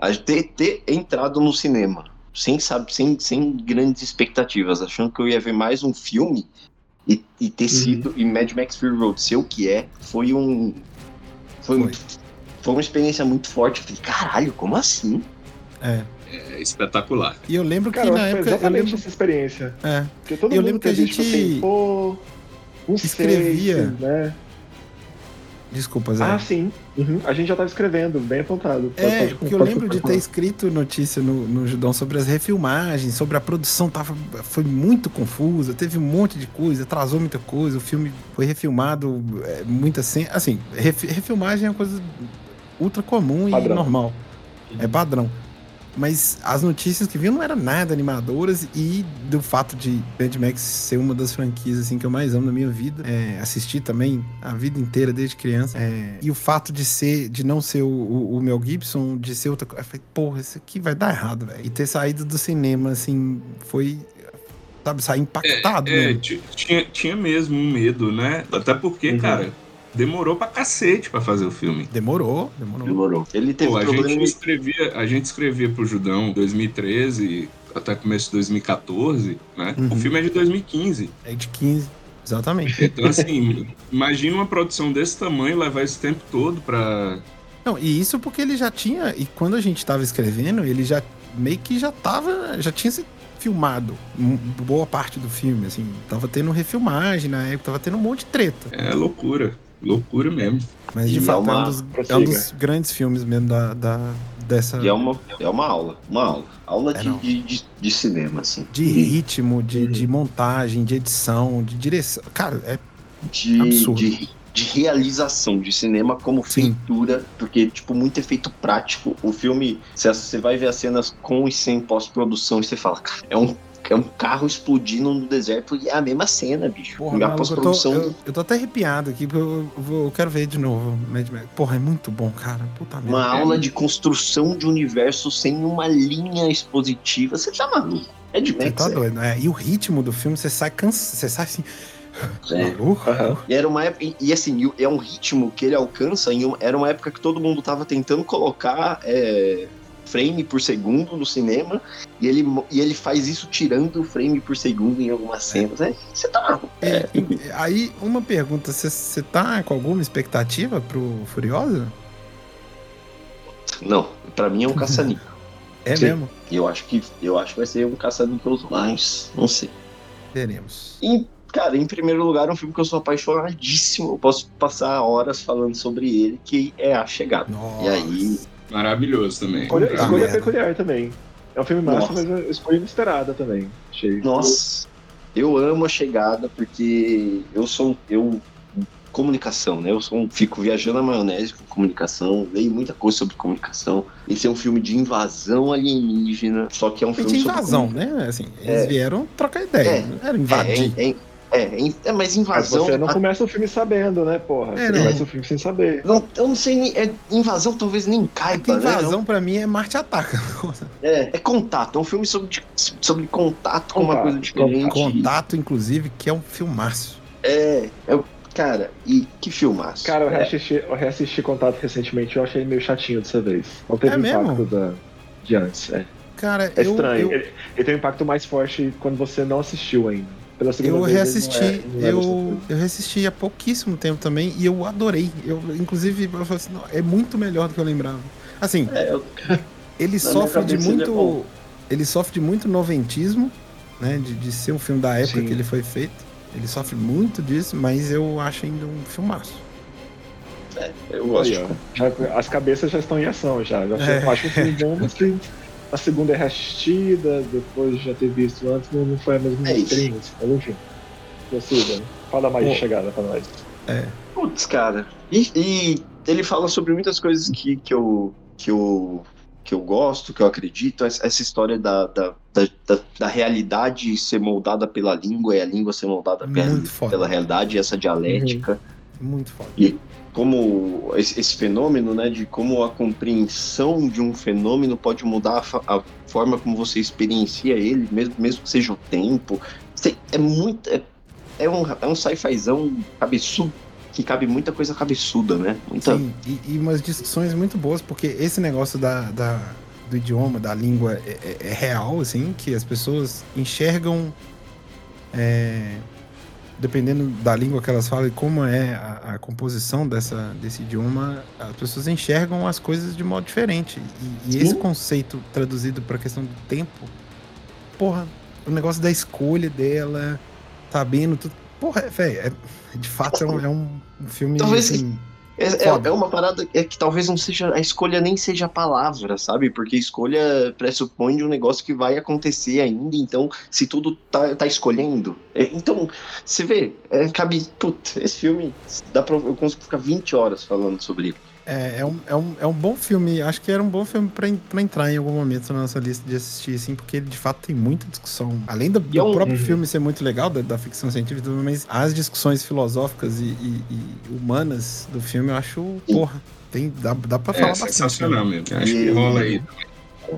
a ter, ter entrado no cinema sem, sabe, sem, sem grandes expectativas, achando que eu ia ver mais um filme e, e ter sido. E Mad Max Fury Road ser o que é, foi um. Foi, Foi. muito- foi uma experiência muito forte. Eu falei, caralho, como assim? É. é espetacular. E eu lembro Cara, que eu na época. Eu exatamente lembro, essa experiência. é, Porque todo Eu mundo lembro que a teve, tipo gente assim, pô, não sei, escrevia. né? desculpa, Zé. Ah, sim. Uhum. A gente já tava escrevendo, bem apontado. É, pode- porque eu pode- lembro de ter escrito notícia no, no Judão sobre as refilmagens, sobre a produção, tava, foi muito confusa, teve um monte de coisa, atrasou muita coisa, o filme foi refilmado, é, muita cena. Assim, ref- refilmagem é uma coisa ultra comum e Padrão. normal. É padrão. Mas as notícias que vinham não eram nada animadoras e do fato de Mad Max ser uma das franquias assim, que eu mais amo na minha vida. É, assisti também a vida inteira desde criança. É, e o fato de ser, de não ser o, o, o Mel Gibson, de ser outra coisa. Eu falei, porra, isso aqui vai dar errado, velho. E ter saído do cinema, assim, foi. Sabe, sair impactado É, ti- tinha, tinha mesmo um medo, né? Até porque, Uhum. cara, demorou pra cacete pra fazer o filme. Demorou, demorou. Demorou. Ele teve Pô, a problema. gente escrevia, a gente escrevia pro Judão em 2013 até começo de 2014, né? Uhum. O filme é de 2015. É de 15. Exatamente. Então, assim, imagina uma produção desse tamanho levar esse tempo todo pra. Não, e isso porque ele já tinha. E quando a gente tava escrevendo, ele já meio que já tava. Já tinha se filmado boa parte do filme, assim. Tava tendo refilmagem na época, tava tendo um monte de treta. É loucura. Loucura mesmo. Mas de E é fato é, uma- um dos, é um dos grandes filmes mesmo da, da, dessa. E é uma, é uma aula, uma aula. Aula É, de, de, de, de cinema, assim. De ritmo, de, de montagem, de edição, de direção. Cara, é de, Absurdo. de, de realização de cinema como Sim. feitura, porque, tipo, muito efeito prático. O filme, você você vai ver as cenas com e sem pós-produção e você fala, cara, é um, é um carro explodindo no deserto e é a mesma cena, bicho. Porra, a maluco, eu, tô, eu, eu tô até arrepiado aqui, porque eu, eu quero ver de novo. Mad Max. Porra, é muito bom, cara. Puta merda. Uma aula de construção de universo sem uma linha expositiva. Você tá maluco? É de Você Max, tá é. doido, né? E o ritmo do filme, você sai cansado. Você sai assim. É. maluco. Aham. E era uma época, e- e assim, é um ritmo que ele alcança em uma, era uma época que todo mundo tava tentando colocar é, frame por segundo no cinema, e ele, e ele faz isso tirando o frame por segundo em algumas cenas. É, você tá maluco. É, E- e- aí, uma pergunta: você- tá com alguma expectativa pro Furiosa? não, pra mim é um caça-níquel. É Sim. mesmo? E eu acho que eu acho que vai ser um caça-níquel mais, não sei. Veremos. Em, cara, em primeiro lugar, é um filme que eu sou apaixonadíssimo. Eu posso passar horas falando sobre ele, que é A Chegada. Nossa. E aí, Maravilhoso também. Escolha, Puta escolha peculiar também. É um filme massa, Nossa. mas a escolha inesperada também. Achei. Nossa, eu amo a chegada porque eu sou eu comunicação, né? Eu sou um, fico viajando na maionese com comunicação, leio muita coisa sobre comunicação. Esse é um filme de invasão alienígena, só que é um filme de invasão, né? Assim, eles É. vieram trocar ideia. É. Não era É, invadir. é, é, é, é, é, mas Mas invasão. você não a- começa o filme sabendo, né, porra? É, você não. começa o filme sem saber. não, eu não sei, nem- é, invasão talvez nem É caiba, né? invasão pra mim é Marte Ataca. É, é contato, é um filme sobre, sobre contato com uma coisa diferente. Contato, inclusive, que é um filmaço. É, é, cara, e que filmaço. Cara, eu é, reassisti, eu reassisti Contato recentemente eu achei meio chatinho dessa vez. Não teve É o impacto mesmo? da, de antes. É, Cara, É eu, estranho. eu, Ele, ele tem um impacto mais forte quando você não assistiu ainda. Pela segunda eu vez, reassisti, não é- não é eu, eu reassisti há pouquíssimo tempo também e eu adorei. Eu, inclusive, eu falei assim, não, é muito melhor do que eu lembrava. Assim, é, eu- ele Na sofre de é muito. Ele sofre de muito noventismo, né? De, de ser um filme da época Sim. que ele foi feito. Ele sofre muito disso, mas eu acho ainda um filmaço. eu gosto. Aí, ó, já- as cabeças já estão em ação já. já É. Eu acho que o filme bom, mas que a segunda é reassistida, depois de já ter visto antes, não, não foi a mesma É experiência. Mas enfim. Fala mais de chegada pra nós. Putz, cara. E, e ele fala sobre muitas coisas que, que, eu, que, eu, que eu gosto, que eu acredito. Essa história da, da, da, da, da realidade ser moldada pela língua e a língua ser moldada pela, pela realidade, essa dialética. Muito foda. Como esse, esse fenômeno, né, de como a compreensão de um fenômeno pode mudar a, a forma como você experiencia ele, mesmo, mesmo que seja o tempo. É muito. É, é um, é um sci-fizão cabeçudo, que cabe muita coisa cabeçuda, né? Muita, Sim, e, e umas discussões muito boas, porque esse negócio da, da- do idioma, da língua, é, é- é real, assim, que as pessoas enxergam, é, dependendo da língua que elas falam e como é a, a composição dessa, desse idioma, as pessoas enxergam as coisas de modo diferente. E, e esse conceito traduzido para a questão do tempo, porra, o negócio da escolha dela, sabendo tudo. Porra, velho, é, de fato é um, é um- um filme. Talvez assim, É, é- é uma parada é que talvez não seja. A escolha nem seja a palavra, sabe? Porque escolha pressupõe de um negócio que vai acontecer ainda. Então, se tudo tá, tá escolhendo. é, então, você vê, é, cabe. Putz, esse filme. Dá pra, eu consigo ficar 20 horas falando sobre ele. É, é, um, é, um, é um bom filme. Acho que era um bom filme pra, en- pra entrar em algum momento na nossa lista de assistir, assim, porque ele de fato tem muita discussão. Além do, do é um- próprio Uhum. filme ser muito legal, da, da ficção científica, mas as discussões filosóficas e, e- e humanas do filme eu acho, porra, tem, dá, dá pra falar É bastante. sensacional mesmo. Acho que E- rola aí.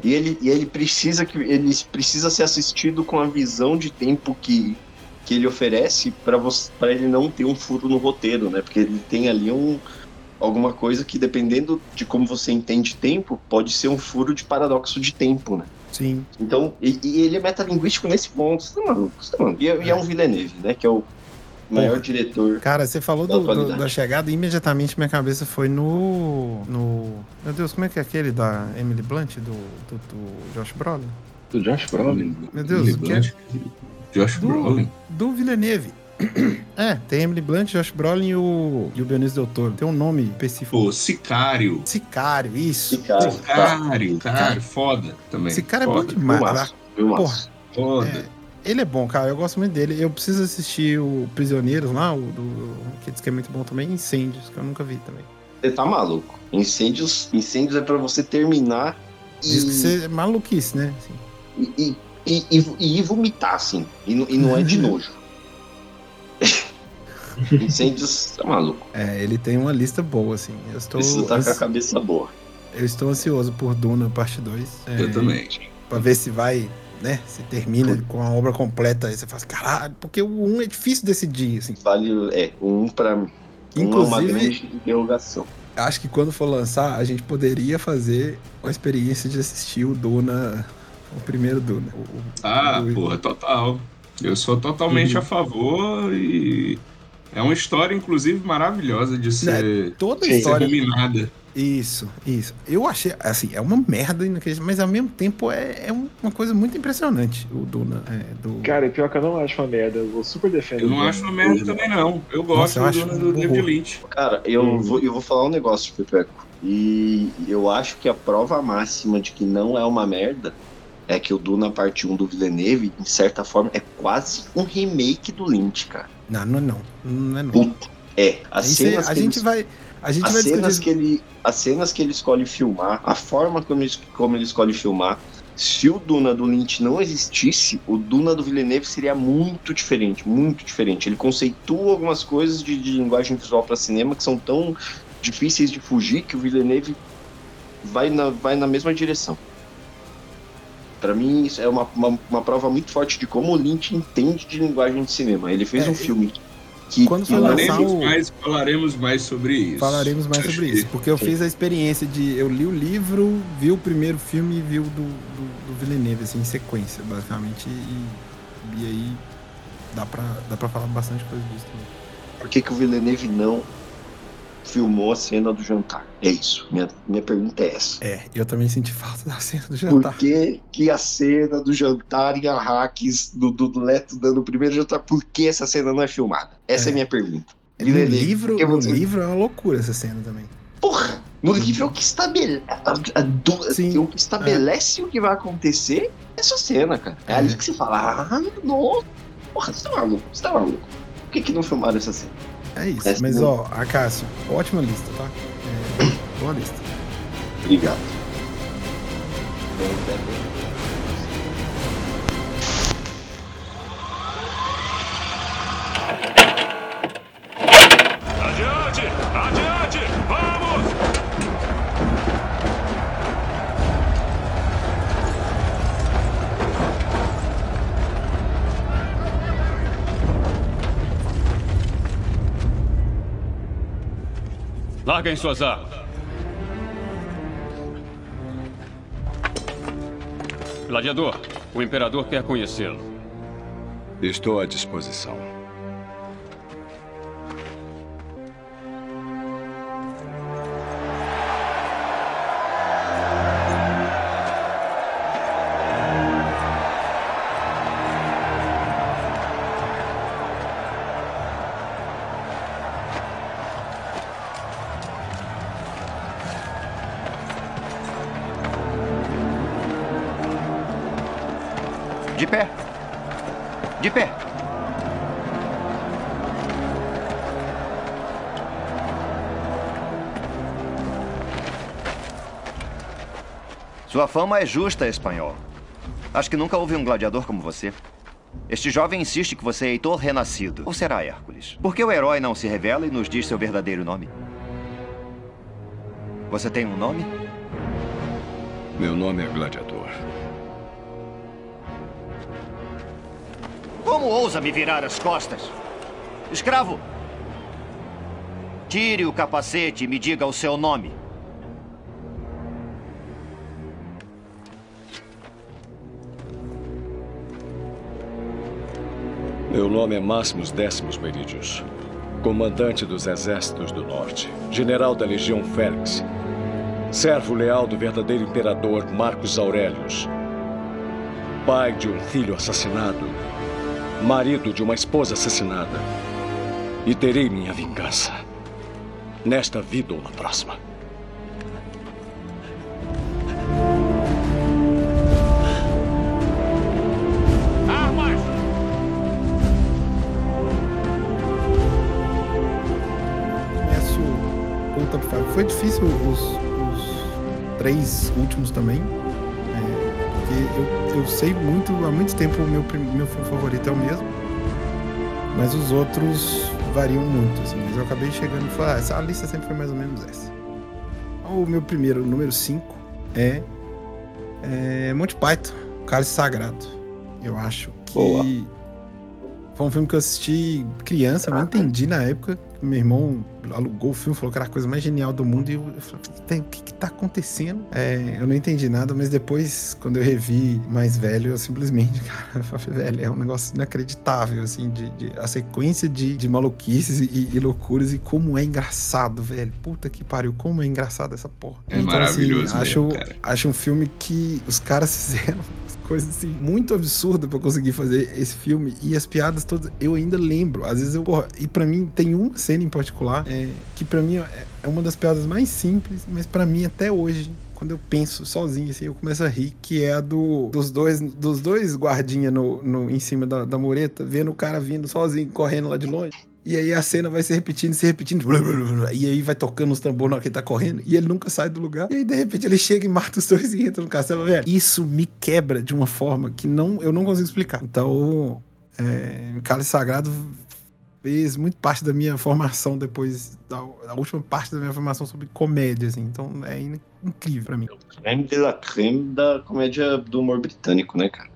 E ele, e ele precisa que ele precisa ser assistido com a visão de tempo que, que ele oferece para você para ele não ter um furo no roteiro, né? Porque ele tem ali um alguma coisa que dependendo de como você entende tempo, pode ser um furo de paradoxo de tempo, né? Sim. Então, e, e ele é metalinguístico nesse ponto, você tá maluco, você tá maluco. E, é- e é um Villeneuve, né? Que é o maior diretor. Cara, você falou Da do- do- da chegada e imediatamente minha cabeça foi no. no. Meu Deus, como é que é aquele da Emily Blunt, do, do, do Josh Brolin? Do Josh Brolin. Meu Deus, Emily o que é? Josh Do, Brolin. do Villeneuve. É, tem Emily Blunt, Josh Brolin e o, e o Benício Del Toro. Tem um nome específico. Pô, Sicário. Sicário, isso. Sicário. Sicário, cara, foda também. Esse cara é bom demais. Filmaço, tá? filmaço. Foda. É, ele é bom, cara. Eu gosto muito dele. Eu preciso assistir o Prisioneiros lá, o do, que diz que é muito bom também. Incêndios, que eu nunca vi também. Você tá maluco. Incêndios, incêndios é pra você terminar e, Diz que você é maluquice, né? Assim. e, e, e, e ir vomitar, assim. E, e não é de nojo. Incêndios, tá maluco. É, ele tem uma lista boa, assim. Eu estou, Precisa estar com a cabeça boa. eu estou ansioso por Duna, parte 2. É, Eu também. Pra ver se vai, né? Se termina com a obra completa. Aí você fala assim, caralho, porque o 1 é difícil decidir, assim. Vale, é, um pra mim. Um é uma Inclusive, grande interrogação. acho que quando for lançar, a gente poderia fazer a experiência de assistir o Duna, o primeiro Duna. O- o- Ah, o- porra, total. Eu sou totalmente Uhum. a favor e é uma história, inclusive, maravilhosa de ser, Toda a Sim, ser história. Isso, isso. Eu achei, assim, é uma merda, inacreditável, mas ao mesmo tempo é, é uma coisa muito impressionante, o Duna. É, do... Cara, e pior que eu não acho uma merda. Eu super defendo. Eu não acho uma merda também, não. Eu gosto Nossa, eu do, acho do um David. Lynch. Cara, eu, Hum. vou, eu vou falar um negócio, Pepeco. E eu acho que a prova máxima de que não é uma merda é que o Duna Parte 1 do Villeneuve, em certa forma, é quase um remake do Lynch, cara. Não, não é não. Não é não. Puta, É, as aí, cenas, a que, gente ele, vai. A gente as, vai cenas discutir. que ele, as cenas que ele escolhe filmar, a forma como ele, como ele escolhe filmar, se o Duna do Lynch não existisse, o Duna do Villeneuve seria muito diferente, muito diferente. Ele conceitua algumas coisas de, de linguagem visual para cinema que são tão difíceis de fugir que o Villeneuve vai na, vai na mesma direção. Para mim, isso é uma, uma, uma prova muito forte de como o Lynch entende de linguagem de cinema. Ele fez É, um filme que quando foi Falaremos o- mais, falaremos mais sobre isso. Falaremos mais sobre isso. Porque eu fiz a experiência de. Eu li o livro, vi o primeiro filme e vi o do, do, do Villeneuve, assim, em sequência, basicamente. E, e aí dá pra, dá pra falar bastante coisa disso também. Por que, que o Villeneuve não filmou a cena do jantar? É isso. Minha, minha pergunta é essa. É, eu também senti falta da cena do Por jantar. que, que a cena do jantar em Arrakis, do, do, Leto dando o primeiro jantar, por que essa cena não é filmada? Essa é, É. a minha pergunta. No Villeneuve, livro, por no livro é uma loucura essa cena também. Porra! No livro é o que estabelece, a, a, do- Sim. o que estabelece o que vai acontecer é essa cena, cara. É, É. ali que você fala, ah, nossa, porra, você tá maluco, você tá maluco. Por que, que não filmaram essa cena? É isso. Essa Mas, ó, Acácio, ótima lista, tá? É, boa lista. Obrigado. Larguem suas armas. Gladiador, o imperador quer conhecê-lo. Estou à disposição. Sua fama é justa, espanhol. Acho que nunca houve um gladiador como você. Este jovem insiste que você é Heitor renascido. Ou será Hércules? Por que o herói não se revela e nos diz seu verdadeiro nome? Você tem um nome? Meu nome é Gladiador. Como ousa me virar as costas? Escravo! Tire o capacete e me diga o seu nome. Meu nome é Máximos Décimos Meridius, comandante dos exércitos do norte, general da Legião Félix, servo leal do verdadeiro imperador Marcos Aurelius, pai de um filho assassinado, marido de uma esposa assassinada. E terei minha vingança. Nesta vida ou na próxima. Foi difícil os, os três últimos também. é, porque eu, eu sei muito, há muito tempo o meu, meu filme favorito é o mesmo. Mas os outros variam muito, assim. Mas eu acabei chegando e falei, ah, essa lista sempre foi mais ou menos essa. O meu primeiro, número 5, é, é Monty Python, Cálice Sagrado. Eu acho que Boa. foi um filme que eu assisti criança, não entendi na época. Meu irmão alugou o filme, falou que era a coisa mais genial do mundo. E eu, eu falei, "Tem- o que que tá acontecendo? É, eu não entendi nada, mas depois, quando eu revi mais velho, eu simplesmente, cara, eu falei, velho, é um negócio inacreditável, assim, de, de- a sequência de, de maluquices e, e loucuras e como é engraçado, velho. Puta que pariu, como é engraçado essa porra. É maravilhoso Assim, acho, mesmo, acho um filme que os caras fizeram coisas assim muito absurdas pra conseguir fazer esse filme e as piadas todas eu ainda lembro. Às vezes eu, porra, e pra mim tem cena em particular é, que pra mim é, é uma das piadas mais simples, mas pra mim até hoje quando eu penso sozinho, assim, eu começo a rir, que é a do, dos dois dos dois guardinha no, no, em cima da, da mureta, vendo o cara vindo sozinho, correndo lá de longe. E aí a cena vai se repetindo, se repetindo, blá, blá, blá, e aí vai tocando os tambores na hora que ele tá correndo, e ele nunca sai do lugar. E aí, de repente, ele chega e mata os dois e entra no castelo, velho. Isso me quebra de uma forma que não, eu não consigo explicar. Então, é, Cálice Sagrado fez muito parte da minha formação depois, da, da última parte da minha formação sobre comédia, assim. Então, é in- incrível pra mim. Creme de la creme da comédia do humor britânico, né, cara?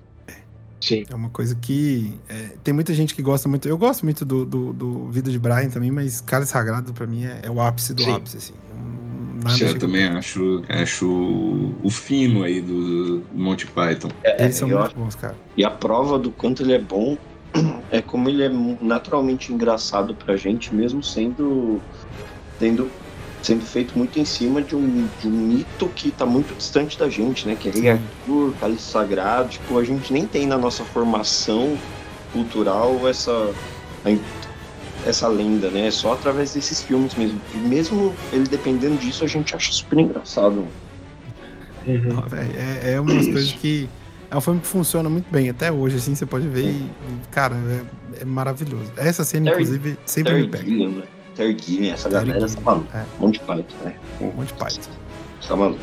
Sim. É uma coisa que é, tem muita gente que gosta muito. Eu gosto muito do, do, do Vida de Brian também, mas Cálice Sagrado pra mim é, é o ápice do Sim. ápice, assim. Nada Eu também acho, acho o fino aí do Monty Python. É, Eles são muito acho- bons, cara. E a prova do quanto ele é bom é como ele é naturalmente engraçado pra gente, mesmo sendo, tendo, sendo feito muito em cima de um, de um mito que tá muito distante da gente, né? Que é Rei Arthur, Cálice Sagrado. Tipo, a gente nem tem na nossa formação cultural essa, essa lenda, né? É só através desses filmes mesmo. E mesmo ele dependendo disso, a gente acha super engraçado. Véi, é, é uma das coisas que. É um filme que funciona muito bem até hoje, assim, você pode ver e, cara, é, é maravilhoso. Essa cena, Terry- inclusive, sempre Terry me pega. Gilliam, né? Terry Gilliam, essa Terry galera tá maluca. é. Um monte de Python, né? Um monte de Python. Tá maluco.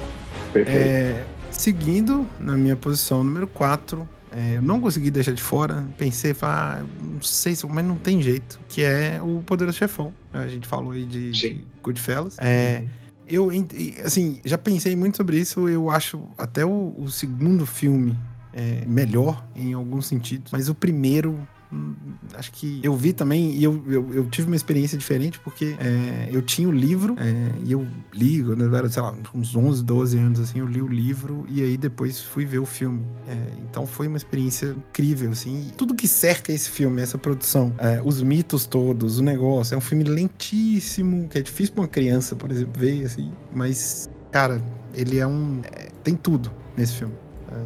Perfeito. É, seguindo, na minha posição número 4, eu não consegui deixar de fora. Pensei, falei, ah, não sei, se- mas não tem jeito. Que é o Poderoso Chefão. A gente falou aí de, de Goodfellas. É, eu, ent- e, assim, já pensei muito sobre isso. Eu acho até o, o segundo filme é, melhor em alguns sentidos. Mas o primeiro. hum, Acho que eu vi também e eu, eu, eu tive uma experiência diferente porque é, eu tinha o livro é, e eu li, quando eu era, sei lá, uns 11, 12 anos assim, eu li o livro e aí depois fui ver o filme. É, então foi uma experiência incrível, assim. Tudo que cerca esse filme, essa produção, é, os mitos todos, o negócio, é um filme lentíssimo, que é difícil pra uma criança, por exemplo, ver, assim. Mas, cara, ele é um. é, tem tudo nesse filme.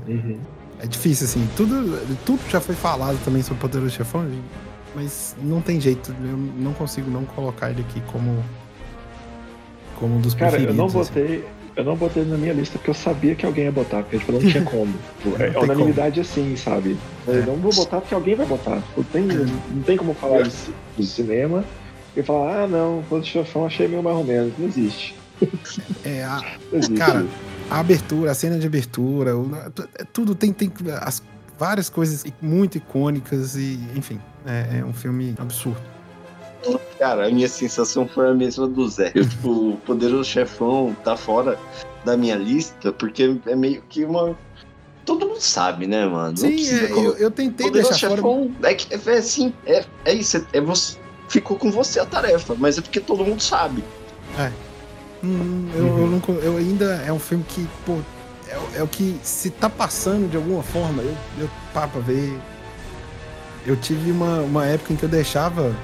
Uhum. É difícil, assim. Tudo, tudo já foi falado também sobre o Poderoso Chefão, gente, mas não tem jeito. Eu não consigo não colocar ele aqui como. Como um dos Cara, eu preferidos. não assim. botei. Eu não botei na minha lista porque eu sabia que alguém ia botar, porque tipo, não tinha como. É unanimidade assim, sabe? Eu É. não vou botar porque alguém vai botar. Tipo, tem, não tem como falar de, de cinema e falar, ah não, o chefão achei meio mais ou menos. Não existe. É, a, Não existe. Cara, a abertura, a cena de abertura, é tudo tem, tem as, várias coisas muito icônicas e, enfim, é, é um filme absurdo. Cara, a minha sensação foi a mesma do Zé. Eu, tipo, o Poderoso Chefão tá fora da minha lista, porque é meio que uma. Todo mundo sabe, né, mano? Sim, é, eu, eu tentei Poderoso deixar fora. Chefão é, que- é assim, é, é isso, é você. Ficou com você a tarefa, mas é porque todo mundo sabe. Hum, eu, eu, não co- eu ainda é um filme que, pô, é, é o que se tá passando de alguma forma, eu, eu pá pra ver. Eu tive uma, uma época em que eu deixava.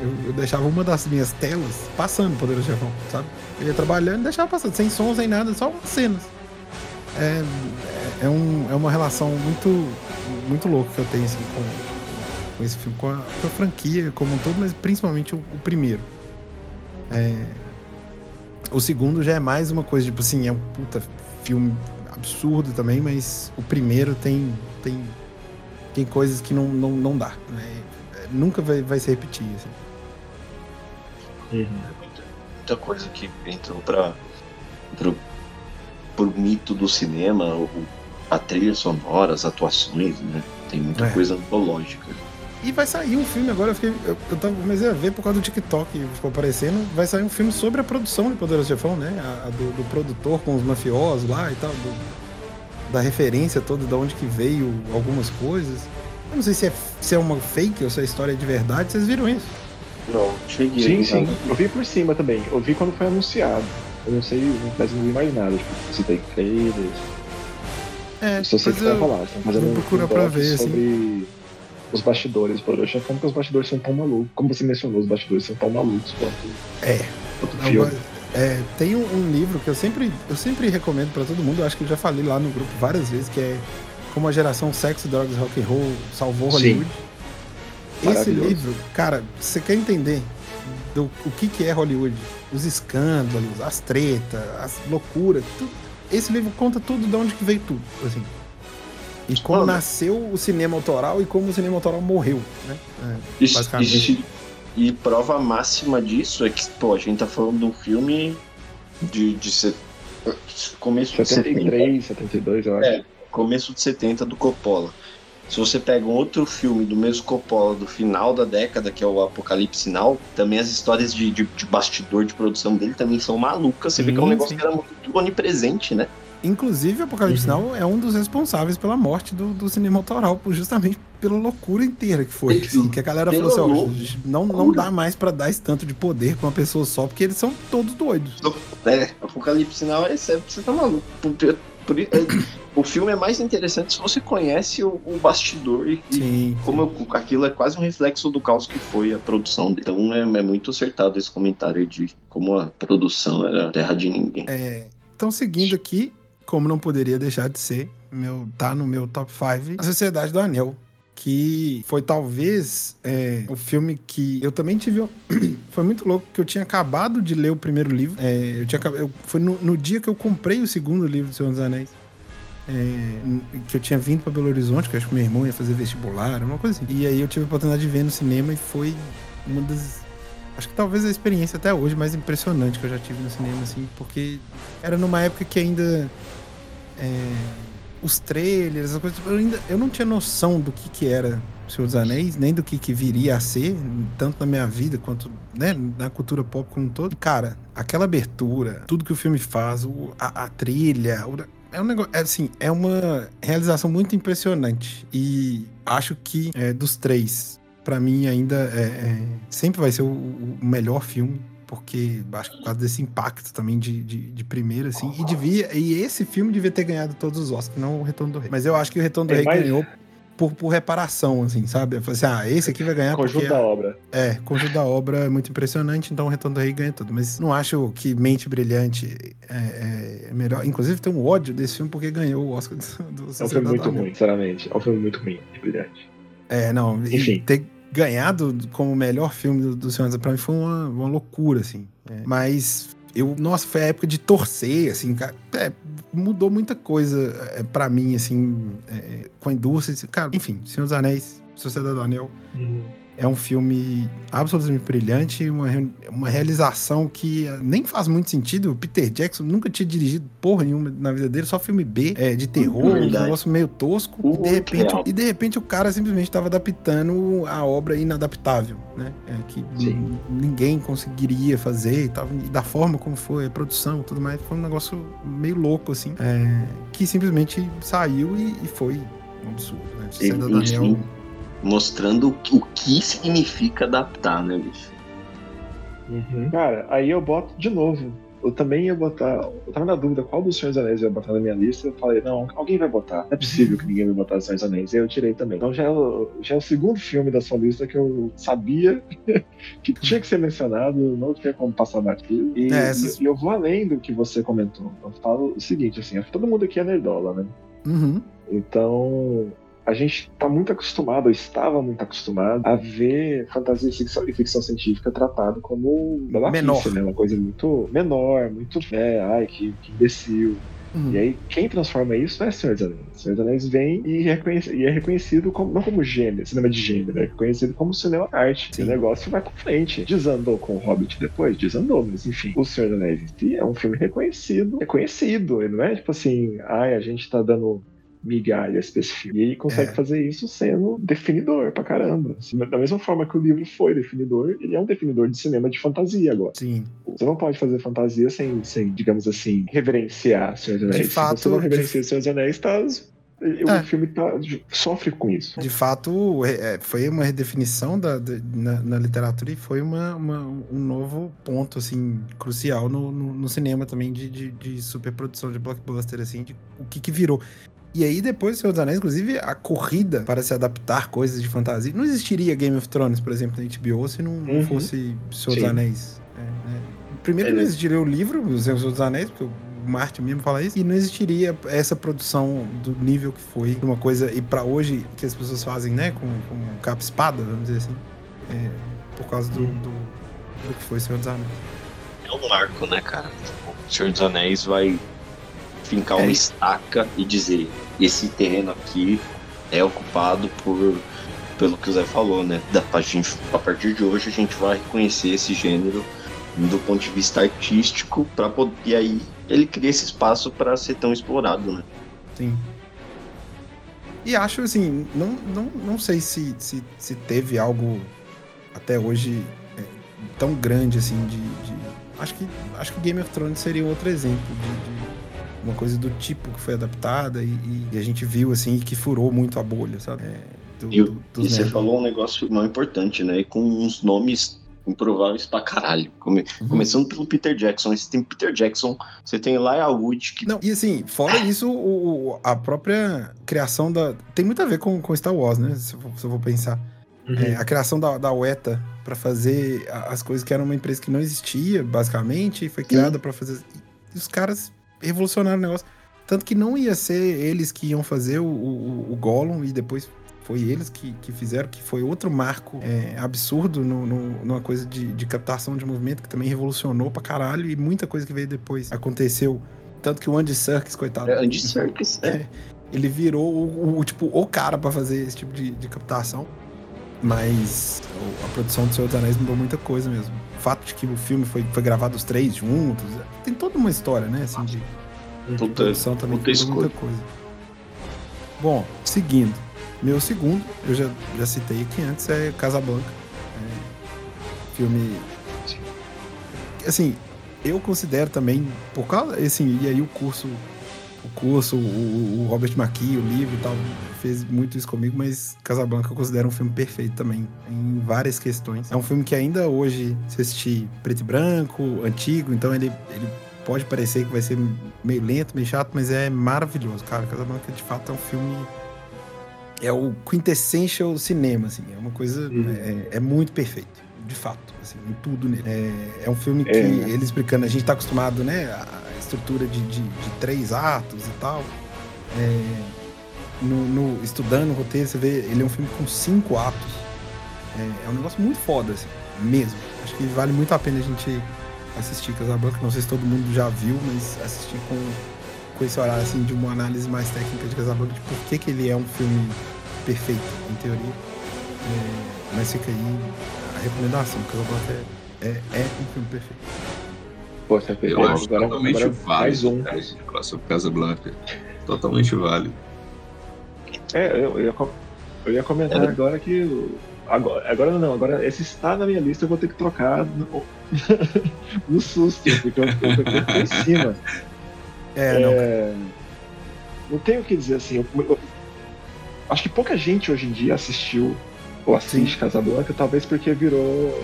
Eu, eu deixava uma das minhas telas passando Poderoso Chefão, sabe? Eu ia trabalhando e deixava passando, sem som, sem nada, só umas cenas. É, é, é um, é uma relação muito, muito louca que eu tenho assim, com, com esse filme, com a, com a franquia como um todo, mas principalmente o, o primeiro. É, o segundo já é mais uma coisa, tipo assim, é um puta filme absurdo também, mas o primeiro tem tem, tem coisas que não, não, não dá. né? É, Nunca vai, vai se repetir, assim. Muita coisa que entrou pra, pro, pro mito do cinema, o, a trilha sonora, as atuações, né? Tem muita É. coisa antológica. E vai sair um filme agora, eu, fiquei, eu, eu tava, comecei a ver por causa do TikTok, ficou aparecendo. Vai sair um filme sobre a produção de Poderoso Chefão, né? A, a do, do produtor com os mafiosos lá e tal, do- da referência toda, de onde que veio algumas coisas. Eu não sei se é, se é uma fake ou se a história é de verdade, vocês viram isso? Não, cheguei. Sim, sim. Eu vi por cima também. Eu vi quando foi anunciado. Eu não sei, mas não vi mais nada. Tipo, se tem trailers. É, Só sei mas que vai eu rolar. Estão fazendo vou um procurar pra ver, assim. Os bastidores. Por hoje, como que os bastidores são tão malucos. Como você mencionou, os bastidores são tão malucos quanto É. quanto filme. é, tem um, um livro que eu sempre, eu sempre recomendo pra todo mundo, eu acho que eu já falei lá no grupo várias vezes, que é Como a geração sexo, drogas, rock and roll salvou Sim. Hollywood. Esse Maravilhoso. livro, cara, você quer entender do, o que, que é Hollywood? Os escândalos, as tretas, as loucuras, tudo. Esse livro conta tudo de onde que veio tudo, assim. E como Mano. nasceu o cinema autoral e como o cinema autoral morreu, né? É, Isso, e prova máxima disso é que, pô, a gente tá falando de um filme de, de se- começo de 70. 73, 72, eu acho. É, começo de 70 do Coppola. Se você pega um outro filme do mesmo Coppola do final da década, que é o Apocalipse Now, também as histórias de, de, de bastidor de produção dele também são malucas. Você vê que é um Sim, negócio sim. que era muito onipresente, né? Inclusive, Apocalipse Now é um dos responsáveis pela morte do, do cinema autoral, justamente pela loucura inteira que foi. assim, que a galera falou assim: ó, não, não dá mais pra dar esse tanto de poder pra uma pessoa só, porque eles são todos doidos. É, Apocalipse Now é sério, você tá maluco. Por- por- é, o filme é mais interessante se você conhece o, o bastidor e, Sim. como eu- aquilo é quase um reflexo do caos que foi a produção dele. Então é, é muito acertado esse comentário de como a produção era terra de ninguém. É, então, seguindo aqui, como não poderia deixar de ser, meu, tá no meu top 5, A Sociedade do Anel. Que foi talvez é, o filme que eu também tive. Foi muito louco, que eu tinha acabado de ler o primeiro livro. É, eu tinha, eu- foi no, no dia que eu comprei o segundo livro do Senhor dos Anéis. É, que eu tinha vindo pra Belo Horizonte, que acho que meu irmão ia fazer vestibular, uma coisa assim. E aí eu tive a oportunidade de ver no cinema e foi uma das. Acho que talvez a experiência até hoje mais impressionante que eu já tive no cinema, assim, porque era numa época que ainda. É, os trailers, as coisas. Eu, ainda, eu não tinha noção do que, que era Senhor dos Anéis, nem do que, que viria a ser, tanto na minha vida quanto né, na cultura pop como um todo. Cara, aquela abertura, tudo que o filme faz, o- a, a trilha, o- é um negócio. É, assim, é uma realização muito impressionante. E acho que é, dos três, pra mim ainda é, é, sempre vai ser o, o melhor filme. Porque acho que por causa desse impacto também de, de, de primeira, assim. E devia. E esse filme devia ter ganhado todos os Oscars, não o Retorno do Rei. Mas eu acho que o Retorno do É, Rei mas- ganhou por, por reparação, assim, sabe? Eu falei assim, ah, esse aqui vai ganhar Conjunto porque... da obra. É, conjunto da obra é muito impressionante, então o Retorno do Rei ganha tudo. Mas não acho que Mente Brilhante é, é melhor. Inclusive tem um ódio desse filme porque ganhou o Oscar do, do É um filme muito ruim, sinceramente. É um filme muito ruim, é brilhante. É, não. Enfim. ter ganhado como o melhor filme do, do Senhor dos Anéis, pra mim foi uma, uma loucura, assim. É, Mas eu, nossa, foi a época de torcer, assim, cara. É, mudou muita coisa é, para mim, assim, é, com a indústria. assim, Cara, enfim, Senhor dos Anéis, Sociedade do Anel. É um filme absolutamente brilhante, uma, uma realização que nem faz muito sentido. O Peter Jackson nunca tinha dirigido porra nenhuma na vida dele, só filme B, é, de terror, um negócio meio tosco. E de, repente, e de repente o cara simplesmente estava adaptando a obra inadaptável, né? É, que ninguém conseguiria fazer e, tal, e da forma como foi, a produção e tudo mais. Foi um negócio meio louco, assim, é, que simplesmente saiu e, e foi um absurdo, né? Enfim, Anel. Mostrando o que, significa adaptar, né, bicho? Uhum. Cara, aí eu boto de novo. Eu também ia botar. Eu tava na dúvida qual dos Senhor dos Anéis eu ia botar na minha lista. Eu falei, não, alguém vai botar. Não é possível que ninguém vai botar Senhor dos Anéis. E aí eu tirei também. Então já é, o, já é o segundo filme da sua lista que eu sabia que tinha que ser mencionado, não tinha como passar batido. E, É, essas- e eu vou além do que você comentou. Eu falo o seguinte, assim, todo mundo aqui é nerdola, né? Uhum. Então, a gente tá muito acostumado, ou estava muito acostumado, a ver fantasia e ficção, e ficção científica tratado como Menor. né? Uma coisa muito menor, muito, é, ai, que, que imbecil. Uhum. E aí, quem transforma isso é Senhor dos Anéis. Senhor dos Anéis vem e, e é reconhecido como, não como gênero, cinema de gênero, é reconhecido como cinema arte. Sim. O negócio vai pra frente. Desandou com o Hobbit depois? Desandou, mas enfim. O Senhor dos Anéis em si é um filme reconhecido. Reconhecido, e não é tipo assim, ai, a gente tá dando esse filme. E ele consegue É. fazer isso sendo definidor pra caramba. Assim, Da mesma forma que o livro foi definidor, ele é um definidor de cinema de fantasia agora. Sim. Você não pode fazer fantasia sem, sem digamos assim, reverenciar Senhor dos Anéis. fato, Se você não de- reverencia Senhor dos Anéis, tá, o É. filme tá, sofre com isso. De fato, é, é, foi uma redefinição da, da- na, na literatura e foi uma, uma- um novo ponto, assim, crucial no, no, no cinema também de, de, de superprodução de blockbuster, assim, de o que que virou. E aí, depois do Senhor dos Anéis, inclusive, a corrida para se adaptar coisas de fantasia. Não existiria Game of Thrones, por exemplo, na HBO, se não, Uhum. fosse Senhor Sim. dos Anéis. É, né? Primeiro, que não Ele- existiria o livro, O Senhor dos Anéis, porque o Martin mesmo fala isso, e não existiria essa produção do nível que foi, uma coisa, e pra hoje, que as pessoas fazem, né, com, com capa e espada, vamos dizer assim, é, por causa do, do, do que foi Senhor dos Anéis. É um marco, né, cara? Tipo, o Senhor dos Anéis vai fincar É, uma estaca e dizer: esse terreno aqui é ocupado por. Pelo que o Zé falou, né? Da, a, gente, a partir de hoje a gente vai reconhecer esse gênero do ponto de vista artístico para poder e aí ele cria esse espaço para ser tão explorado, né? Sim. E acho assim, não, não, não sei se, se, se teve algo até hoje é, tão grande assim de, de- Acho que, acho que Game of Thrones seria outro exemplo de, de uma coisa do tipo que foi adaptada e, e- e a gente viu assim que furou muito a bolha, sabe? É, do- E, do- e você falou um negócio não importante, né? E com uns nomes improváveis pra caralho. Come- Uhum. Começando pelo Peter Jackson. Você tem Peter Jackson, você tem Elijah Wood, que Não, e assim, fora isso, o, a própria criação da. Tem muito a ver com, com Star Wars, né? Se eu, for- se eu vou pensar. É, a criação da, da UETA para fazer as coisas que era uma empresa que não existia, basicamente, e foi criada para fazer. E os caras revolucionaram o negócio. Tanto que não ia ser eles que iam fazer o, o, o Gollum, e depois foi eles que, que fizeram, que foi outro marco é, absurdo no, no- numa coisa de, de captação de movimento, que também revolucionou pra caralho, e muita coisa que veio depois aconteceu. Tanto que o Andy Serkis, coitado. é Andy Serkis, é. Ele virou o, o- tipo, o cara pra fazer esse tipo de, de captação. Mas a produção do Senhor dos Anéis mudou muita coisa mesmo. O fato de que o filme foi, foi gravado os três juntos. Tem toda uma história, né? Assim, de, de Puta- produção também mudou muita coisa. Bom, seguindo. Meu segundo, eu já, já citei aqui antes, é Casablanca. É, filme. Assim, eu considero também, por causa. Assim, e aí o curso. O curso, o, o Robert McKee, o livro e tal, fez muito isso comigo, mas Casablanca eu considero um filme perfeito também, em várias questões. É um filme que ainda hoje, se assistir preto e branco, antigo, então ele, ele pode parecer que vai ser meio lento, meio chato, mas é maravilhoso, cara. Casablanca de fato é um filme é o quintessential cinema, assim. É uma coisa. É, é muito perfeito, de fato, assim, em tudo nele. É, é um filme que É. ele explicando, a gente tá acostumado, né? A estrutura de, de, de três atos e tal. É, no, no- estudando o roteiro, você vê, ele é um filme com cinco atos. É, é um negócio muito foda, assim, mesmo. Acho que vale muito a pena a gente assistir Casablanca. Não sei se todo mundo já viu, mas assistir com, com esse horário, assim, de uma análise mais técnica de Casablanca, de por que, que ele é um filme perfeito, em teoria. É, mas fica aí a recomendação. Casablanca é, é, é um filme perfeito. Pô, você Eu acho agora, totalmente agora mais válido um. falar sobre Casablanca. Totalmente válido. É, eu, eu ia, eu ia comentar É. agora que. Agora, agora não, agora esse está na minha lista, eu vou ter que trocar no, no susto, porque eu, eu, eu tô em cima. É, não. É, não tenho o que dizer assim. eu- eu- acho que pouca gente hoje em dia assistiu ou assiste Casablanca, talvez porque virou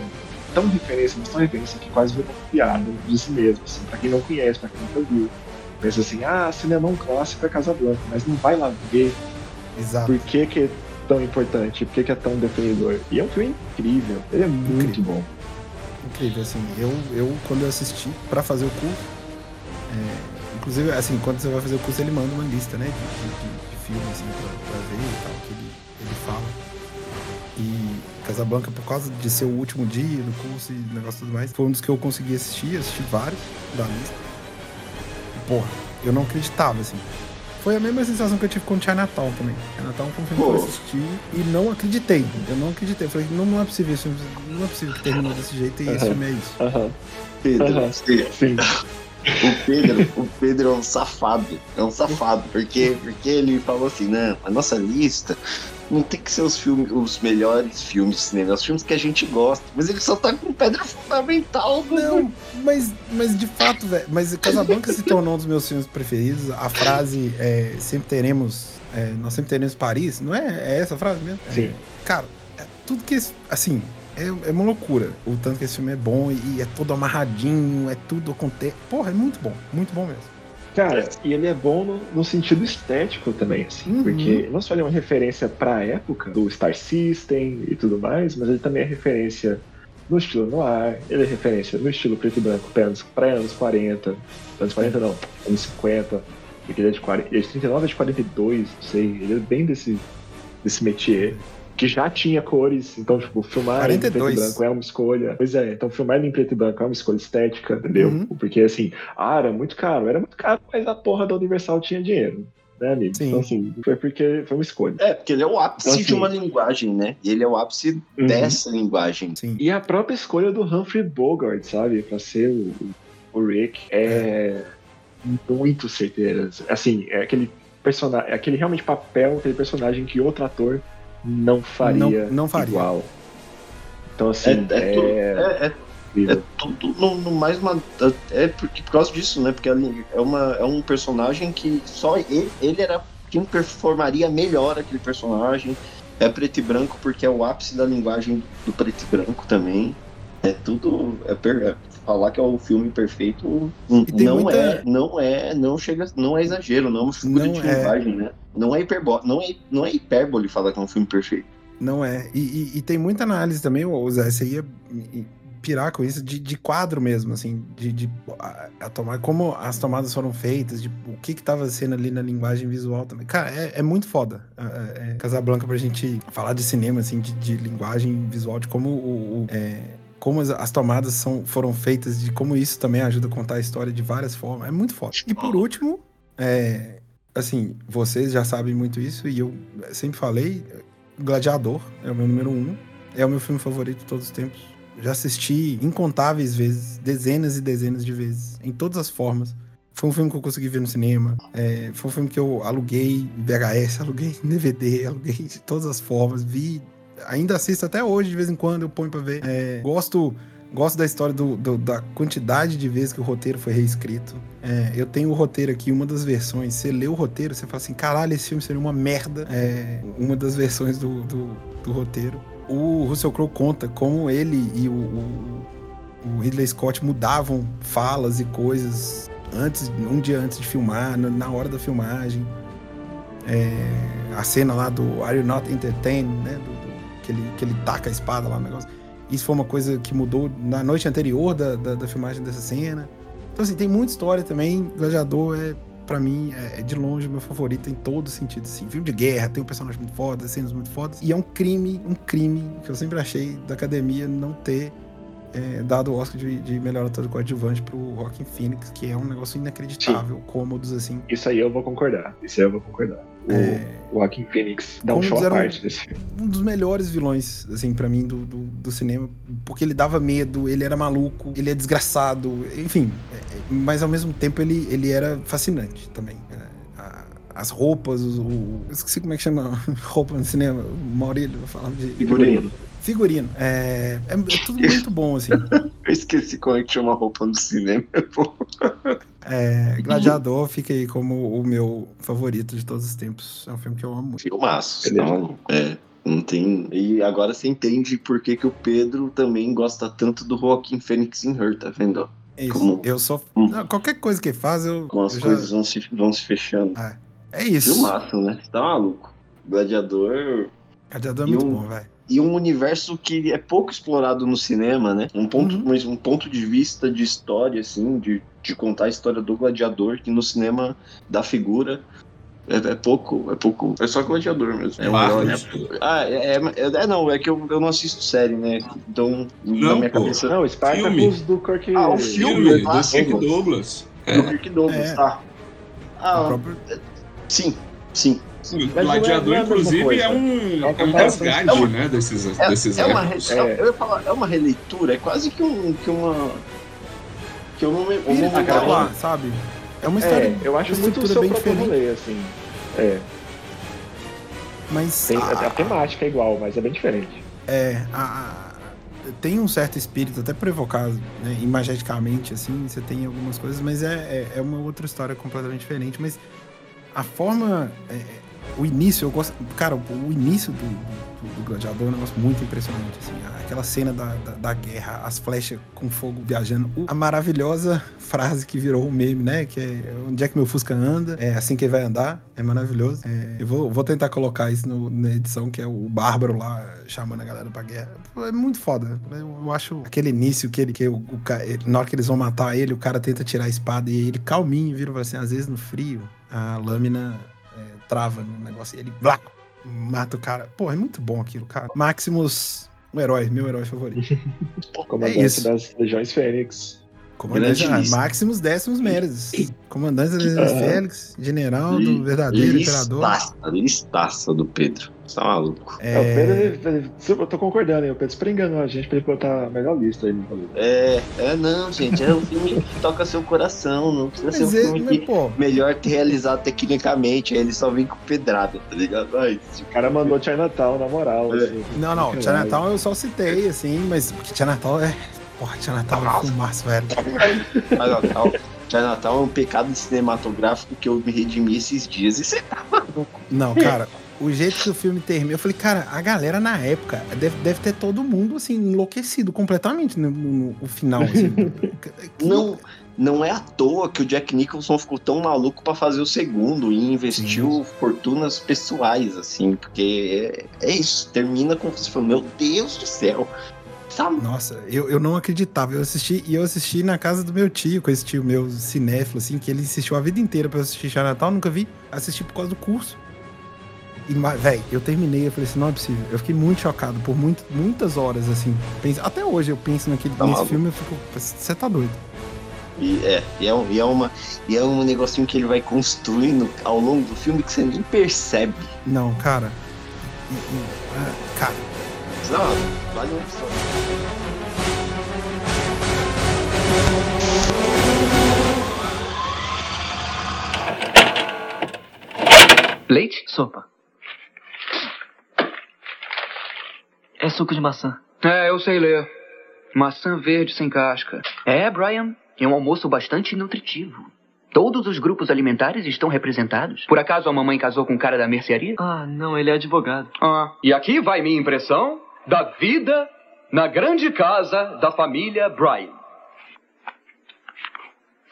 tão referência, mas tão referência que quase virou piada de si mesmo. Assim, pra quem não conhece, pra quem nunca viu. Pensa assim, ah, cinemão clássico é Casablanca, mas não vai lá ver Exato. por que, que é tão importante, por que, que é tão definidor. E é um filme incrível, ele é muito Incrível. bom. Incrível, assim. Eu, eu quando eu assisti pra fazer o curso, é, inclusive, assim, quando você vai fazer o curso, ele manda uma lista, né, de, de- de filme, assim, pra, Casablanca, por causa de ser o último dia do curso e negócio e tudo mais, foi um dos que eu consegui assistir, assisti vários da lista. E, porra, eu não acreditava, assim. Foi a mesma sensação que eu tive com Chinatown também. Chinatown foi um filme que eu assisti e não acreditei. Eu não acreditei. Eu falei, não, não é possível esse filme, não é possível que terminou desse jeito e esse Aham. filme é isso. Aham. Pedro, Aham. você- Sim. O Pedro, o Pedro é um safado. É um safado. Porque, porque ele falou assim, não, a nossa lista não tem que ser os filmes, os melhores filmes de cinema, os filmes que a gente gosta. Mas ele só tá com pedra fundamental. Não, mas, mas de fato, velho. Mas Casablanca se tornou um dos meus filmes preferidos. A frase é, sempre teremos. é, nós sempre teremos Paris, não é? É essa a frase mesmo? É, Sim. cara, é tudo que. esse- Assim, é, é uma loucura. O tanto que esse filme é bom e, é todo amarradinho, é tudo acontece. Porra, é muito bom, muito bom mesmo. Cara, e ele é bom no, no sentido estético também, assim, Uhum. porque não só ele é uma referência pra época do Star System e tudo mais, mas ele também é referência no estilo noir, ele é referência no estilo preto e branco pra anos, anos 40, anos 40 não, anos 50, porque ele é de, 40, ele é de 39 a de 42, não sei, ele é bem desse, desse métier. Que já tinha cores, então, tipo, filmar em preto 42. e branco é uma escolha. Pois é, então filmar em preto e branco é uma escolha estética, entendeu? Uhum. Porque assim, ah, era muito caro, era muito caro, mas a porra da Universal tinha dinheiro, né, amigo? Sim. Então, assim, foi porque foi uma escolha. É, porque ele é o ápice Então, de assim- uma linguagem, né? E ele é o ápice Uhum. dessa linguagem. Sim. E a própria escolha do Humphrey Bogart, sabe, pra ser o, o Rick, é, muito certeira. Assim, é aquele personagem, é aquele realmente papel, aquele personagem que outro ator não faria, Não- não faria. igual. Então, assim, É, é, tudo- é, é- é. É tudo no, no mais uma. É porque, por causa disso, né? Porque é, uma, é um personagem que só ele, ele era quem performaria melhor aquele personagem. É preto e branco porque é o ápice da linguagem do preto e branco também. É tudo. É per- é falar que é o filme perfeito tem não muita- é, não é, não chega, não é exagero, não é uma figura Não de é. linguagem, né? Não é hiperbó, não é, não é hipérbole falar que é um filme perfeito. Não é. E, e- e tem muita análise também, ô Zé, você ia pirar com isso de, de quadro mesmo, assim, de, de a, a tomar, como as tomadas foram feitas, de o que que tava sendo ali na linguagem visual também. Cara, é, é muito foda. É, é, Casablanca pra gente falar de cinema, assim, de, de linguagem visual, de como o. o- é, como as, as tomadas são, foram feitas, de como isso também ajuda a contar a história de várias formas. É muito foda. E por último, é, assim, vocês já sabem muito isso, e eu sempre falei, Gladiador é o meu número um. É o meu filme favorito de todos os tempos. Já assisti incontáveis vezes, dezenas e dezenas de vezes, em todas as formas. Foi um filme que eu consegui ver no cinema. é, foi um filme que eu aluguei em VHS, aluguei em DVD, aluguei de todas as formas. Vi, ainda assisto até hoje, de vez em quando eu ponho pra ver. É, gosto, gosto da história do, do- da quantidade de vezes que o roteiro foi reescrito. É, eu tenho o roteiro aqui, uma das versões. Você lê o roteiro, você fala assim: caralho, esse filme seria uma merda. É, uma das versões do, do, do roteiro. O Russell Crowe conta como ele e o, o, o Ridley Scott mudavam falas e coisas antes, um dia antes de filmar, na, hora da filmagem. É, a cena lá do Are You Not Entertained, né? Do- que, ele, que ele taca a espada lá no negócio. Isso foi uma coisa que mudou na noite anterior da, da, da filmagem dessa cena. Então, assim, tem muita história também. Gladiador é, pra mim, é, é de longe meu favorito em todo sentido. Assim. Filme de guerra, tem um personagem muito foda, cenas muito fodas. E é um crime, um crime que eu sempre achei da academia não ter é, dado o Oscar de, de melhor ator coadjuvante pro Rockin' Phoenix, que é um negócio inacreditável, cômodos, assim. Isso aí eu vou concordar. Isso aí eu vou concordar. O, É. o Joaquin Phoenix dá um show à parte desse filme. um dos melhores vilões, assim, para mim, do, do, do cinema. Porque ele dava medo, ele era maluco, ele é desgraçado, enfim. é, é, mas ao mesmo tempo ele, ele era fascinante também. É, a- As roupas, o, eu esqueci como é que chama roupa no cinema. O Maurílio falar de. Figurino. Figurino. É, é, é tudo muito bom, assim. Eu esqueci como é que chama a roupa no cinema. pô. É, Gladiador fica aí como o meu favorito de todos os tempos. É um filme que eu amo muito. Filmaço. É Então, é, não tem. E agora você entende por que, que o Pedro também gosta tanto do Joaquim Fênix em Her, tá vendo? É isso. Como- Eu sou. Hum. não, qualquer coisa que ele faz, eu. Como as eu já- coisas vão se, vão se fechando. É isso. Filmaço, né? Você tá maluco. Gladiador. Gladiador é muito um- bom, velho. E um universo que é pouco explorado no cinema, né? Um ponto, Uhum. mas um ponto de vista de história, assim, de, de contar a história do gladiador, que no cinema da figura É, é pouco, é pouco. É só gladiador mesmo. É um Claro, herói. né? Ah, é, é, é- não, é que eu, eu não assisto série, né? Então, na Não, minha pô. cabeça. Não, Spartacus Filme. do Kirk. Ah, o Filme filme, do ah, Kirk Douglas. Do É. Kirk Douglas, É. tá. Ah, próprio- sim, sim. Não é- Gladiador, é inclusive, é um, É é um resgate, É uma- né, desses, É, desses é uma, é- eu ia falar, é uma releitura, é quase que, um, que uma. Que eu não me. Tá lá, sabe? É uma história. É, eu acho muito o seu bem próprio diferente. rolê, assim. É, Mas tem, a- a, temática é igual, mas é bem diferente. É, a- a- tem um certo espírito, até por evocar, né, imageticamente, assim, você tem algumas coisas, mas é, é, é uma outra história completamente diferente. Mas a forma. é, o início, eu gosto. Cara, o, o início do, do, do Gladiador é um negócio muito impressionante, assim. Aquela cena da, da, da guerra, as flechas com fogo viajando. O- A maravilhosa frase que virou um meme, né? Que é onde é que meu Fusca anda? É assim que ele vai andar. É maravilhoso. É, eu vou, vou tentar colocar isso no- na edição, que é o Bárbaro lá chamando a galera pra guerra. É muito foda. Eu, eu acho aquele início que ele, que o, o ele- na hora que eles vão matar ele, o cara tenta tirar a espada e ele calminho vira assim: às vezes no frio, a lâmina trava no negócio e ele blá, mata o cara. Pô, é muito bom aquilo, cara. Maximus, um herói, meu herói favorito. Comandante É isso. das Legiões Fênix. Comandante ah. Maximus Décimos Méredes. Comandante das Legiões Aham. Félix, general do verdadeiro imperador. Listaça, listaça do Pedro. Você tá maluco. É, o Pedro, É, ele- ele- eu tô concordando, hein? O Pedro super enganou a gente pra ele botar a melhor lista aí no rolê. É, é não, gente. É um filme que toca seu coração. Não precisa ser um mas, é, filme mas, que pô, melhor ter realizado tecnicamente. Aí ele só vem com pedrada, tá ligado? Ai, O cara mandou Chinatown, na moral. É. assim. não, não. Chinatown eu só citei, assim, mas porque Chinatown é. Porra, Chinatown é fumaça, velho. Chinatown, Chinatown é um pecado cinematográfico que eu me redimi esses dias. E você tá maluco. Não, cara, o jeito que o filme termina, eu falei, cara, a galera na época deve, deve ter todo mundo, assim, enlouquecido completamente no, no- no final, assim. Não, não é à toa que o Jack Nicholson ficou tão maluco pra fazer o segundo e investiu fortunas pessoais, assim, porque é, é isso. Termina com você falando, meu Deus do céu. Tá Nossa, eu, eu não acreditava. Eu assisti, e eu assisti na casa do meu tio, com esse tio meu cinéfilo, assim, que ele insistiu a vida inteira pra eu assistir Chinatown, nunca vi. Assisti por causa do curso. E, véi, eu terminei, eu falei assim, não é possível. Eu fiquei muito chocado por muito, muitas horas, assim. Até hoje eu penso naquele, Tá nesse maluco. filme, eu fico, você tá doido. E é, e é, um- e é uma, e é um negocinho que ele vai construindo ao longo do filme que você nem percebe. Não, cara. E- e- ah, cara, Não, vale um episódio. Leite? Sopa. É suco de maçã. É, eu sei ler. Maçã verde sem casca. É, Brian. É um almoço bastante nutritivo. Todos os grupos alimentares estão representados. Por acaso a mamãe casou com o cara da mercearia? Ah, não, ele é advogado. Ah. E aqui vai minha impressão da vida na grande casa da família Bryan.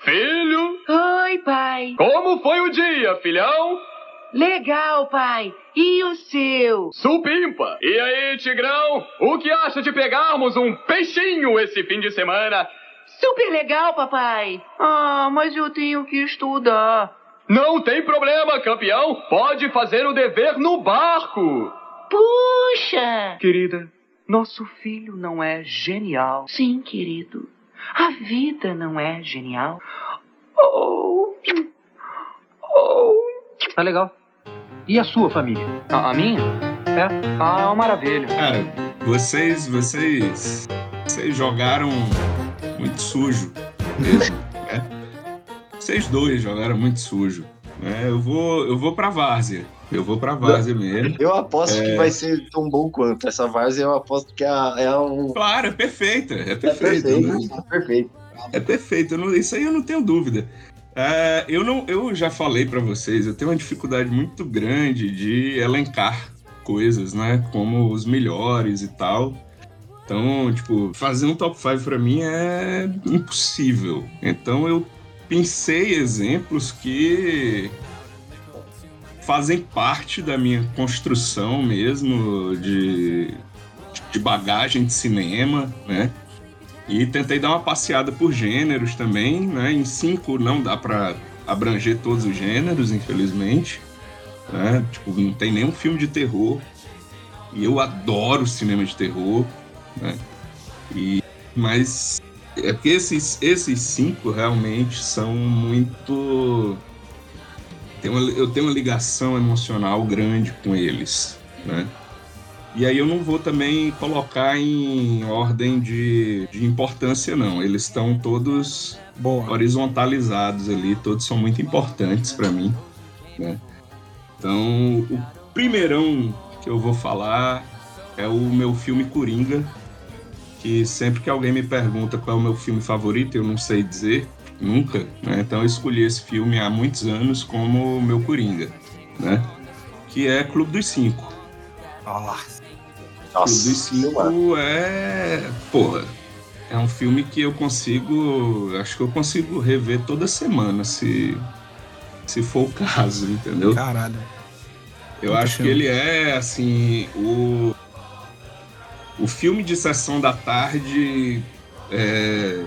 Filho, Oi, pai. como foi o dia, filhão? Legal, pai. E o seu? Supimpa! E aí, Tigrão? O que acha de pegarmos um peixinho esse fim de semana? Super legal, papai. Ah, mas eu tenho que estudar. Não tem problema, campeão. Pode fazer o dever no barco. Puxa! Querida, nosso filho não é genial. Sim, querido. A vida não é genial. Oh. Oh. Tá legal. E a sua família? A, a minha? É. Ah, uma maravilha. Cara, vocês, vocês, vocês jogaram muito sujo mesmo, né? Vocês dois jogaram muito sujo. Né? Eu vou, eu vou pra várzea. Eu vou pra várzea mesmo. Eu aposto É. que vai ser tão bom quanto. Essa várzea eu aposto que é, é um. Claro, é perfeita, é É perfeita. perfeito, é perfeito. É perfeito, eu não- isso aí eu não tenho dúvida. É, eu, não, eu já falei pra vocês, eu tenho uma dificuldade muito grande de elencar coisas, né? Como os melhores e tal. Então, tipo, fazer um top 5 pra mim é impossível. Então eu pensei exemplos que fazem parte da minha construção mesmo de, de bagagem de cinema, né? E tentei dar uma passeada por gêneros também, né? Em cinco não dá pra abranger todos os gêneros, infelizmente. né? Tipo, não tem nenhum filme de terror. E eu adoro cinema de terror, né? E, mas é porque esses, esses cinco realmente são muito. Tem uma, eu tenho uma ligação emocional grande com eles, né? E aí eu não vou também colocar em ordem de, de importância, não. Eles estão todos Boa. horizontalizados ali, todos são muito importantes para mim, né? Então, o primeirão que eu vou falar é o meu filme Coringa, que sempre que alguém me pergunta qual é o meu filme favorito, eu não sei dizer, nunca, né? Então eu escolhi esse filme há muitos anos como meu Coringa, né? Que é Clube dos Cinco. Nossa. Clube dos Cinco é... Porra, é um filme que eu consigo... Acho que eu consigo rever toda semana, se, se for o caso, entendeu? Caralho. Eu Puta acho que filme. ele é, assim, o, o filme de sessão da tarde é,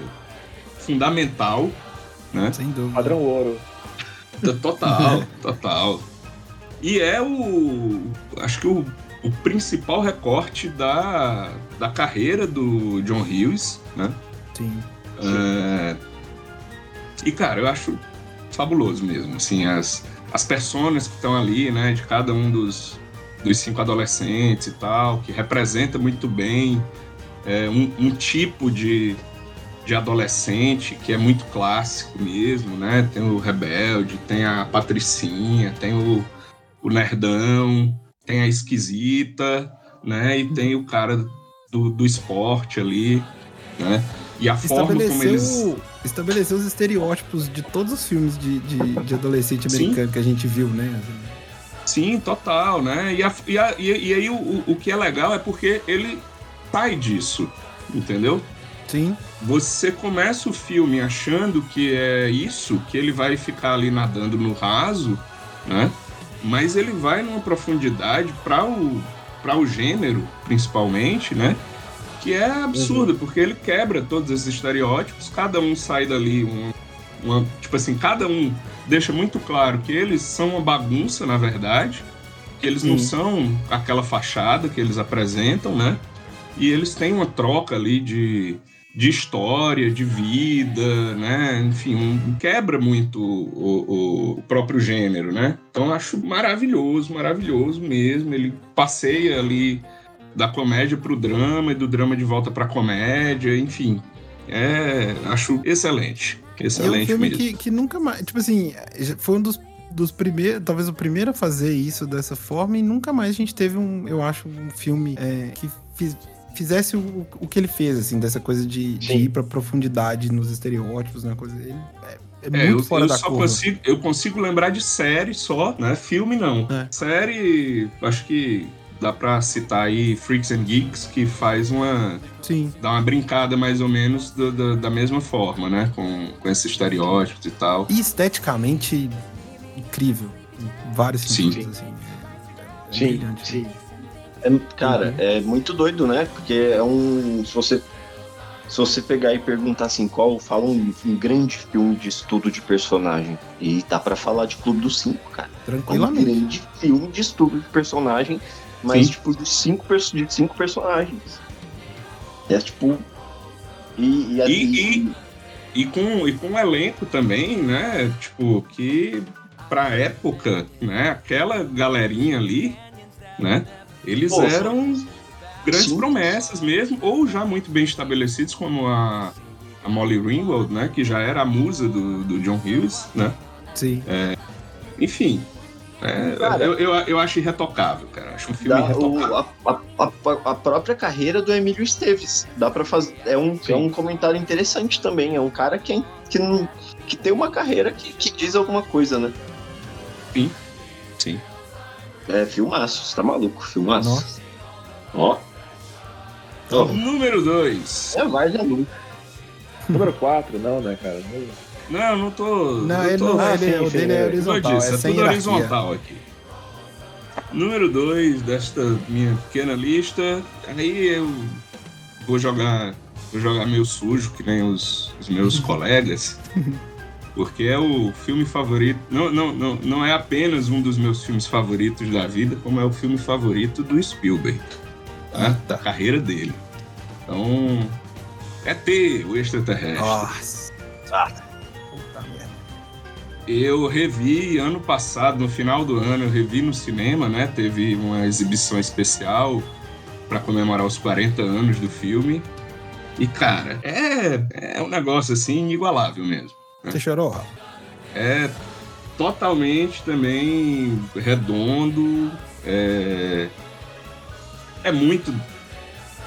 fundamental, né? Sem dúvida. Padrão ouro. Total, total. E é o. Acho que o, o principal recorte da, da carreira do John Hughes, né? Sim. É, E, cara, eu acho fabuloso mesmo. Assim, as, as personas que estão ali, né? De cada um dos, dos cinco adolescentes e tal, que representa muito bem é, um, um tipo de, de adolescente que é muito clássico mesmo, né? Tem o rebelde, tem a patricinha, tem o, o nerdão, tem a esquisita, né? E tem o cara do, do esporte ali, né? E a forma como eles... Estabeleceu, os estereótipos de todos os filmes de, de, de adolescente Sim. americano que a gente viu, né? Sim, total, né? E, a- e, a- e- aí o, o- o que é legal é porque ele sai disso, entendeu? Sim. Você começa o filme achando que é isso, que ele vai ficar ali nadando no raso, né? Mas ele vai numa profundidade para o, para o gênero, principalmente, né? Que é absurdo, porque ele quebra todos esses estereótipos, cada um sai dali um, uma, tipo assim, cada um deixa muito claro que eles são uma bagunça, na verdade, que eles não Sim. são aquela fachada que eles apresentam, né? E eles têm uma troca ali de, de história, de vida, né? Enfim, um, quebra muito o, o- o próprio gênero, né? Então acho maravilhoso, maravilhoso mesmo. Ele passeia ali da comédia pro drama e do drama de volta pra comédia, enfim. É, acho excelente. E é um Excelente filme mesmo. que, que nunca mais. Tipo assim, foi um dos, dos primeiros. Talvez o primeiro a fazer isso dessa forma, e nunca mais a gente teve um, eu acho, um filme é, que fiz- fizesse o, o que ele fez, assim, dessa coisa de, de ir pra profundidade nos estereótipos, né? Coisa. Ele é, é É, muito eu, fora eu da só curva. consigo, eu consigo lembrar de série só, né? Filme não. É. Série, acho que dá pra citar aí Freaks and Geeks, que faz uma. Sim. Dá uma brincada mais ou menos do- do- da mesma forma, né? Com, com esses estereótipos e tal. E esteticamente incrível. Em vários Sim. sentidos, assim. É Sim, brilhante. sim. É, cara, é muito doido, né? Porque é um. Se você, se você pegar e perguntar assim, qual. Fala um, um grande filme de estudo de personagem. E dá pra falar de Clube dos Cinco, cara. É um Tranquilamente. grande filme de estudo de personagem, mas Sim. tipo, de cinco, de cinco personagens. É tipo. E, e, E, e- e, e com, e com um elenco também, né? Tipo, que pra época, né? Aquela galerinha ali, né? Eles Pô, eram grandes Sim. promessas mesmo, ou já muito bem estabelecidos, como a, a Molly Ringwald, né? Que já era a musa do, do John Hughes, né? Sim. Enfim, é, Cara, eu, eu, eu acho irretocável, cara. Acho um filme Dá irretocável. o- a, a- a- própria carreira do Emílio Esteves. Dá para fazer. É um, é um comentário interessante também. É um cara que, é- que, que tem uma carreira que, que diz alguma coisa, né? Sim. Sim. É, filmaço, você tá maluco, filmaço. Nossa. Ó. Ó, Número 2. é Vargas Lu. Número 4, não, né, cara? Não, não tô. Não, ele tô, não, Ah, ele, sim, o sim, dele é é. Horizontal, disse, é é tudo hierarquia. horizontal aqui. Número 2 desta minha pequena lista. Aí eu vou jogar. Vou jogar meio sujo, que nem os, os meus colegas. Porque é o filme favorito. Não, não, não, não é apenas um dos meus filmes favoritos da vida, como é o filme favorito do Spielberg. Tá? Da carreira dele. Então. É ter o extraterrestre. Nossa. Eu revi ano passado, no final do ano, eu revi no cinema, né? Teve uma exibição especial para comemorar os 40 anos do filme. E, cara, é, é um negócio assim inigualável mesmo. Você chorou? É totalmente também redondo. É, é muito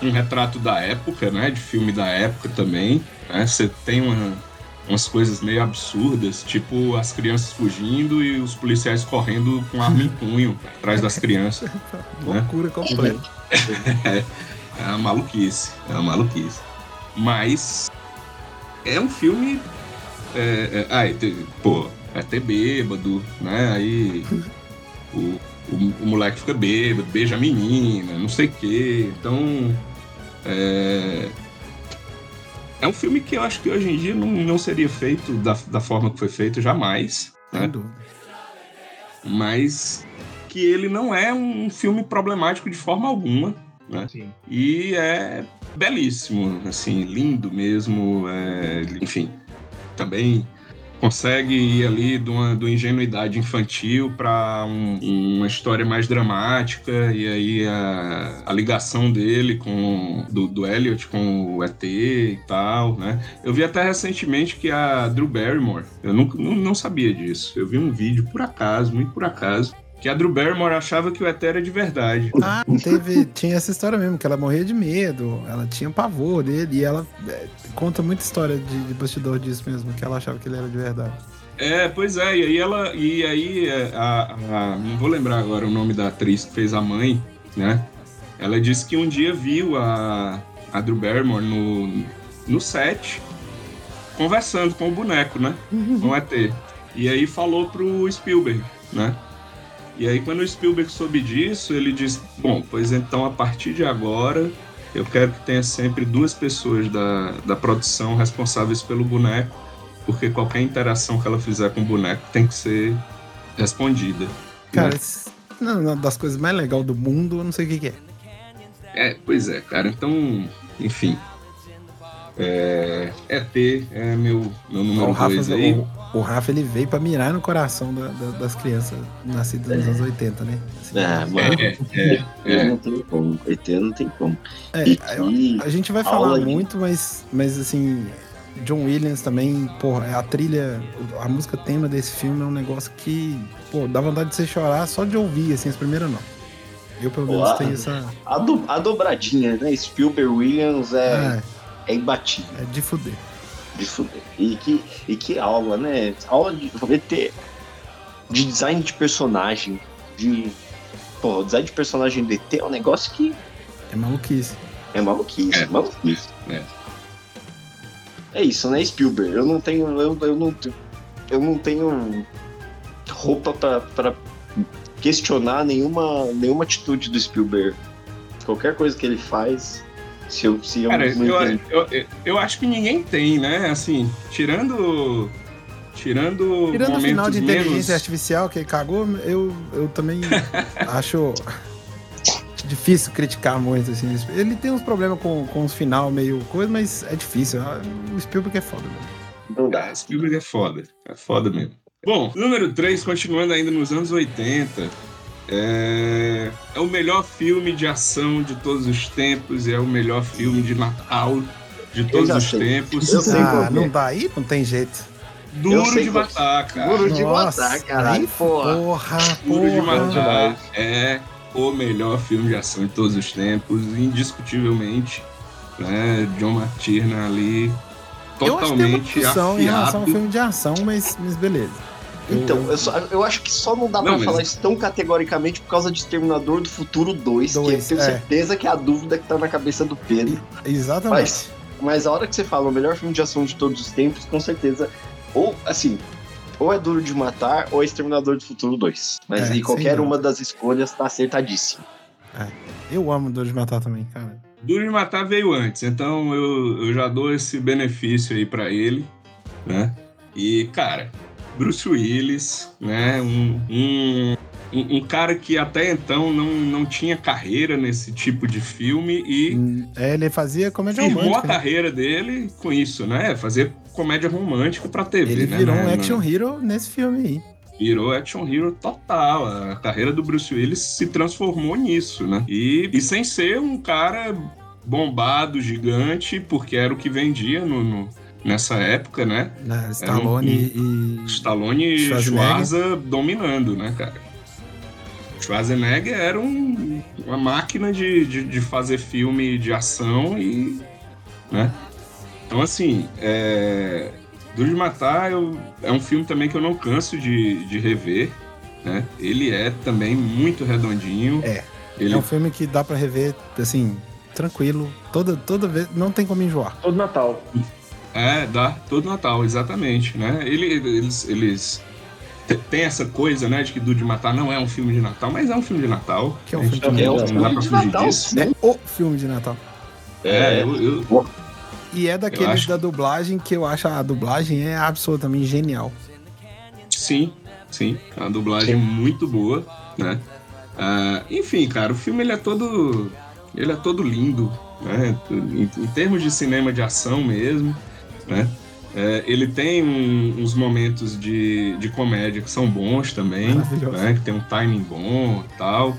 um retrato da época, né? De filme da época também. Né? Você tem uma- umas coisas meio absurdas, tipo as crianças fugindo e os policiais correndo com arma em punho atrás das crianças. né? Loucura completa. é, é uma maluquice, é uma maluquice. Mas é um filme. É, é, ter- pô, é ter bêbado, né? Aí o, o, o moleque fica bêbado, beija a menina, não sei o quê. Então. É, é um filme que eu acho que hoje em dia não, não seria feito da, da forma que foi feito jamais. Né? Mas que ele não é um filme problemático de forma alguma. Né? E é belíssimo, assim, lindo mesmo. é, enfim, também consegue ir ali de uma, de uma ingenuidade infantil para uma história mais dramática e aí a, a ligação dele com do, do Elliot com o ET e tal, né? Eu vi até recentemente que a Drew Barrymore, eu nunca, não, não sabia disso. Eu vi um vídeo por acaso, muito por acaso, que a Drew Barrymore achava que o ET era de verdade. Ah, teve, tinha essa história mesmo, que ela morria de medo, ela tinha pavor dele, e ela é, conta muita história de, de bastidor disso mesmo, que ela achava que ele era de verdade. É, pois é, e aí ela. E aí é, a, a- não vou lembrar agora o nome da atriz que fez a mãe, né? Ela disse que um dia viu a, a Drew Barrymore no, no set conversando com o boneco, né? Com o ET. E aí falou pro Spielberg, né? E aí quando o Spielberg soube disso, ele disse, bom, pois então a partir de agora eu quero que tenha sempre duas pessoas da, da produção responsáveis pelo boneco, porque qualquer interação que ela fizer com o boneco tem que ser respondida. Cara, né? isso é uma das coisas mais legais do mundo, eu não sei o que, que é. É, pois é, cara. Então, enfim. É, ET é meu, meu o, número Rafa, 2 aí. o, o Rafa ele veio pra mirar no coração da- da- das crianças nascidas nos anos 80, né? Assim, É, mano. É, é, é. Não tem como. ET não tem como. É, E que a gente vai falar muito, mas, mas assim, John Williams também, porra, a trilha, a música tema desse filme é um negócio que, pô, dá vontade de você chorar só de ouvir, assim, as primeiras não. Eu pelo menos tenho essa. A, do- a dobradinha, né? Spielberg Williams é, É, é imbatível. é de fuder. De fuder. E que, e que aula, né? Aula de ET. De design de personagem. De. Pô, design de personagem do ET é um negócio que É maluquice. é maluquice, É. maluquice. É. É isso, né, Spielberg? Eu não tenho. Eu, eu não, eu não tenho roupa pra, pra questionar nenhuma, nenhuma atitude do Spielberg. Qualquer coisa que ele faz, se eu, se eu Cara, eu, eu, eu acho que ninguém tem, né? Assim, tirando. Tirando. Tirando o final de inteligência menos- artificial que cagou, eu, eu também acho difícil criticar muito, assim. Ele tem uns problemas com, com os final meio coisa, mas é difícil. Ah, O Spielberg é foda, mesmo. Não dá. Spielberg é foda. É foda mesmo. Bom, número 3, continuando ainda nos anos 80. É... é o melhor filme de ação de todos os tempos. É o melhor filme de Natal de todos os sei. tempos. Eu sei Ah, não é. dá aí? Não tem jeito. Duro de qual- matar, cara. Duro de Nossa, matar, caralho. aí, Porra. Porra, Duro de porra. Matar é o melhor filme de ação de todos os tempos, indiscutivelmente. Né? John McTiernan ali, Eu acho que tem uma totalmente discussão em relação ao afiado. filme de ação, mas, mas beleza. Então, eu, só- eu acho que só não dá Não, pra mas- falar isso tão categoricamente por causa de Exterminador do Futuro 2, que eu Dois, tenho é. certeza que é a dúvida que tá na cabeça do Pedro. Exatamente. Mas, mas a hora que você fala o melhor filme de ação de todos os tempos, com certeza, ou assim, ou é Duro de Matar ou é Exterminador do Futuro 2. Mas É, qualquer uma das escolhas tá acertadíssimo. Eu amo Dor de Matar também, cara. Duro de Matar veio antes, então eu, eu já dou esse benefício aí pra ele, né? E, cara, Bruce Willis, né? Um, um, um, cara que até então não, não tinha carreira nesse tipo de filme e É, ele fazia comédia firmou a romântica. né? carreira dele com isso, né? Fazer comédia romântica pra TV, Ele né? virou um action hero nesse filme aí. Virou action hero total. A carreira do Bruce Willis se transformou nisso, né? E, e sem ser um cara bombado, gigante, porque era o que vendia no, no- nessa época, né? Era Stallone um- e. Stallone e Schwarzenegger. Schwarza dominando, né, cara? Schwarzenegger era um- uma máquina de, de, de fazer filme de ação e. né? Então, assim, é... Duro de Matar eu- é um filme também que eu não canso de, de rever, né? Ele é também muito redondinho. É. Ele É um filme que dá pra rever, assim, tranquilo. Toda, toda vez. Não tem como enjoar. Todo Natal. É, dá todo Natal, exatamente, né? Ele, eles, eles te- tem essa coisa, né, de que Duro de Matar não é um filme de Natal, mas é um filme de Natal. Que é um A filme de Natal. Não dá pra de Natal, disso. É o filme de Natal. É, eu, eu- E é daqueles acho- da dublagem que eu acho a dublagem é absolutamente genial. sim, sim, é uma dublagem muito boa, né? Ah, enfim, cara, o filme ele é todo, ele é todo lindo, né? Em, em termos de cinema de ação mesmo, né? É, ele tem um- uns momentos de, de comédia que são bons também, né? Que tem um timing bom e tal,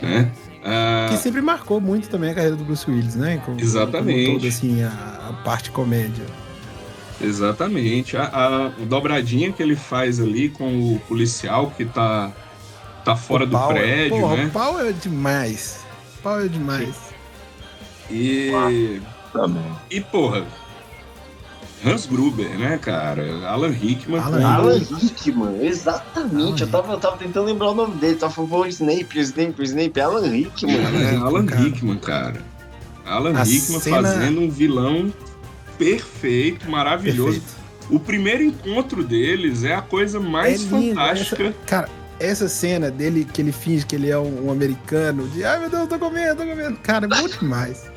né? Ah, Que sempre marcou muito também a carreira do Bruce Willis, né? Como, Exatamente. Como todo, assim, a, a parte comédia. Exatamente. A, a- dobradinha que ele faz ali com o policial que tá, tá fora O do pau é- prédio, Porra, né? o pau é demais. O pau é demais. E. E, porra. Hans Gruber, né, cara? Alan Rickman. Alan Alan Rickman, exatamente. Eu tava, eu tava tentando lembrar o nome dele. Tava falando "Pô, Snape, Snape, Snape. Alan Rickman. É, Alan cara. Rickman, cara. Alan A Rickman cena- fazendo um vilão perfeito, maravilhoso. Perfeito. O primeiro encontro deles é a coisa mais É fantástica. essa- cara, essa cena dele que ele finge que ele é um, um americano, de ai meu Deus, tô comendo, tô comendo. Cara, é bom demais.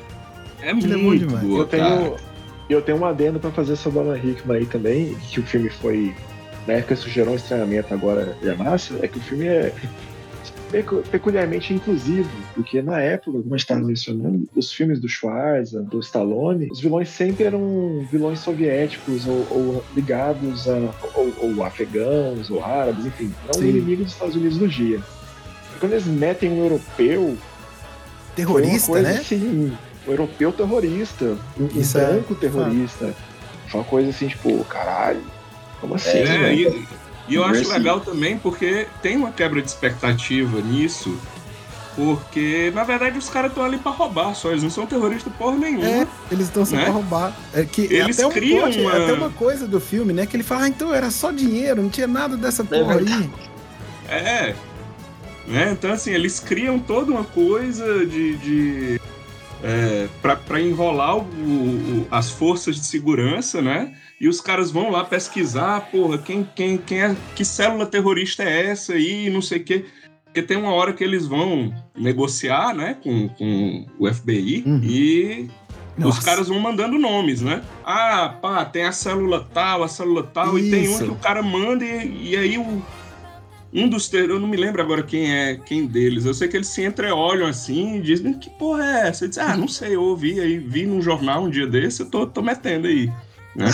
É Ele é muito demais. boa, Eu tenho, cara. Eu tenho um adendo pra fazer sobre o Alan Rickman aí também, que o filme foi. Na época isso gerou um estranhamento agora é massa, é que o filme é pecu- peculiarmente inclusivo, porque na época, como a gente estava mencionando, os filmes do Schwarza, do Stallone, os vilões sempre eram vilões soviéticos ou, ou ligados a ou, ou afegãos ou árabes, enfim, não Sim. inimigos dos Estados Unidos do dia. Quando eles metem um europeu, Terrorista, coisa né? Assim, um europeu terrorista, Isso é branco terrorista. Foi uma coisa assim, tipo, caralho, como assim? É, né? e, e eu acho legal também porque tem uma quebra de expectativa nisso. Porque, na verdade, os caras estão ali pra roubar só, eles não são terroristas porra nenhuma. É, eles estão só Né? pra roubar. É que Eles até um criam plot, uma- até uma coisa do filme, né? Que ele fala, ah, então era só dinheiro, não tinha nada dessa porra aí. É. Né? Então, assim, eles criam toda uma coisa de. de é, pra enrolar o- o- as forças de segurança, né? E os caras vão lá pesquisar, porra, quem, quem, quem é. Que célula terrorista é essa aí, não sei o quê. Porque tem uma hora que eles vão negociar, né, com, com o FBI Uhum. e os Nossa. caras vão mandando nomes, né? Ah, pá, tem a célula tal, a célula tal, e tem Isso. que o cara manda e, e aí o, um dos ter... eu não me lembro agora quem é quem deles. Eu sei que eles se entreolham assim e dizem que porra é essa? Eu disse, ah, não sei, eu ouvi aí, vi num jornal um dia desse, eu tô, tô metendo aí, né?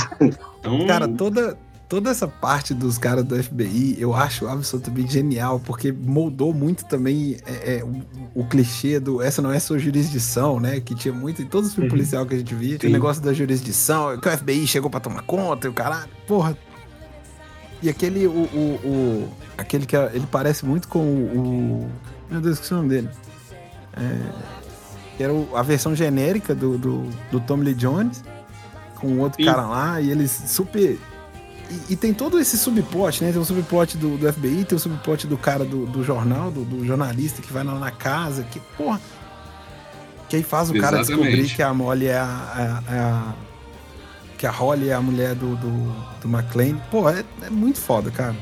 Então, Cara, toda, toda essa parte dos caras do FBI eu acho absolutamente genial, porque moldou muito também é, é, o, o clichê do essa não é sua jurisdição, né? Que tinha muito em todos os filmes Uhum. policiais que a gente via. Tinha Sim. o negócio da jurisdição, que o FBI chegou pra tomar conta e o caralho. Porra. E aquele, o. o, o- aquele que é- ele parece muito com o. meu Deus, esqueci o nome dele. É, que era a versão genérica do, do, do Tom Lee Jones, com o outro Sim. cara lá, e eles super. E, e tem todo esse subplot, né? Tem o subplot do, do FBI, tem o subplot do cara do, do jornal, do, do jornalista que vai lá na casa, que, porra. Que aí faz o cara Exatamente. descobrir que a Molly é a. a- é a- que a Holly é a mulher do, do, do McLean. Pô, é, é muito foda, cara.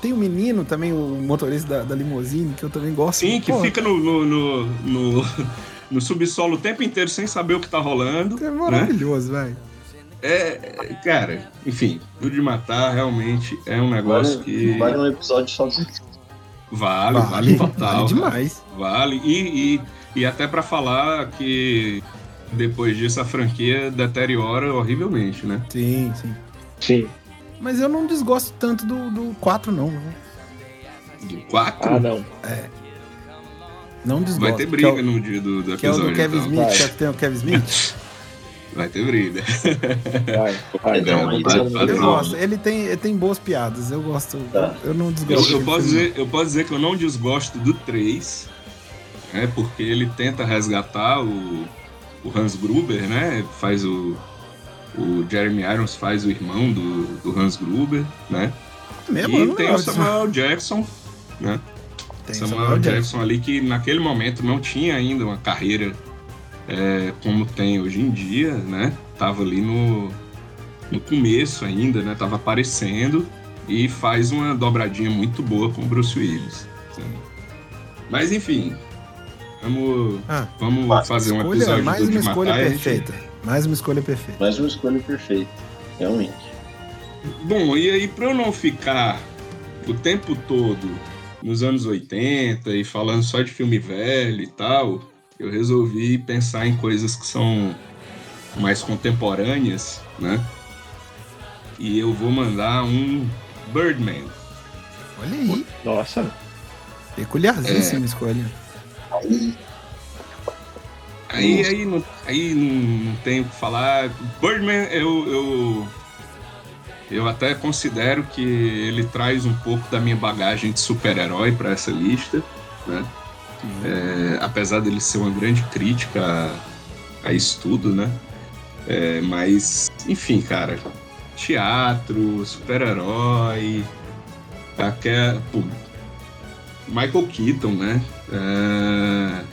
Tem o menino também, o motorista da, da limusine, que eu também gosto. sim, que Pô, fica no, no, no, no, no subsolo o tempo inteiro sem saber o que tá rolando. É né? maravilhoso, velho. É, cara, enfim, o de matar realmente é um negócio Vale, que. vale um episódio só de Vale, vale, Vale, total. vale demais. Vale. E, e, e até pra falar que depois disso a franquia deteriora horrivelmente, né? Sim, sim. Sim. Mas eu não desgosto tanto do, do 4, não. né? Do 4? Ah, não. É. Não desgosto. Vai ter briga é o- no dia do, do Que é o episódio. do Kevin então. Smith, Vai. que é tem o Kevin Smith. Vai ter briga. Vai, vai. Então, vai, aí vai, você- vai, Eu vai. gosto. Ele tem, ele tem boas piadas. Eu gosto. Tá. Eu não Eu, desgosto. eu do posso filme. dizer, eu posso dizer que eu não desgosto do 3, né? Porque ele tenta resgatar o, o Hans Gruber, né? Faz o. O Jeremy Irons faz o irmão do, do Hans Gruber, né? Mesmo, eu e tem o disso. Samuel Jackson, né? Tem Samuel, Samuel Jackson. Jackson. ali que naquele momento não tinha ainda uma carreira é, como tem hoje em dia, né? Tava ali no, no começo ainda, né? Tava aparecendo e faz uma dobradinha muito boa com o Bruce Willis. sabe? Mas enfim, vamos, Ah, vamos fazer um escolha, episódio mais uma escolha matar, e a gente- perfeita. Mais uma escolha perfeita. Mais uma escolha perfeita. Realmente. Bom, e aí pra eu não ficar o tempo todo nos anos 80 e falando só de filme velho e tal, eu resolvi pensar em coisas que são mais contemporâneas, né? E eu vou mandar um Birdman. Olha aí. Nossa. Peculiaríssima É. escolha. Aí, aí, não, aí não, tenho o que falar. Birdman, eu, eu, eu até considero que ele traz um pouco da minha bagagem de super-herói para essa lista, né? É, apesar dele ser uma grande crítica a, a isso tudo, né? É, mas, enfim, cara, teatro, super-herói, até, pô, Michael Keaton, né? É,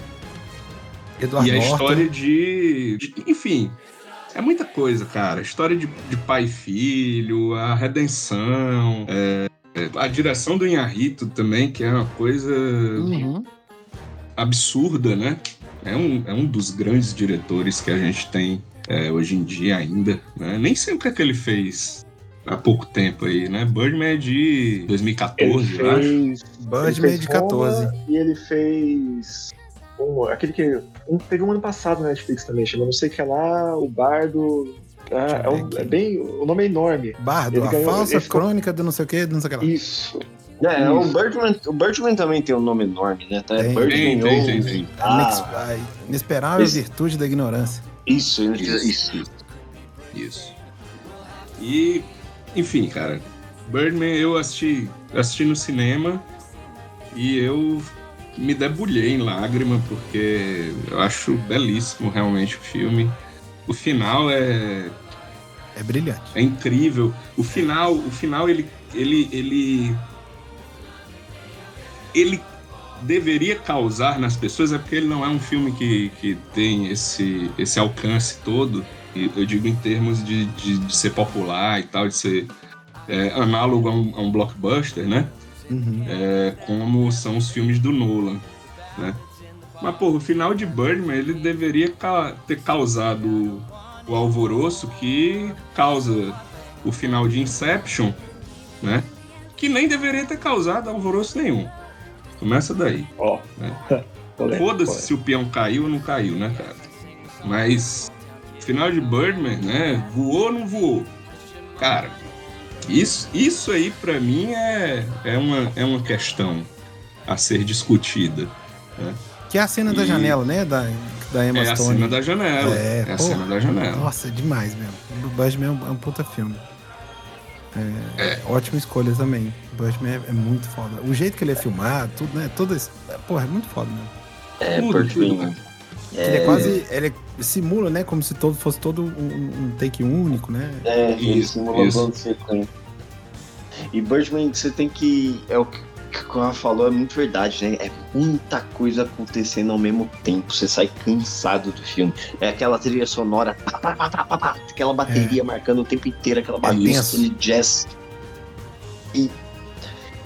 Edward e a história de, de- Enfim, é muita coisa, cara. História de, de pai e filho, a redenção, é, é, a direção do Inharito também, que é uma coisa Uhum. absurda, né? É um, é um dos grandes diretores que a gente tem é, hoje em dia ainda. Né? Nem sei o que é que ele fez há pouco tempo aí, né? Birdman é de 2014, Ele eu acho. fez. Birdman fez de 14. Roma E ele fez. um- aquele que. Um, teve um ano passado na Netflix também, chama Não sei o que lá, o Bardo. Ah, é, um- é bem. O nome é enorme. Bardo, Ele a ganhou- falsa ele ficou- crônica do não sei o que, do não sei o que lá. Isso. É, o Isso. Birdman, o Birdman também tem um nome enorme, né? Tá? Tem. Birdman Tem, tem, tem, Ah, inesperável Esse- virtude da ignorância. isso, isso, Isso. isso. Isso. E, enfim, cara, Birdman eu assisti, assisti no cinema e eu me debulhei em lágrima porque eu acho belíssimo realmente o filme. O final é, É brilhante. é incrível. O final, o final ele, ele, ele, ele deveria causar nas pessoas é porque ele não é um filme que, que tem esse, esse alcance todo. Eu digo em termos de, de, de ser popular e tal, de ser é, análogo a um, a um blockbuster, né? Uhum. É, como são os filmes do Nolan, né? Mas, porra, o final de Birdman, ele deveria ca- ter causado o, alvoroço que causa o final de Inception, né? Que nem deveria ter causado alvoroço nenhum. Começa daí. Ó. né? Polêmico, Foda-se se o peão caiu ou não caiu, né, cara? Mas, final de Birdman, né? Voou ou não voou? Cara, isso, isso aí pra mim é, é, uma, é uma questão a ser discutida. Né? Que é a cena da E- janela, né? Da, da Emma É a Stone. cena da janela. É, É a pô, cena da janela. Nossa, é demais mesmo. O Birdman é um, é um puta filme. É, Ótima escolha também. O Birdman é, é muito foda. O jeito que ele é filmado, tudo, né? Todo esse. Porra, é muito foda mesmo. É, Tudo, Birdman. Ele é quase. Ele simula, né? Como se todo fosse todo um, um take único, né? É, ele Isso, simula isso. plano de sequência. E Birdman, você tem que. É o que que ela falou, é muito verdade, né? É muita coisa acontecendo ao mesmo tempo. Você sai cansado do filme. É aquela trilha sonora, pá, pá, pá, pá, pá, pá, aquela bateria marcando o tempo inteiro, aquela bagunça, tenso. aquele jazz. E,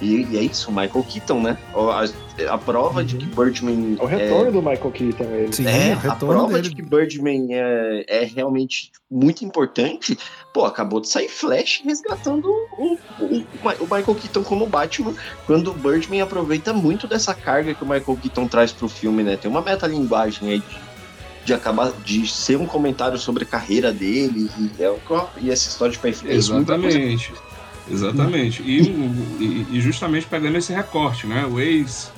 E, e é isso, o Michael Keaton, né? A, a prova de que Birdman. O retorno do Michael Keaton, ele. Sim, é, o a prova dele. de que Birdman é, é realmente muito importante. Pô, acabou de sair Flash resgatando o, o, o Michael Keaton como Batman, quando o Birdman aproveita muito dessa carga que o Michael Keaton traz pro filme, né? Tem uma metalinguagem aí de, de acabar de ser um comentário sobre a carreira dele e, é e essa história de pai filho. isso muita coisa- Exatamente. E, e- e justamente pegando esse recorte, né? O ex.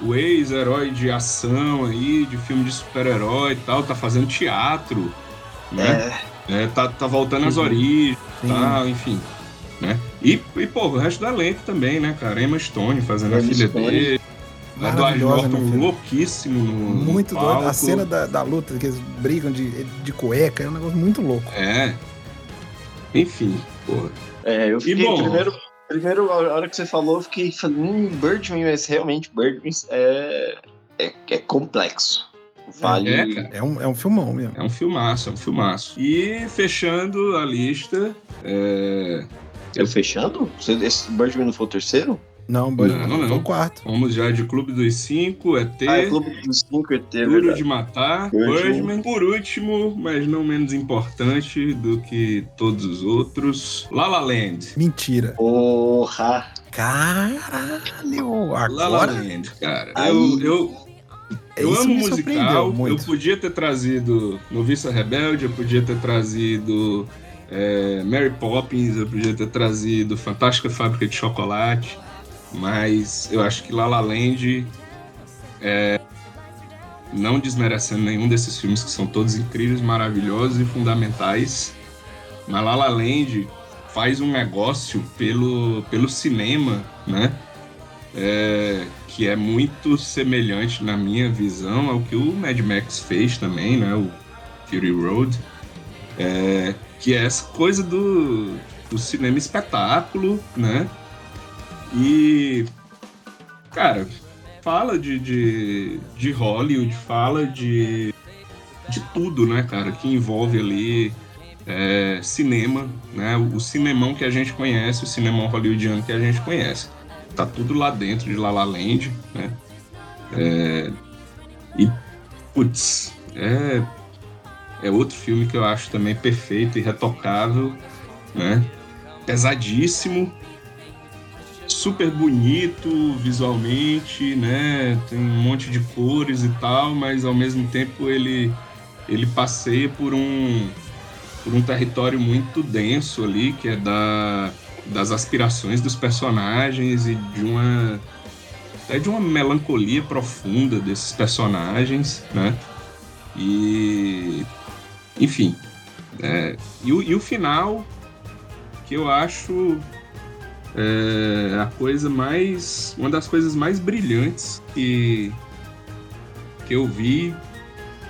O ex-herói de ação aí, de filme de super-herói e tal, tá fazendo teatro, né? É, tá, tá voltando às origens Sim. e tal, enfim. Né? E, e, pô, o resto do elenco também, né, cara? Emma Stone fazendo a Emma filha Stone. dele. Edward no Norton louquíssimo no, no Muito doido. palco. A cena da, da luta, que eles brigam de, de cueca, é um negócio muito louco. É. Enfim, porra. É, eu fiquei bom? primeiro. Primeiro, a hora que você falou, eu fiquei falando, hum, Birdman, mas realmente Birdman é, é, é complexo. Vale. É, cara. É um, é um filmão mesmo. É um filmaço, é um filmaço. E fechando a lista. É... Eu fechando? Esse Birdman não foi o terceiro? Não, Birdman Não, não. foi o quarto. Vamos já de Clube dos Cinco, ET, Ah, é Clube dos Cinco ET, é Duro verdade. de Matar, Birdman. Por último, mas não menos importante do que todos os outros, La La Land. Mentira. Porra! Caralho! La La Agora. Land, cara. Aí- Eu, eu, eu Isso amo musical. Eu podia ter trazido Noviça Rebelde, eu podia ter trazido é, Mary Poppins, eu podia ter trazido Fantástica Fábrica de Chocolate, mas eu acho que La La Land é, não desmerecendo nenhum desses filmes que são todos incríveis, maravilhosos e fundamentais, mas La La Land faz um negócio pelo, pelo cinema, né? É, que é muito semelhante na minha visão ao que o Mad Max fez também, né? O Fury Road. É, que é essa coisa do, do cinema espetáculo, né? E, cara, fala de, de, de Hollywood, fala de, de tudo, né, cara, que envolve ali é, cinema, né? O cinemão que a gente conhece, o cinemão hollywoodiano que a gente conhece. Tá tudo lá dentro de La La Land, né? É, e, putz, é, é outro filme que eu acho também perfeito e retocável, né? Pesadíssimo, super bonito visualmente, né? Tem um monte de cores e tal, mas ao mesmo tempo ele ele passeia por um por um território muito denso ali, que é da das aspirações dos personagens e de uma é de uma melancolia profunda desses personagens, né? E enfim, é, e, o, e o final que eu acho é, a coisa mais uma das coisas mais brilhantes que que eu vi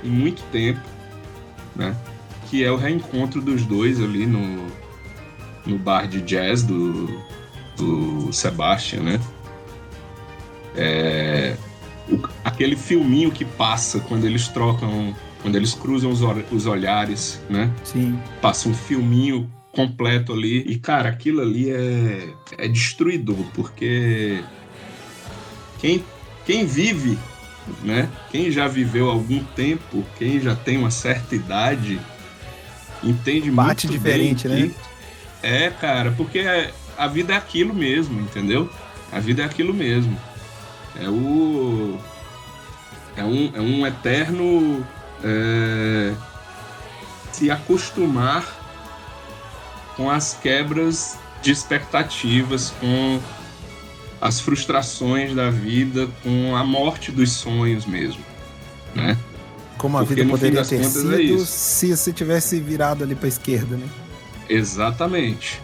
em muito tempo, né? Que é o reencontro dos dois ali no no bar de jazz do, do Sebastian, né? É, o- aquele filminho que passa quando eles trocam, quando eles cruzam os, os olhares, né? Sim. Passa um filminho completo ali. E, cara, aquilo ali é, é destruidor, porque quem, quem vive, né? Quem já viveu algum tempo, quem já tem uma certa idade, entende Bate muito diferente, bem né? que- É, cara, porque a vida é aquilo mesmo, entendeu? A vida é aquilo mesmo. É o. É um, é um eterno. é, se acostumar com as quebras de expectativas, com as frustrações da vida, com a morte dos sonhos mesmo, né? Como a Porque, vida poderia ter contas, sido é se você tivesse virado ali pra esquerda, né? Exatamente,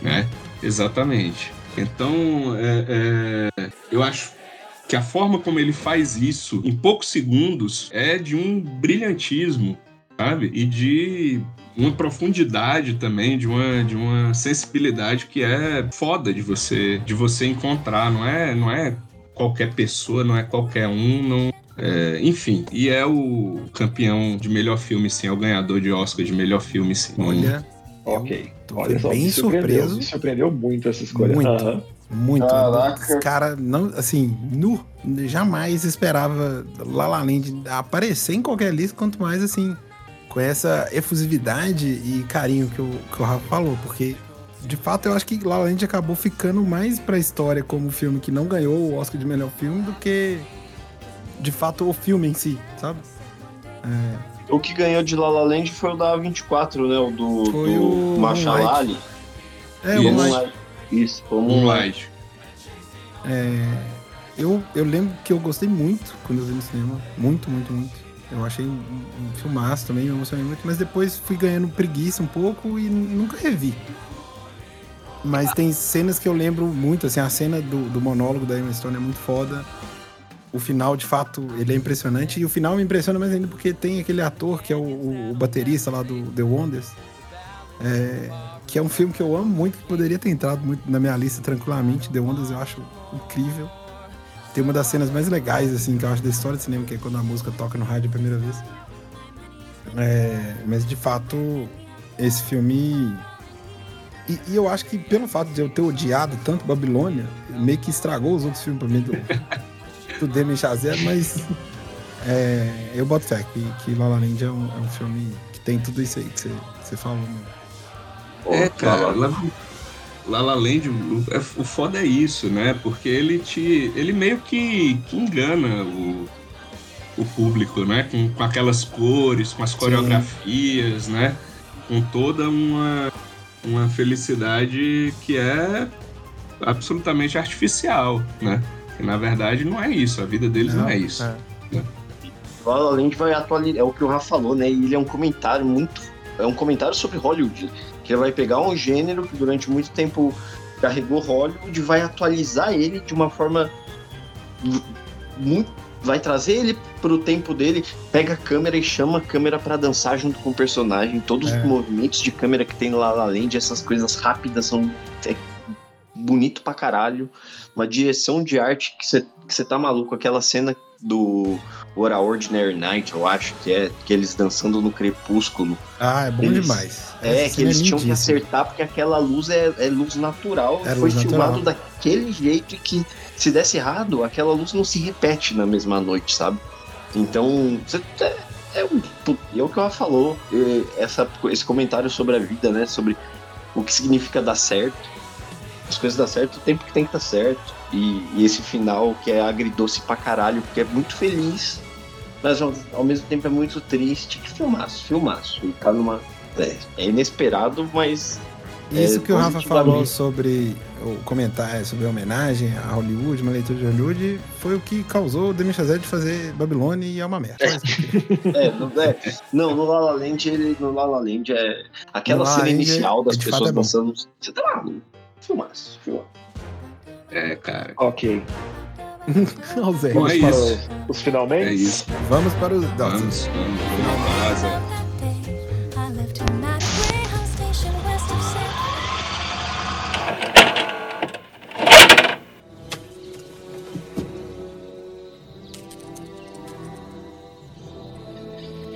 né? Exatamente. Então, é, é, eu acho que a forma como ele faz isso em poucos segundos é de um brilhantismo, sabe? E de uma profundidade também, de uma, de uma sensibilidade que é foda de você de você encontrar. Não é, não é qualquer pessoa, não é qualquer um, não. é, enfim, e é o campeão de melhor filme, sim, é o ganhador de Oscar de melhor filme, sim. Olha, Ok. Olha só, bem me surpreso. Me surpreendeu muito essa escolha. Muito. Aham. Muito. Caraca. Esse cara, não, assim, nu, jamais esperava La La Land aparecer em qualquer lista, quanto mais, assim, com essa efusividade e carinho que o, que o Rafa falou, porque, de fato, eu acho que La La Land acabou ficando mais pra história como filme que não ganhou o Oscar de melhor filme do que, de fato, o filme em si, sabe? É, O que ganhou de La La Land foi o da 24, né? O do, Foi do o Mahershala Moonlight. Ali. é, lá. Moonlight. Isso, foi o Um Moonlight. light. É, eu, eu lembro que eu gostei muito quando eu vi no cinema. Muito, muito, muito. Eu achei um, um filmaço também, me emocionei muito, mas depois fui ganhando preguiça um pouco e nunca revi. Mas tem cenas que eu lembro muito, assim, a cena do, do monólogo da Emma Stone é muito foda. O final, de fato, ele é impressionante. E o final me impressiona mais ainda porque tem aquele ator que é o, o- o baterista lá do The Wonders. É, que é um filme que eu amo muito, que poderia ter entrado muito na minha lista tranquilamente. The Wonders eu acho incrível. Tem uma das cenas mais legais, assim, que eu acho da história do cinema, que é quando a música toca no rádio a primeira vez. É, mas de fato, esse filme. E, e eu acho que pelo fato de eu ter odiado tanto Babilônia, meio que estragou os outros filmes pra mim do, do Demi Chazelle, mas é, eu boto fé que, que La La Land é um, é um filme que tem tudo isso aí que você, você falou. Né? É, cara, La, La La Land, o, é- o foda é isso, né? Porque ele te. ele meio que, que engana o, o público, né? Com, com aquelas cores, com as coreografias, né? Com toda uma, uma felicidade que é absolutamente artificial, né? Que na verdade não é isso, a vida deles não, é isso. né? La La Land vai atualizar, é o que o Rafa falou, né? E ele é um comentário muito. É um comentário sobre Hollywood. Que ele vai pegar um gênero que durante muito tempo carregou Hollywood e vai atualizar ele de uma forma. Muito, vai trazer ele pro tempo dele, pega a câmera e chama a câmera pra dançar junto com o personagem. Todos É. os movimentos de câmera que tem no La La Land, essas coisas rápidas são. É bonito pra caralho. Uma direção de arte que você que você tá maluco. Aquela cena do What a Ordinary Night, eu acho que é, que eles dançando no crepúsculo. Ah, é bom Eles- demais. É, Essa que eles cena tinham que acertar porque aquela luz é, é luz natural. É foi luz filmado natural. daquele jeito que se desse errado, aquela luz não se repete na mesma noite, sabe? Então, você é, é um. é o que ela falou, é, essa, esse comentário sobre a vida, né? Sobre o que significa dar certo. As coisas dar certo o tempo que tem que dar certo. E, e esse final que é agridoce pra caralho, porque é muito feliz, mas ao, ao mesmo tempo é muito triste. Que filmaço, filmaço. E tá numa. É, é inesperado, mas. Isso é, que o Rafa falou sobre o comentário, sobre a homenagem a Hollywood, uma leitura de Hollywood, foi o que causou o Demi Chazelle de fazer Babilônia e é uma merda. Queria. É, não, é, não, no La La Land, ele, no La La Land é aquela La La cena Land, inicial das de fato, pessoas é dançando. Você tá maluco? Filmaço, filmaço. É, cara. Ok. Ó, Zé. Vamos é para isso. os, os finalmente? É isso. Vamos para os. Vamos, vamos.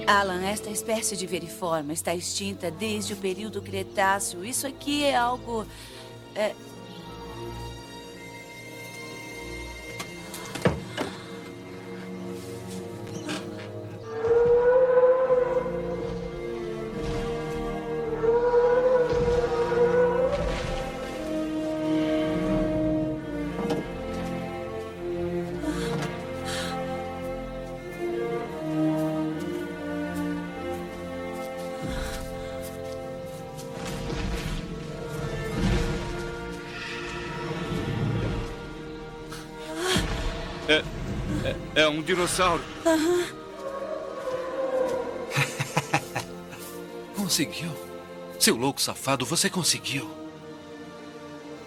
Alan, esta espécie de veriforma está extinta desde o período Cretáceo. Isso aqui é algo. É, dinossauro. Conseguiu. Seu louco safado, você conseguiu.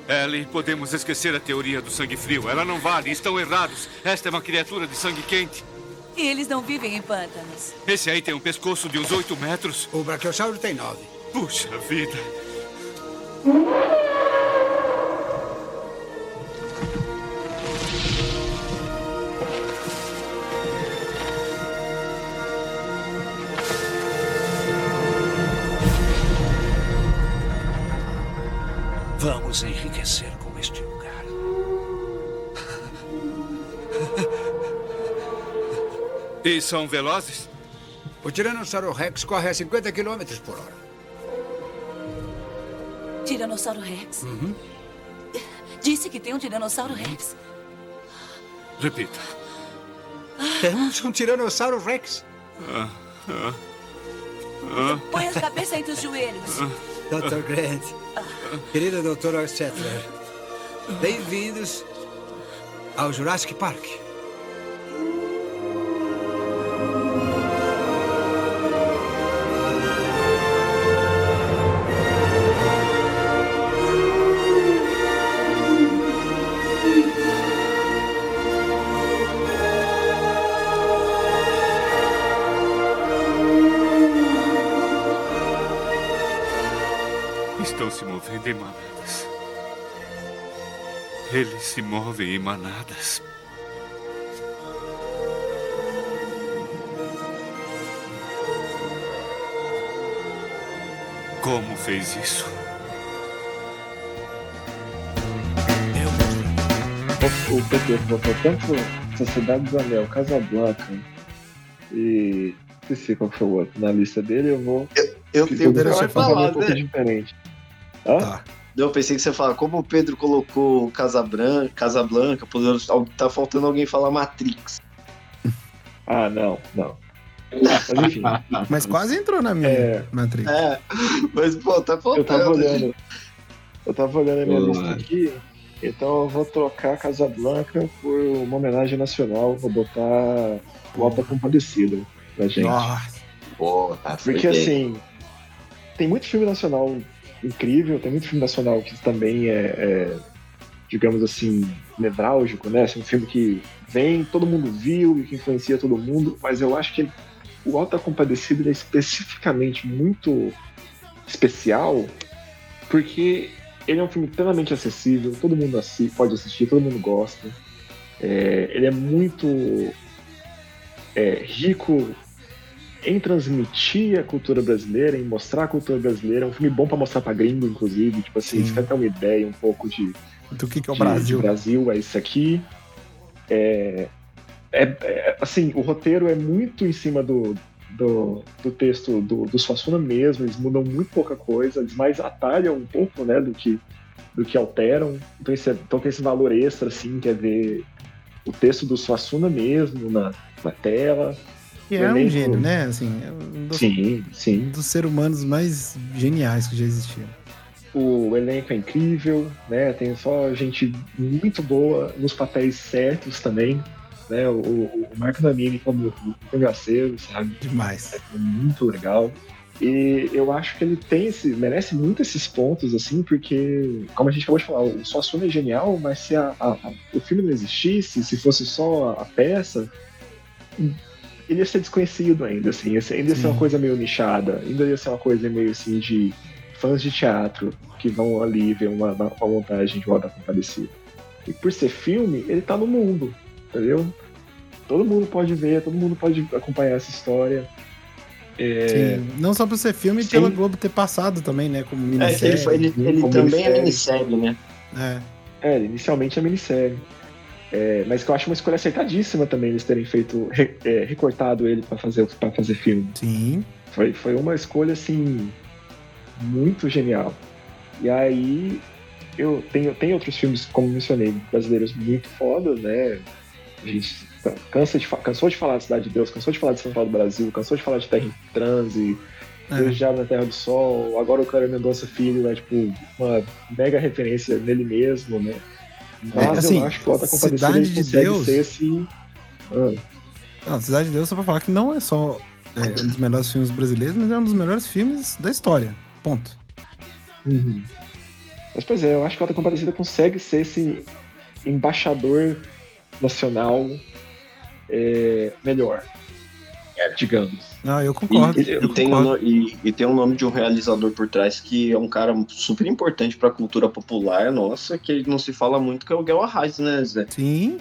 Ellie, podemos esquecer a teoria do sangue frio. Ela não vale, estão errados. Esta é uma criatura de sangue quente. E eles não vivem em pântanos. Esse aí tem um pescoço de uns 8 metros. O Brachiosauro tem nove. Puxa vida. E são velozes? O Tiranossauro Rex corre a 50 km por hora. Tiranossauro Rex. Uhum. Disse que tem um Tiranossauro Rex. Repita. Temos um Tiranossauro Rex. Ah, ah, ah. Põe a cabeça entre os joelhos. Dr. Grant. Querido Dr. Settler. Bem-vindos ao Jurassic Park. Movem em manadas. Como fez isso? O, PT botou tanto Sociedade do Anel, Casablanca e. Esqueci qual foi o outro na lista dele, eu vou. Eu eu tenho que falar, um pouco né? diferente. Hã? Eu pensei que você fala, como o Pedro colocou Casablanca, poderoso, tá faltando alguém falar Matrix. Ah, não, não. Mas enfim. Mas quase entrou na minha É. Matrix. É, mas pô, tá faltando. Eu tava olhando. Eu tava olhando a minha Boa. lista aqui. Então eu vou trocar Casablanca por uma homenagem nacional. Vou botar Volta Compadecida pra gente. Nossa. Pô, tá Porque assim, tem muito filme nacional incrível, tem muito filme nacional que também é, é, digamos assim, nevrálgico, né? Assim, um filme que vem, todo mundo viu e que influencia todo mundo, mas eu acho que o Alta Compadecida é especificamente muito especial porque ele é um filme plenamente acessível, todo mundo assi pode assistir, todo mundo gosta. É, ele é muito é, rico em transmitir a cultura brasileira, em mostrar a cultura brasileira. É um filme bom pra mostrar pra gringo, inclusive. Tipo assim, Sim. você quer ter uma ideia um pouco de. Do que, que é o de- Brasil. Brasil é isso aqui. É, é- é- assim, o roteiro é muito em cima do, do, do texto do, do Suassuna mesmo. Eles mudam muito pouca coisa, eles mais atalham um pouco, né, do que, do que alteram. Então, esse, é- então tem esse valor extra, assim, que é ver o texto do Suassuna mesmo na, na tela. Que O é um gênio, né? Assim, é dos, Sim, sim. um dos seres humanos mais geniais que já existiram. O elenco é incrível, né? Tem só gente muito boa nos papéis certos também. Né? O, o Marco Nanini como cangaceiro, sabe? Demais. É muito legal. E eu acho que ele tem esse, merece muito esses pontos, assim, porque, como a gente acabou de falar, o Suassuna é genial, mas se a- a- a- o filme não existisse, se fosse só a peça, ele ia ser desconhecido ainda, assim, ia ser- ainda ia ser uma coisa meio nichada, ainda ia ser uma coisa meio assim de fãs de teatro que vão ali ver uma, uma montagem de Roda Compadecida. E por ser filme, ele tá no mundo, entendeu? Todo mundo pode ver, todo mundo pode acompanhar essa história. É, Sim. Não só por ser filme, Sim. pela Globo ter passado também, né? Como É, minissérie. ele, foi- ele, ele Como também é minissérie. minissérie, né? É. É, inicialmente é minissérie. É, mas que eu acho uma escolha acertadíssima também eles terem feito, re- é, recortado ele pra fazer, pra fazer filme. Sim. Foi, foi uma escolha, assim, muito genial. E aí, eu tenho, tem outros filmes, como mencionei, brasileiros muito fodas, né? A gente cansa de, cansou de falar de Cidade de Deus, cansou de falar de Central do Brasil, cansou de falar de Terra em Transe, É. Deus já na Terra do Sol, agora o Cléber Mendonça Filho é, tipo, uma mega referência nele mesmo, né? Mas assim, eu acho que o Alta Compadecida de consegue Deus- ser esse... Ah, Não, Cidade de Deus, só pra falar que não é só é, um dos melhores filmes brasileiros, mas é um dos melhores filmes da história. Ponto. Uhum. Mas, pois é, eu acho que a Alta Compadecida consegue ser esse embaixador nacional é, melhor, digamos. Não, eu concordo. E, eu e tem um, concordo. no- e, e tem o nome de um realizador por trás que é um cara super importante pra cultura popular nossa, que não se fala muito, que é o Guel Arraes, né, Zé? Sim.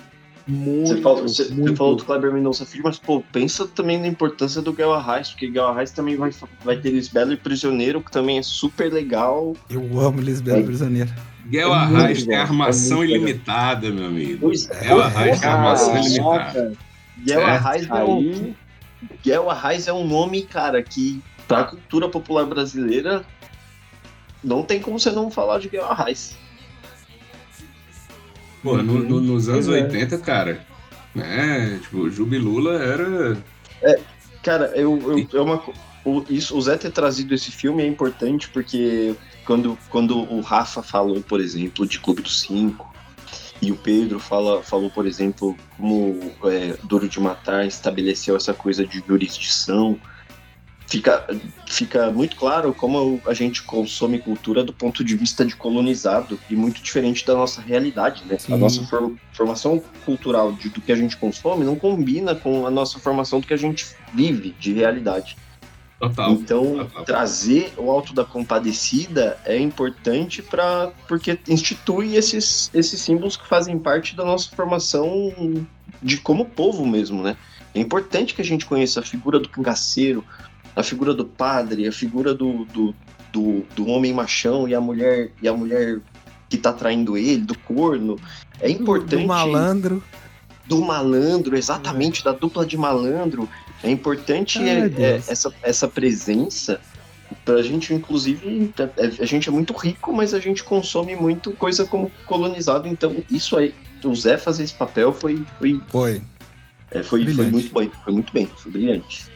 Muito, Você falou, você, você muito. falou do Kleber Mendonça Filho, mas, pô, pensa também na importância do Guel Arraes, porque Guel Arraes também vai, vai ter Lisbelo e Prisioneiro, que também é super legal. Eu amo Lisbelo É. Prisioneiro. Guel É Arraes tem bom, armação é ilimitada, meu amigo. Pois Guel Arraes tem armação ilimitada. Certo. Arraes é Guel Arraes é um nome, cara, que pra cultura popular brasileira não tem como você não falar de Guel Arraes. Pô, no- no- nos anos é. 80, cara, né? Tipo, Jubilula era. É, cara, eu, eu, é uma, o, isso, o Zé ter trazido esse filme é importante porque quando, quando o Rafa falou, por exemplo, de Clube dos Cinco, e o Pedro fala, falou, por exemplo, como é, Duro de Matar estabeleceu essa coisa de jurisdição, fica, fica muito claro como a gente consome cultura do ponto de vista de colonizado e muito diferente da nossa realidade, né? A Sim. nossa for- formação cultural de, do que a gente consome não combina com a nossa formação do que a gente vive de realidade. Total. Então, trazer o Alto da Compadecida é importante para porque institui esses, esses símbolos que fazem parte da nossa formação de como povo mesmo, né? É importante que a gente conheça a figura do cangaceiro, a figura do padre, a figura do, do, do, do homem machão e a mulher e a mulher que tá traindo ele, do corno. É importante Do malandro. do malandro, exatamente, da dupla de malandro. É importante Ai, é- é, essa, essa presença pra gente, inclusive, é- a gente é muito rico, mas a gente consome muito coisa como colonizado. Então, isso aí, o Zé fazer esse papel foi. Foi, foi. foi, foi Brilhante. muito bem, foi muito bem, foi brilhante.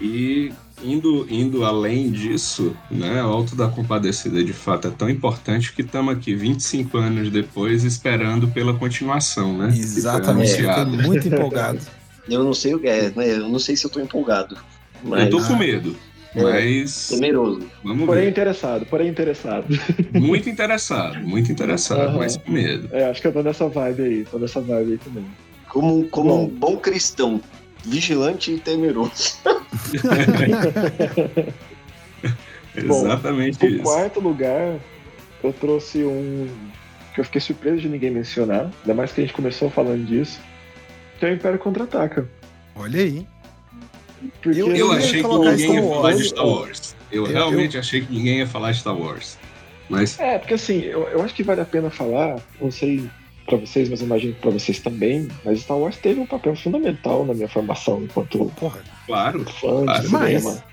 E indo, indo além disso, né? O Alto da Compadecida de fato é tão importante que estamos aqui 25 anos depois esperando pela continuação, né? Foi Exatamente, fiquei muito empolgado. Eu não sei o que é, né? Eu não sei se eu tô empolgado. Mas... Eu tô com medo, É, mas. Temeroso. Vamos Porém ver. interessado, porém interessado. Muito interessado, muito interessado, Aham. mas com medo. É, acho que eu tô nessa vibe aí, tô nessa vibe aí também. Como, como Bom. um bom cristão, vigilante e temeroso. Bom, Exatamente no isso. quarto lugar, eu trouxe um que eu fiquei surpreso de ninguém mencionar, ainda mais que a gente começou falando disso, que é o Império Contra-Ataca. Olha aí. Porque Eu, ia achei que ninguém ia falar de. Star Wars. Eu, Eu- realmente achei que ninguém ia falar de Star Wars. Mas É, porque assim, eu, eu acho que vale a pena falar, não sei pra vocês, mas eu imagino que pra vocês também, mas Star Wars teve um papel fundamental na minha formação enquanto Porra, claro, fã claro. de cinema.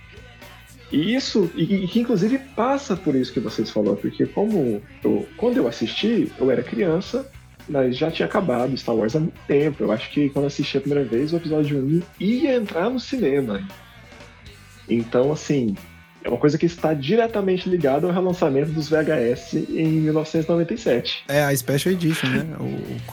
E isso, e, e que inclusive passa por isso que vocês falaram, porque como eu, quando eu assisti, eu era criança, mas já tinha acabado Star Wars há muito tempo. Eu acho que quando assisti a primeira vez, o episódio 1 ia entrar no cinema. Então, assim, é uma coisa que está diretamente ligada ao relançamento dos VHS em 1997. É a Special Edition, né? O,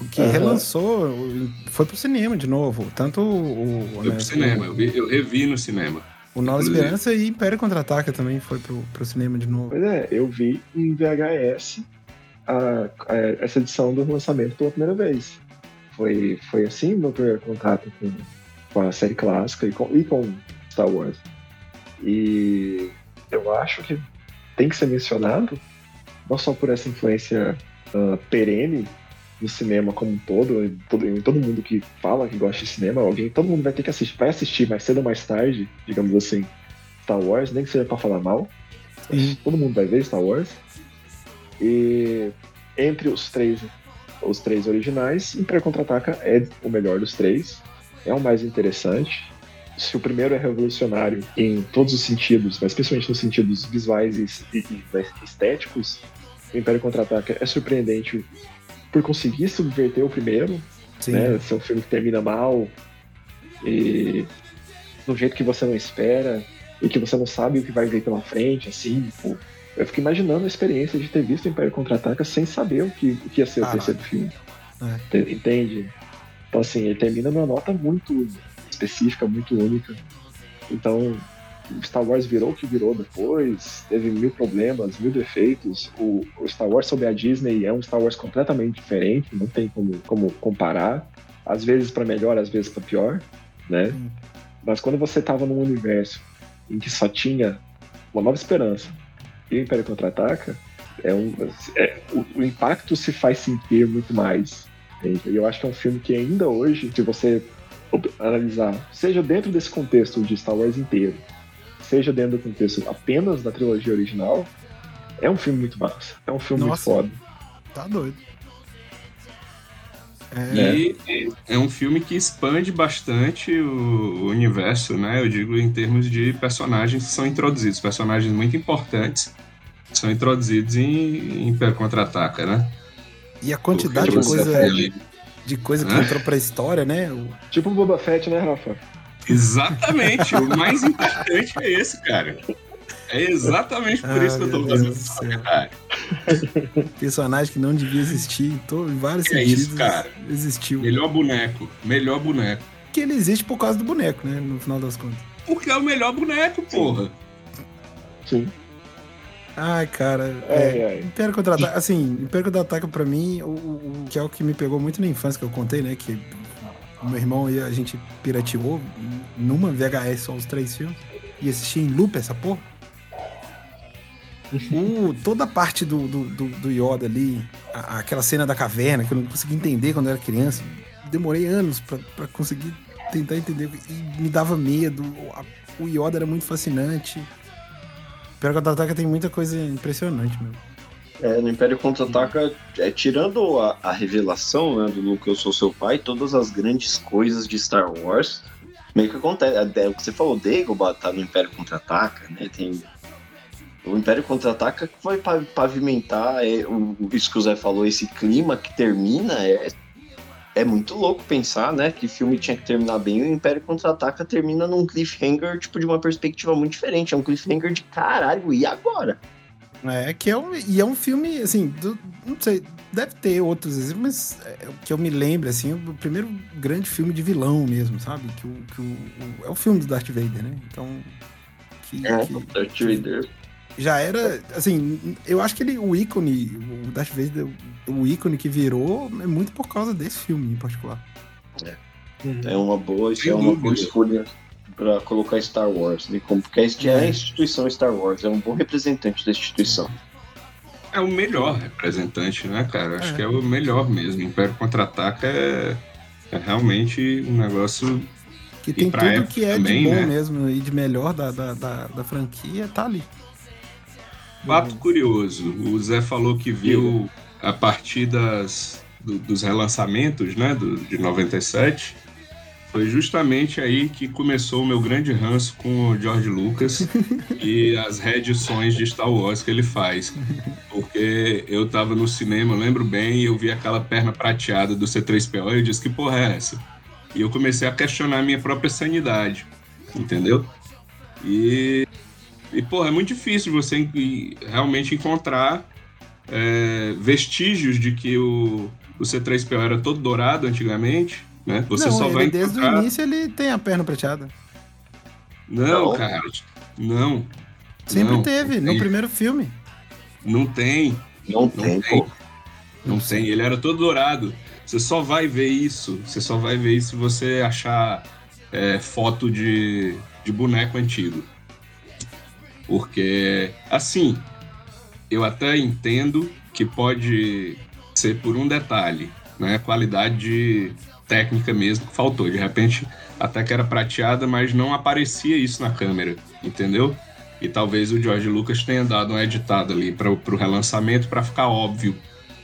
o que Aham. relançou, o- foi pro cinema de novo. Tanto o. foi né, pro cinema. Eu, vi- eu revi no cinema. O Nova Inclusive. Esperança e Império Contra-Ataca também foi pro, pro cinema de novo. Pois é, eu vi em VHS a- a- essa edição do lançamento pela primeira vez. Foi, foi assim meu primeiro contato com, com a série clássica e com, e com Star Wars. E eu acho que tem que ser mencionado, não só por essa influência ah, perene no cinema como um todo, em todo, em todo mundo que fala que gosta de cinema, alguém, todo mundo vai ter que assistir, vai assistir mais cedo ou mais tarde, digamos assim, Star Wars, nem que seja pra falar mal. Todo mundo vai ver Star Wars. E entre os três, os três originais, Império Contra-Ataca é o melhor dos três. É o mais interessante. Se o primeiro é revolucionário em todos os sentidos, mas principalmente nos sentidos visuais e, estéticos, o Império Contra-Ataca é surpreendente por conseguir subverter o primeiro, Sim. né? Ser um filme que termina mal e do jeito que você não espera e que você não sabe o que vai vir pela frente, assim, pô. Eu fico imaginando a experiência de ter visto o Império Contra-Ataca sem saber o que, o que ia ser o Caralho. terceiro filme. É. Te- Entende? Então, assim, ele termina numa nota muito específica, muito única. Então, o Star Wars virou o que virou depois, teve mil problemas, mil defeitos. O, o Star Wars sob a Disney é um Star Wars completamente diferente, não tem como, como comparar. Às vezes para melhor, às vezes para pior, né? Mas quando você tava num universo em que só tinha uma nova esperança e o Império Contra-Ataca, é um, é, o, o impacto se faz sentir muito mais. entende? E eu acho que é um filme que ainda hoje, se você analisar, seja dentro desse contexto de Star Wars inteiro, seja dentro do contexto apenas da trilogia original, é um filme muito massa. É um filme Nossa. muito foda. Tá doido. E é um filme que expande bastante o, universo, né? Eu digo em termos de personagens que são introduzidos, personagens muito importantes são introduzidos em, em Contra-Ataca, né? E a quantidade de coisa, ali- de coisa que Hã? entrou pra história, né? O- Tipo o Boba Fett, né, Rafa? Exatamente, o mais importante é esse, cara. É exatamente por isso que eu tô fazendo céu. comentário. Personagem que não devia existir em, em vários É sentidos. isso, cara. Existiu. Melhor boneco, melhor boneco. Que ele existe por causa do boneco, né? No final das contas. Porque é o melhor boneco, porra. Sim. Ai, cara. Ai, é, ai. Império Contra-Ataca, assim, Império Contra-Ataca pra mim, o, o- o que é o que me pegou muito na infância, que eu contei, né? Que o meu irmão e a gente pirateou numa VHS só os três filmes e assisti em loop essa porra. O- toda a parte do, do, do- do Yoda ali, a- aquela cena da caverna que eu não consegui entender quando eu era criança, demorei anos pra conseguir tentar entender e me dava medo. O Yoda era muito fascinante. Império Contra-Ataca tem muita coisa impressionante, meu. É, no Império Contra-Ataca, é, tirando a, a revelação né, do Luke, eu sou seu pai, todas as grandes coisas de Star Wars, meio que acontece. É, o que você falou, Dagobah tá no Império Contra-Ataca, né? Tem. O Império Contra-Ataca que vai pa- pavimentar é, o, isso que o Zé falou, esse clima que termina, é, é muito louco pensar, né? Que filme tinha que terminar bem, o Império Contra-Ataca termina num cliffhanger, tipo, de uma perspectiva muito diferente. É um cliffhanger de caralho, e agora? É, que é um, e é um filme, assim, do- não sei, deve ter outros exemplos, mas é, o que eu me lembro, assim, o primeiro grande filme de vilão mesmo, sabe? Que, o, que o, o- é o filme do Darth Vader, né? Então, que, É, que Darth Vader. Já era, assim, eu acho que ele, o ícone, o Darth Vader, o ícone que virou é muito por causa desse filme em particular. É uma boa, isso Sem é uma boa escolha pra colocar Star Wars, né? Como, porque isso é a É. instituição Star Wars, é um bom representante da instituição. É o melhor representante, né, cara? Acho É. que é o melhor mesmo. Império Contra-Ataca é, é realmente um negócio. Que tem tudo que é também, de bom né? mesmo e de melhor da, da, da, da franquia, tá ali. Fato curioso, o Zé falou que viu a partir das, do- dos relançamentos, né, do, de 97. Foi justamente aí que começou o meu grande ranço com o George Lucas e as reedições de Star Wars que ele faz. Porque eu tava no cinema, eu lembro bem, e eu vi aquela perna prateada do C3PO e eu disse, que porra é essa? E eu comecei a questionar a minha própria sanidade, entendeu? E e, pô, é muito difícil você en- realmente encontrar é, vestígios de que o, o C3PO era todo dourado antigamente, né? Você não, só vai desde encontrar... o início ele tem a perna prateada. Não, Não. cara. Não. Sempre Não, teve, não no tem. primeiro filme. Não tem. Não, tem, pô. Não tem. Ele era todo dourado. Você só vai ver isso. Você só vai ver isso se você achar é, foto de, de boneco antigo. Porque, assim, eu até entendo que pode ser por um detalhe, né? Qualidade técnica mesmo que faltou. De repente, até que era prateada, mas não aparecia isso na câmera, entendeu? E talvez o George Lucas tenha dado um editado ali para o relançamento para ficar óbvio,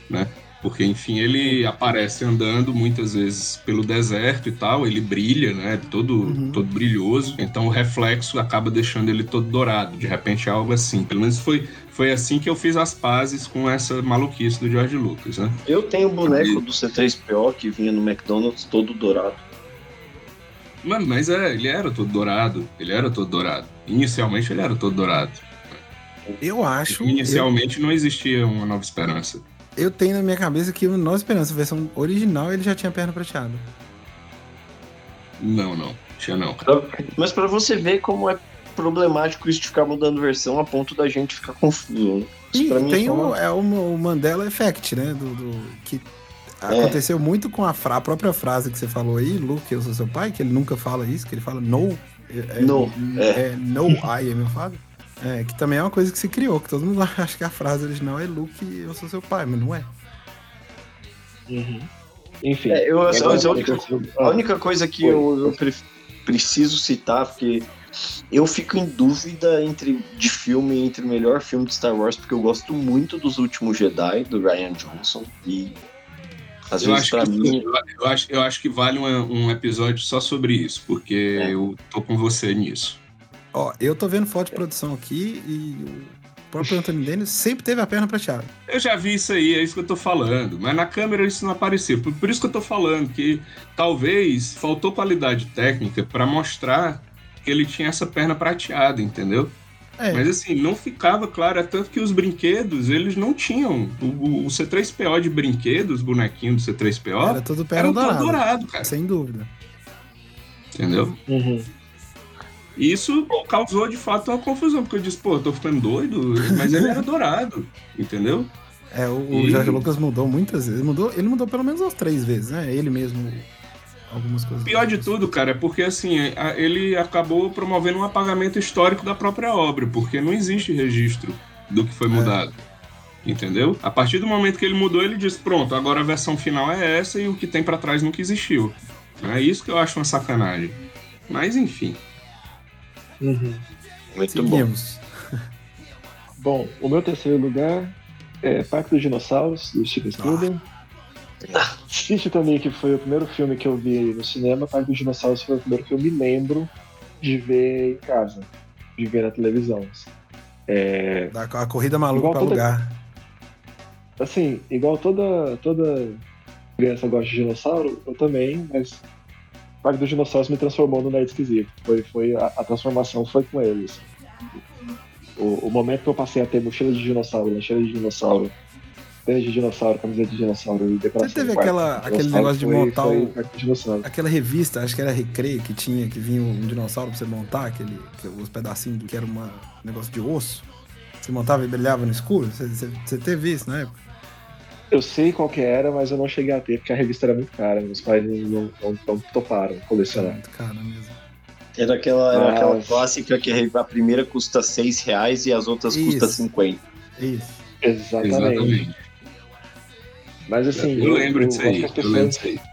né? Porque, enfim, ele aparece andando muitas vezes pelo deserto e tal, ele brilha, né? Todo, todo brilhoso, então o reflexo acaba deixando ele todo dourado. De repente é algo assim. Pelo menos foi, foi assim que eu fiz as pazes com essa maluquice do George Lucas, né? Eu tenho o boneco do C3PO que vinha no McDonald's todo dourado. Mano, mas é, ele era todo dourado. Ele era todo dourado. Inicialmente ele era todo dourado. Eu acho. Inicialmente não existia uma nova esperança. Eu, tenho na minha cabeça que o Nova Esperança, a versão original, ele já tinha perna prateada. Não, não. Tinha não. Mas pra você ver como é problemático isso de ficar mudando versão a ponto da gente ficar confuso. Né? E mim tem é o, uma- é o, o Mandela Effect, né? Do, do- que É. aconteceu muito com a, fra- a própria frase que você falou aí, Luke, eu sou seu pai, que ele nunca fala isso, que ele fala no. É, é- No, É, no, I am your father. É, que também é uma coisa que se criou, que todo mundo acha que a frase original é Luke, eu sou seu pai, mas não é. Enfim. É, eu, a, única, a única coisa que eu, eu pre- preciso citar, porque eu fico em dúvida entre de filme entre o melhor filme de Star Wars, porque eu gosto muito dos últimos Jedi, do Ryan Johnson, e Às eu vezes, acho pra que, mim. eu, eu acho, eu acho que vale um, um episódio só sobre isso, porque eu tô com você nisso. Ó, eu tô vendo foto de produção aqui e o próprio Anthony Dennis sempre teve a perna prateada. Eu já vi isso aí, é isso que eu tô falando. Mas na câmera isso não apareceu. Por, por isso que eu tô falando que talvez faltou qualidade técnica pra mostrar que ele tinha essa perna prateada, entendeu? É. Mas assim, não ficava claro, é tanto que os brinquedos, eles não tinham. O, o- o C3PO de brinquedos, os bonequinhos do C3PO, Era tudo perna eram todo dourada. dourado, cara. Sem dúvida. Entendeu? E isso causou de fato uma confusão, porque eu disse, pô, eu tô ficando doido, mas ele era dourado, entendeu? É, o, o E- Jorge Lucas mudou muitas vezes. Mudou, ele mudou pelo menos umas três vezes, né? Ele mesmo. Algumas coisas. Pior de tudo, cara, é porque assim, a- ele acabou promovendo um apagamento histórico da própria obra, porque não existe registro do que foi mudado. Entendeu? A partir do momento que ele mudou, ele disse: pronto, agora a versão final é essa e o que tem pra trás nunca existiu. É isso que eu acho uma sacanagem. Mas enfim. Muito Seguimos. Bom, o meu terceiro lugar é Parque dos Dinossauros, do Steven Spielberg. Assiste também, que foi o primeiro filme que eu vi no cinema. Parque dos Dinossauros foi o primeiro que eu me lembro de ver em casa, de ver na televisão. É, Da, a corrida maluca toda- lugar. assim, igual toda, toda criança gosta de dinossauro, eu também, mas Parque dos Dinossauros me transformou no nerd esquisito. Foi, foi, a, a transformação foi com eles. O, o momento que eu passei a ter mochila de dinossauro, lancheira de dinossauro, tênis de dinossauro, camiseta de dinossauro e decoração Você teve aquela, de aquele negócio de montar foi o- aquela revista, acho que era Recreio, que tinha, que vinha um dinossauro pra você montar, aquele, que- os pedacinhos do que era um negócio de osso. Você montava e brilhava no escuro? Você, você, você teve isso na época? Eu sei qual que era, mas eu não cheguei a ter, porque a revista era muito cara. Meus pais não, não, não- não toparam colecionar. Cara mesmo. Era aquela, era aquela clássica que a primeira custa 6 reais e as outras custam Isso. 50. Isso. Exatamente. Mas assim, Eu lembro disso acho aí, que as eu lembro pessoas- disso aí.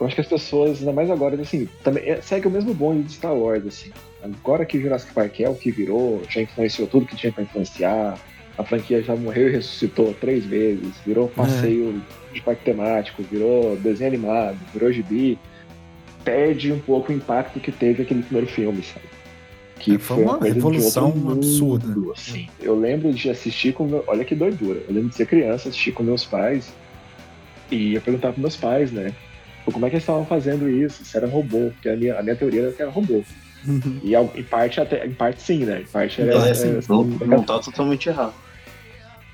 Eu acho que as pessoas, ainda mais agora, assim, também é- segue o mesmo bonde de Star Wars, assim. Agora que Jurassic Park é o que virou, já influenciou tudo que tinha pra influenciar, a franquia já morreu e ressuscitou três vezes, virou passeio de parque temático, virou desenho animado, virou gibi, perde um pouco o impacto que teve aquele primeiro filme, sabe? Que É, foi uma coisa de revolução mundo, absurda. assim. Eu lembro de assistir com meu... Olha que doidura. Eu lembro de ser criança, assistir com meus pais e eu perguntava pros meus pais, né? Como é que eles estavam fazendo isso? Se era robô? Porque a minha, a minha teoria era que era robô. E em parte até, em parte sim, né? Em parte era. É, era- sim, assim, não, não tá totalmente errado.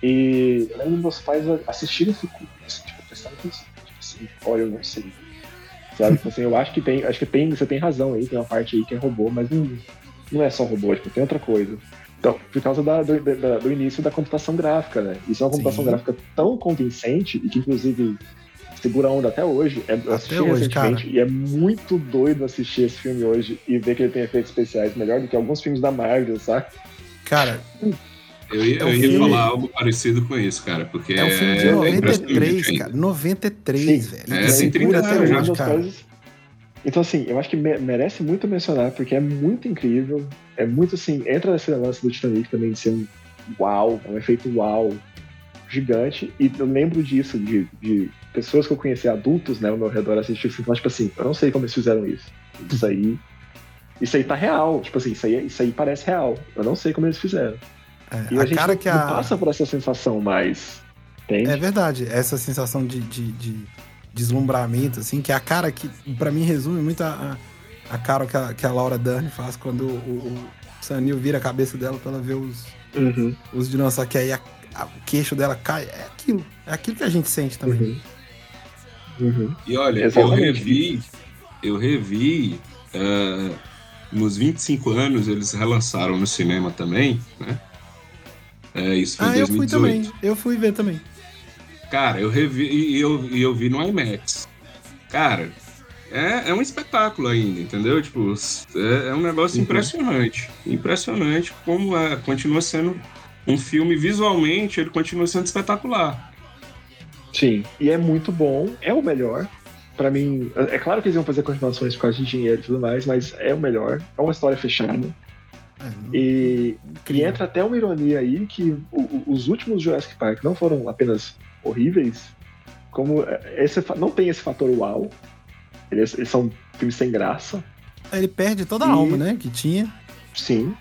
E eu lembro meus pais assistindo e fico, assim, tipo, atenção. Tipo assim, olha, eu não sei. Sabe? Tipo assim, eu acho que tem. Acho que tem. Você tem razão aí, tem uma parte aí que é robô, mas não, não é só robô, tipo, tem outra coisa. Então, por causa da- do, da- do início da computação gráfica, né? Isso é uma computação Sim. gráfica tão convincente e que, inclusive, segura a onda até hoje. É, eu assisti hoje, recentemente cara. e é muito doido assistir esse filme hoje e ver que ele tem efeitos especiais melhor do que alguns filmes da Marvel, sabe? Cara, Eu ia, É um eu ia filme- falar algo parecido com isso, cara, porque é um filme de é 93, impressionante cara. 93, velho. É, tem 30 segura até anos já, cara. coisas. Então, assim, eu acho que me- merece muito mencionar, porque é muito incrível. É muito assim, entra nesse lance do Titanic também de ser um uau, um efeito uau gigante. E eu lembro disso, de, de pessoas que eu conheci, adultos, né, ao meu redor, assistir assim, falar, tipo assim, eu não sei como eles fizeram isso. Isso aí. Isso aí tá real. Tipo assim, isso aí, isso aí parece real. Eu não sei como eles fizeram. É, e a a gente cara não, que não a- passa por essa sensação mais. Entende? É verdade, essa sensação de, de, de deslumbramento, assim, que é a cara que, pra mim, resume muito a, a, a cara que a, que a Laura Dern faz quando o, o, o Sanil vira a cabeça dela pra ela ver os, Uhum. os dinossauros, que aí a- a- o queixo dela cai. É aquilo, é aquilo que a gente sente também. Uhum. E olha, Exatamente. eu revi, eu revi, ah, nos 25 anos eles relançaram no cinema também, né? É, isso foi em Ah, eu fui 2018. também, eu fui ver também. Cara, eu revi e eu, e eu vi no IMAX. Cara, é, é um espetáculo ainda, entendeu? Tipo, é, é um negócio Uhum. impressionante. Impressionante como é, continua sendo um filme visualmente, ele continua sendo espetacular. Sim, e é muito bom, é o melhor. Pra mim, é é claro que eles iam fazer continuações por causa de dinheiro e tudo mais, mas é o melhor. É uma história fechada. E, e entra até uma ironia aí que o- o- os últimos Jurassic Park não foram apenas horríveis, como esse fa- não tem esse fator uau. Eles, eles são filmes sem graça. Ele perde toda a E- alma, né? Que tinha. Sim.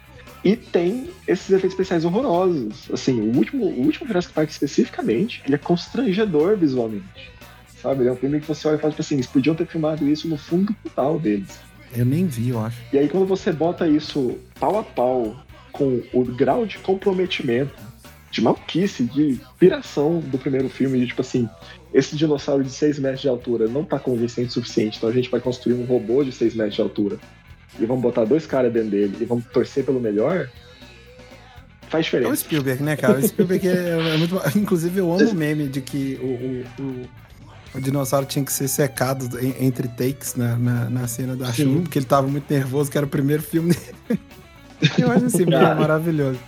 E tem esses efeitos especiais horrorosos. Assim, o último, o último Jurassic Park especificamente, ele é constrangedor visualmente. Sabe? Ele é um filme que você olha e fala, tipo assim, eles podiam ter filmado isso no fundo do quintal deles. Eu nem vi, eu acho. E aí quando você bota isso pau a pau com o grau de comprometimento, de maluquice, de piração do primeiro filme, de tipo assim, esse dinossauro de 6 metros de altura não tá convincente o suficiente, então a gente vai construir um robô de 6 metros de altura e vamos botar dois caras dentro dele e vamos torcer pelo melhor, faz É o diferença. Spielberg, né, cara? O Spielberg é, é muito. Inclusive, eu amo o meme de que o, o, o- o dinossauro tinha que ser secado em- entre takes na, na, na cena da Sim. chuva, porque ele tava muito nervoso, que era o primeiro filme dele. Eu acho esse meme Cara. maravilhoso.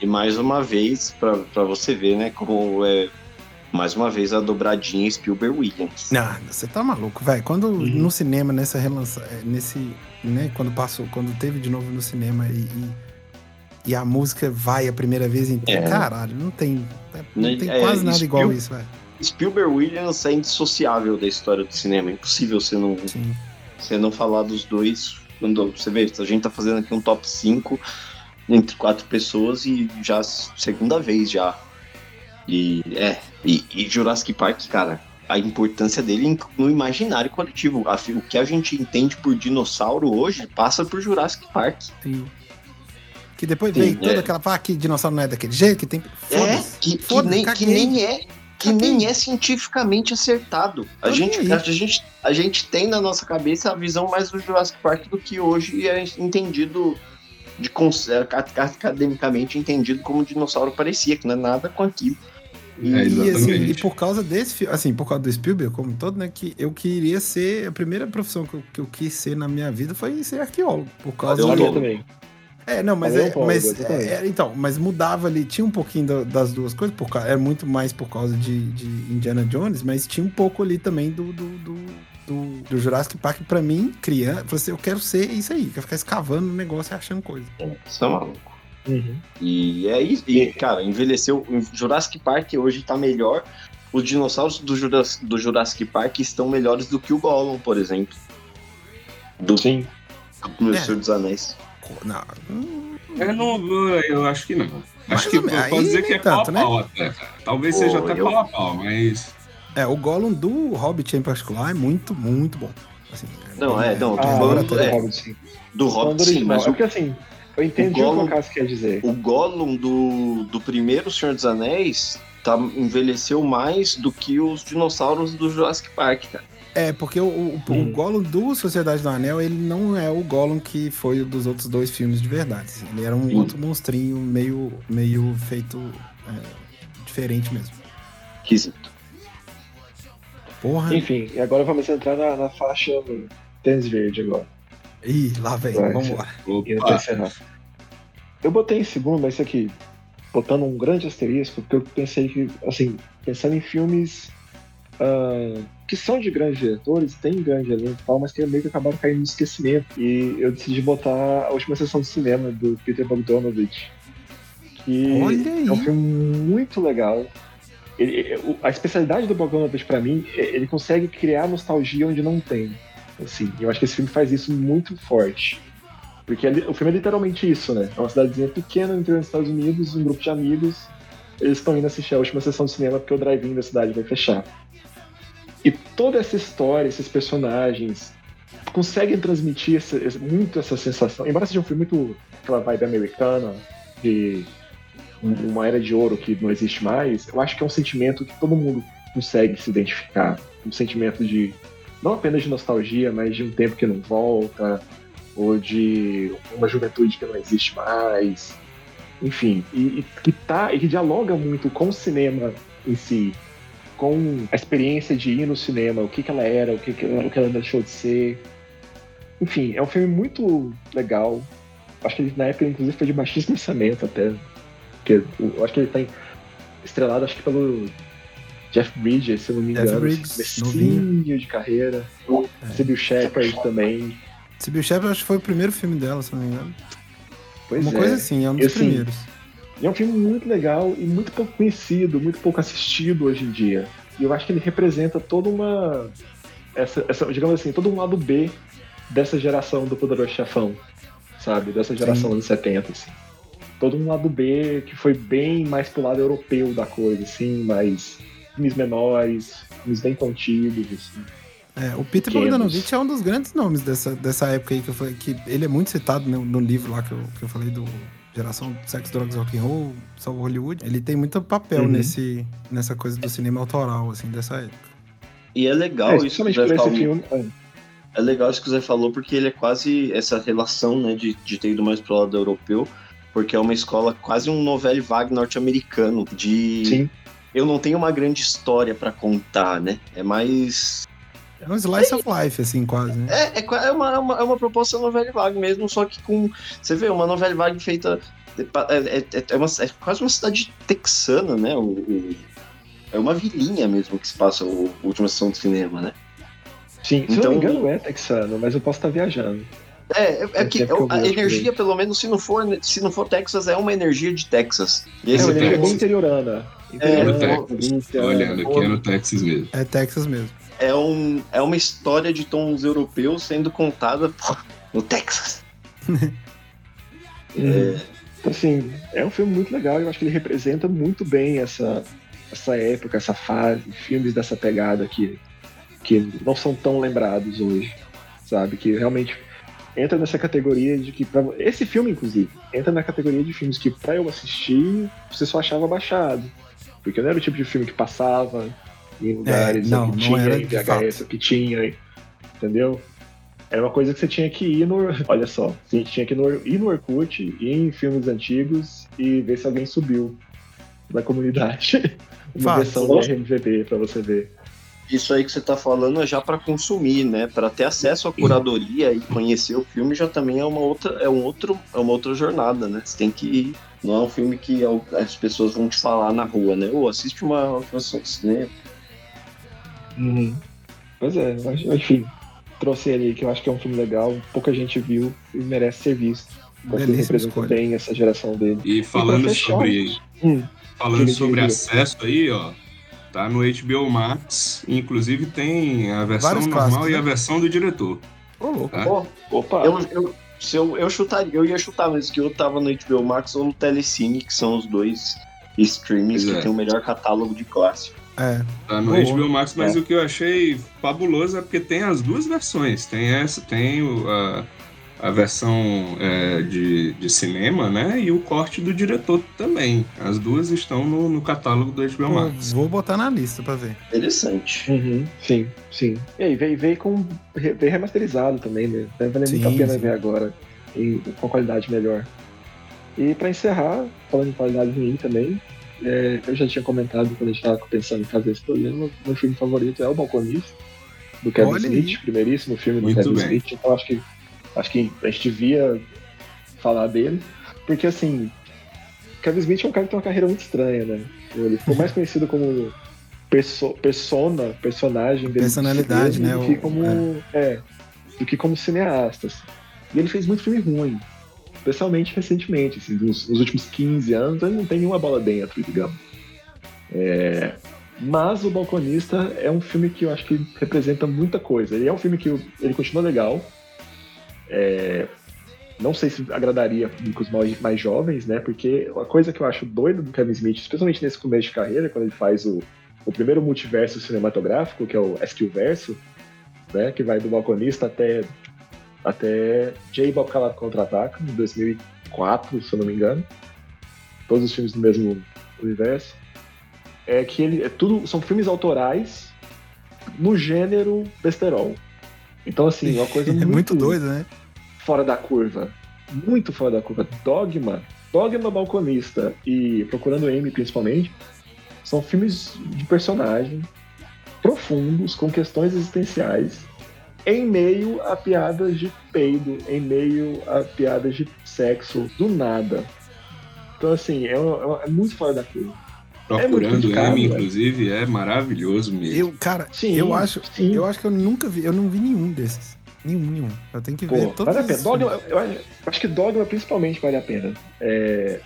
E mais uma vez, pra, pra você ver, né, como é. Mais uma vez a dobradinha Spielberg Williams. Não, você tá maluco, velho. Quando Uhum. no cinema, nessa relança, é, nesse, né, quando passou, quando teve de novo no cinema e, e, e a música vai a primeira vez inteira, É. caralho, não tem, não Né, tem é, quase nada Spiel- igual isso, velho. Spielberg Williams é indissociável da história do cinema. É impossível você não, você não falar dos dois. Quando você vê, a gente tá fazendo aqui um top 5 entre quatro pessoas e já segunda vez já. E é, e, e Jurassic Park, cara, a importância dele no imaginário coletivo. O que a gente entende por dinossauro hoje passa por Jurassic Park. Sim. Que depois Sim, veio toda é. aquela. Ah, que dinossauro não é daquele jeito, que tem. É, que, que nem, que nem é que nem é cientificamente acertado. A gente, a, gente, a gente tem na nossa cabeça a visão mais do Jurassic Park do que hoje é entendido de é, academicamente entendido como dinossauro parecia, que não é nada com aquilo. E, assim, e por causa desse filme, assim, por causa do Spielberg como um todo, né, que eu queria ser, a primeira profissão que eu, que eu quis ser na minha vida foi ser arqueólogo, por causa Eu do... também. É, não, mas, é, mas exatamente. é, então, mas mudava ali, tinha um pouquinho da- das duas coisas, por causa, é muito mais por causa de, de Indiana Jones, mas tinha um pouco ali também do, do, do, do- do Jurassic Park pra mim, criança, falei assim, eu quero ser isso aí, quero ficar escavando no negócio e achando coisa. Você é maluco. E é isso. E, cara, envelheceu. o Jurassic Park hoje tá melhor. Os dinossauros do, Juras- do Jurassic Park estão melhores do que o Gollum, por exemplo. Do, Sim. Do É. Senhor dos Anéis. Não. Eu não, eu acho que não. Acho que menos. pode dizer que é pau a tanto, né? pau até, cara. Talvez Pô, seja até eu- pau a pau, mas. É, o Gollum do Hobbit em particular é muito, muito bom. Assim, Não, é, não, tô Ah, falando do é, Hobbit, sim. do Hobbit, sim, mas É porque assim, eu entendi o, Gollum- que o Cássio quer dizer. o Gollum do, do primeiro Senhor dos Anéis tá, envelheceu mais do que os dinossauros do Jurassic Park, cara. É, porque o, o, o Uhum. Gollum do Sociedade do Anel, ele não é o Gollum que foi o dos outros dois filmes de verdade. assim. Ele era um Sim. outro monstrinho meio, meio feito é, diferente mesmo. Esquisito. Porra. Enfim, e agora vamos entrar na, na faixa tênis verde agora. Ih, lá vem, Vai, vamos lá. Eu botei em segundo, mas isso aqui, botando um grande asterisco, porque eu pensei que, assim, pensando em filmes ah, que são de grandes diretores, tem grande elenco e tal, mas que meio que acabaram caindo no esquecimento. E eu decidi botar a última sessão de cinema do Peter Bogdanovich. Que Olha aí. é um filme muito legal. Ele- a especialidade do Bogdanovich, pra mim, é- ele consegue criar nostalgia onde não tem. Assim, eu acho que esse filme faz isso muito forte. Porque ele- o filme é literalmente isso, né? É uma cidadezinha pequena no interior dos Estados Unidos, um grupo de amigos. Eles estão indo assistir a última sessão de cinema porque o drive-in da cidade vai fechar. E toda essa história, esses personagens, conseguem transmitir essa- muito essa sensação. Embora seja um filme muito aquela vibe americana, de um- uma era de ouro que não existe mais, eu acho que é um sentimento que todo mundo consegue se identificar. Um sentimento de, não apenas de nostalgia, mas de um tempo que não volta, ou de uma juventude que não existe mais. Enfim, e, e que tá, e que dialoga muito com o cinema em si, com a experiência de ir no cinema, o que, que ela era, o que, que, ela, o que ela deixou de ser. Enfim, é um filme muito legal. Acho que ele, na época, inclusive, foi de baixíssimo orçamento até. Porque eu acho que ele tem estrelado, acho que pelo Jeff Bridges, se não me Jeff engano. Bridges, comecinho de carreira. É. Sybil Shepard também. Sibyl Shepard acho que foi o primeiro filme dela, se não me engano. Pois Uma é. coisa assim, é um dos assim, primeiros. E é um filme muito legal e muito pouco conhecido, muito pouco assistido hoje em dia. E eu acho que ele representa toda uma. Essa, essa, digamos assim, todo um lado B dessa geração do Poderoso Chefão, sabe? Dessa geração Sim. dos 70, assim. Todo um lado B que foi bem mais pro lado europeu da coisa, assim, mais filmes menores, filmes bem contidos, assim. É, o Peter. Bogdanovich é um dos grandes nomes dessa, dessa época aí que eu falei, que ele é muito citado no, no livro lá que eu, que eu falei do Geração Sex, Drogas, Rock and Roll, Salvo Hollywood. Ele tem muito papel Uhum. nesse, nessa coisa do cinema autoral, assim, dessa época. E é legal É, isso que Zé esse falou. filme. É legal isso que o Zé falou, porque ele é quase essa relação, né, de, de ter ido mais pro lado europeu, porque é uma escola quase um novelle vague norte-americano, de... Sim. Eu não tenho uma grande história pra contar, né? É mais... É um slice of life, assim, quase, né? É, é, qua- é uma, é, uma, é uma proposta novelle vague mesmo, só que com... Você vê, uma novelle vague feita... É, é, é, uma, é quase uma cidade texana, né? O, o- é uma vilinha mesmo que se passa o, a última sessão de cinema, né? Sim, se Então- não me engano é texano, mas eu posso estar viajando. É, é, é que a energia, pelo menos, se não for, se não for Texas, é uma energia de Texas. E É uma energia bem interiorana. É, É no Interiorana, Texas. Tô olhando aqui, é no Texas mesmo. É Texas mesmo. é, um, é uma história de tons europeus sendo contada pô, no Texas. Uhum. Então, assim, é um filme muito legal e eu acho que ele representa muito bem essa, essa época, essa fase, filmes dessa pegada que, que não são tão lembrados hoje, sabe? Que realmente entra nessa categoria de que. Pra, esse filme, inclusive, entra na categoria de filmes que, pra eu assistir, você só achava baixado. Porque não era o tipo de filme que passava em lugares não, que não tinha era em VHS, que tinha, entendeu? Era uma coisa que você tinha que ir no. Olha só, a gente tinha que ir no, ir no Orkut, ir em filmes antigos e ver se alguém subiu na comunidade. Uma Fato. versão do RMVB pra você ver. Isso aí que você tá falando é já pra consumir, né? Pra ter acesso à curadoria e conhecer o filme já também é uma outra, é um outro, é uma outra jornada, né? Você tem que ir. Não é um filme que as pessoas vão te falar na rua, né? Ou assiste uma uma sessão de cinema. Uhum. Pois é, mas, enfim, trouxe ele aí que eu acho que é um filme legal, pouca gente viu e merece ser visto. Belíssima representa bem essa geração dele. E falando fechar, sobre, Hum, falando sobre acesso aí, ó, tá no HBO Max, inclusive tem a versão Vários normal clássicos, e a né? versão do diretor. Ô, louco. Tá? Pô, Opa! eu, eu, se eu, eu chutaria, eu ia chutar, mas que eu tava no HBO Max ou no Telecine, que são os dois streamings Pois que é. tem o melhor catálogo de clássico. É. Tá no Boa. HBO Max, mas É. o que eu achei fabuloso é porque tem as duas versões. Tem essa, tem o- a, a versão é, de, de cinema, né? E o corte do diretor também. As duas estão no, no catálogo do HBO Max. vou botar na lista pra ver. Interessante. Uhum, sim, sim. E aí, veio, veio com veio remasterizado também, né? Deve valer muito Sim, a pena sim. ver agora, em- com qualidade melhor. E pra encerrar, falando em qualidade ruim também, é, eu já tinha comentado quando a gente tava pensando em fazer esse programa, meu filme favorito é O Balconista, do Kevin Olha aí. Smith, primeiríssimo filme do Muito Kevin bem. Smith, então acho que, acho que a gente devia falar dele, porque assim, Kevin Smith é um cara que tem uma carreira muito estranha, né? Ele ficou mais conhecido como perso persona, personagem dele Personalidade, né? Do que como, é. do que como cineasta. assim. E ele fez muito filme ruim, especialmente recentemente, assim, dos, nos últimos 15 anos, ele não tem nenhuma bola dentro, digamos. É, mas O Balconista é um filme que eu acho que representa muita coisa. Ele é um filme que ele continua legal. É, não sei se agradaria públicos mais, mais jovens, né? Porque a coisa que eu acho doida do Kevin Smith, especialmente nesse começo de carreira, quando ele faz o, o primeiro multiverso cinematográfico, que é o Verso, né? Que vai do balconista até, até J. Calado Contra-Ataca, em 2004, se eu não me engano. Todos os filmes do mesmo universo. É que ele é tudo são filmes autorais no gênero besterol. Então assim, é uma coisa É muito, muito doido, né? Fora da curva. Muito fora da curva. Dogma, Dogma Balconista e Procurando Amy, principalmente, são filmes de personagem profundos, com questões existenciais, em meio a piadas de peido, em meio a piadas de sexo, do nada. Então, assim, é, uma- é muito fora da curva. É Procurando criticado, M, né? inclusive, é maravilhoso mesmo. Eu, cara, Sim, eu acho, sim. eu acho que eu nunca vi, eu não vi nenhum desses. Nenhum, nenhum. Eu tenho que Pô, ver todos vale a pena. Dogma, eu, acho- eu acho que Dogma principalmente vale a pena. É,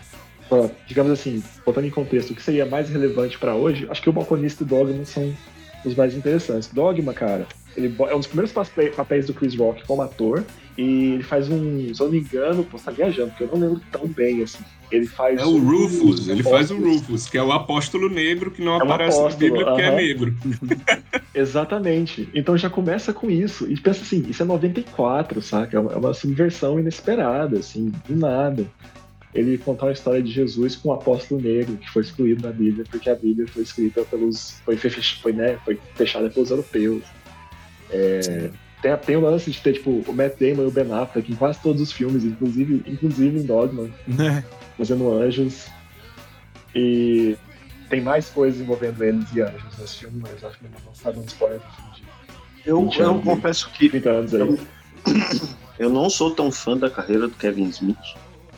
digamos assim, botando em contexto, o que seria mais relevante pra hoje, acho que o Balconista e o Dogma são os mais interessantes. Dogma, cara, ele é um dos primeiros papéis do Chris Rock como ator, e ele faz um, se eu não me engano, posso estar viajando, porque eu não lembro tão bem, assim. Ele faz É o um- Rufus, ele faz o. Rufus, que é o apóstolo negro que não É um aparece na apóstolo, Bíblia porque é aham. negro. Exatamente. Então já começa com isso. E pensa assim, isso é 94, saca? É uma, é uma subversão inesperada, assim, do nada. Ele contar a história de Jesus com o apóstolo negro, que foi excluído da Bíblia, porque a Bíblia foi escrita pelos. foi, foi, né, foi fechada pelos europeus. É, tem, tem o lance de ter, tipo, o Matt Damon e o Ben Affleck em quase todos os filmes, inclusive, inclusive em Dogma, Né? fazendo anjos. E tem mais coisas envolvendo eles e anjos nesse filme, mas acho que não dar um spoiler do filme Eu, 20 eu anos, confesso que 30 anos aí. eu, eu não sou tão fã da carreira do Kevin Smith.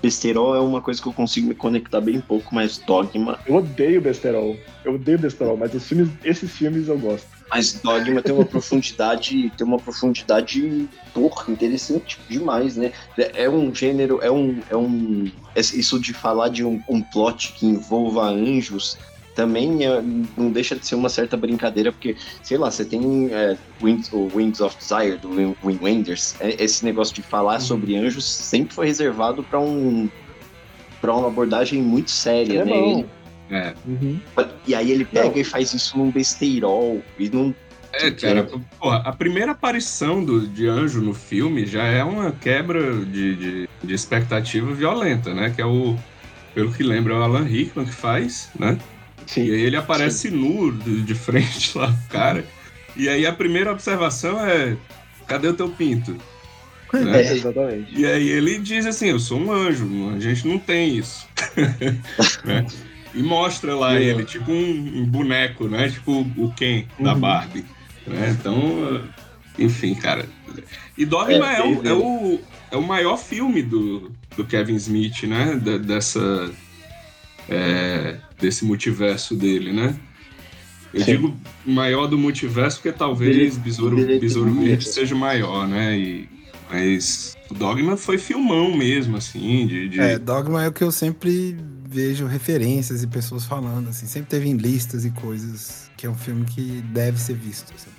Besterol é uma coisa que eu consigo me conectar bem pouco, mas Dogma. Eu odeio besterol. Eu odeio besterol, mas os filmes, esses filmes eu gosto. Mas Dogma tem uma profundidade, tem uma profundidade porra, interessante demais, né? É é um gênero, é um, é um, é isso de falar de um, um plot que envolva anjos também é- não deixa de ser uma certa brincadeira, porque, sei lá, você tem é, Wings, o Wings of Desire, do Wim Wenders, é- esse negócio de falar sobre anjos sempre foi reservado para um para uma abordagem muito séria, É né? bom. É. e aí ele pega e faz isso num besteirol, e não... É, cara, porra, a primeira aparição do, de anjo no filme já é uma quebra de, de, de expectativa violenta, né? Que é o, pelo que lembra, é o Alan Rickman que faz, né? Sim. E aí ele aparece nu de, de frente lá pro cara. E aí a primeira observação é: cadê o teu pinto? Né? É, exatamente. E aí ele diz assim: eu sou um anjo, a gente não tem isso. Né? E mostra lá É. ele, tipo um, um boneco, né? Tipo o Ken da Uhum. Barbie. Né? Então, enfim, cara. E Dogma É, é, o, é, o, é o maior filme do, do Kevin Smith, né? Da- dessa. é, desse multiverso dele, né? Eu Sim. digo maior do multiverso porque talvez Besouro, Verde seja maior, né? E, mas o Dogma foi filmão mesmo, assim, de. de- É, Dogma é o que eu sempre vejo referências e pessoas falando, assim. Sempre teve em listas e coisas que é um filme que deve ser visto. assim.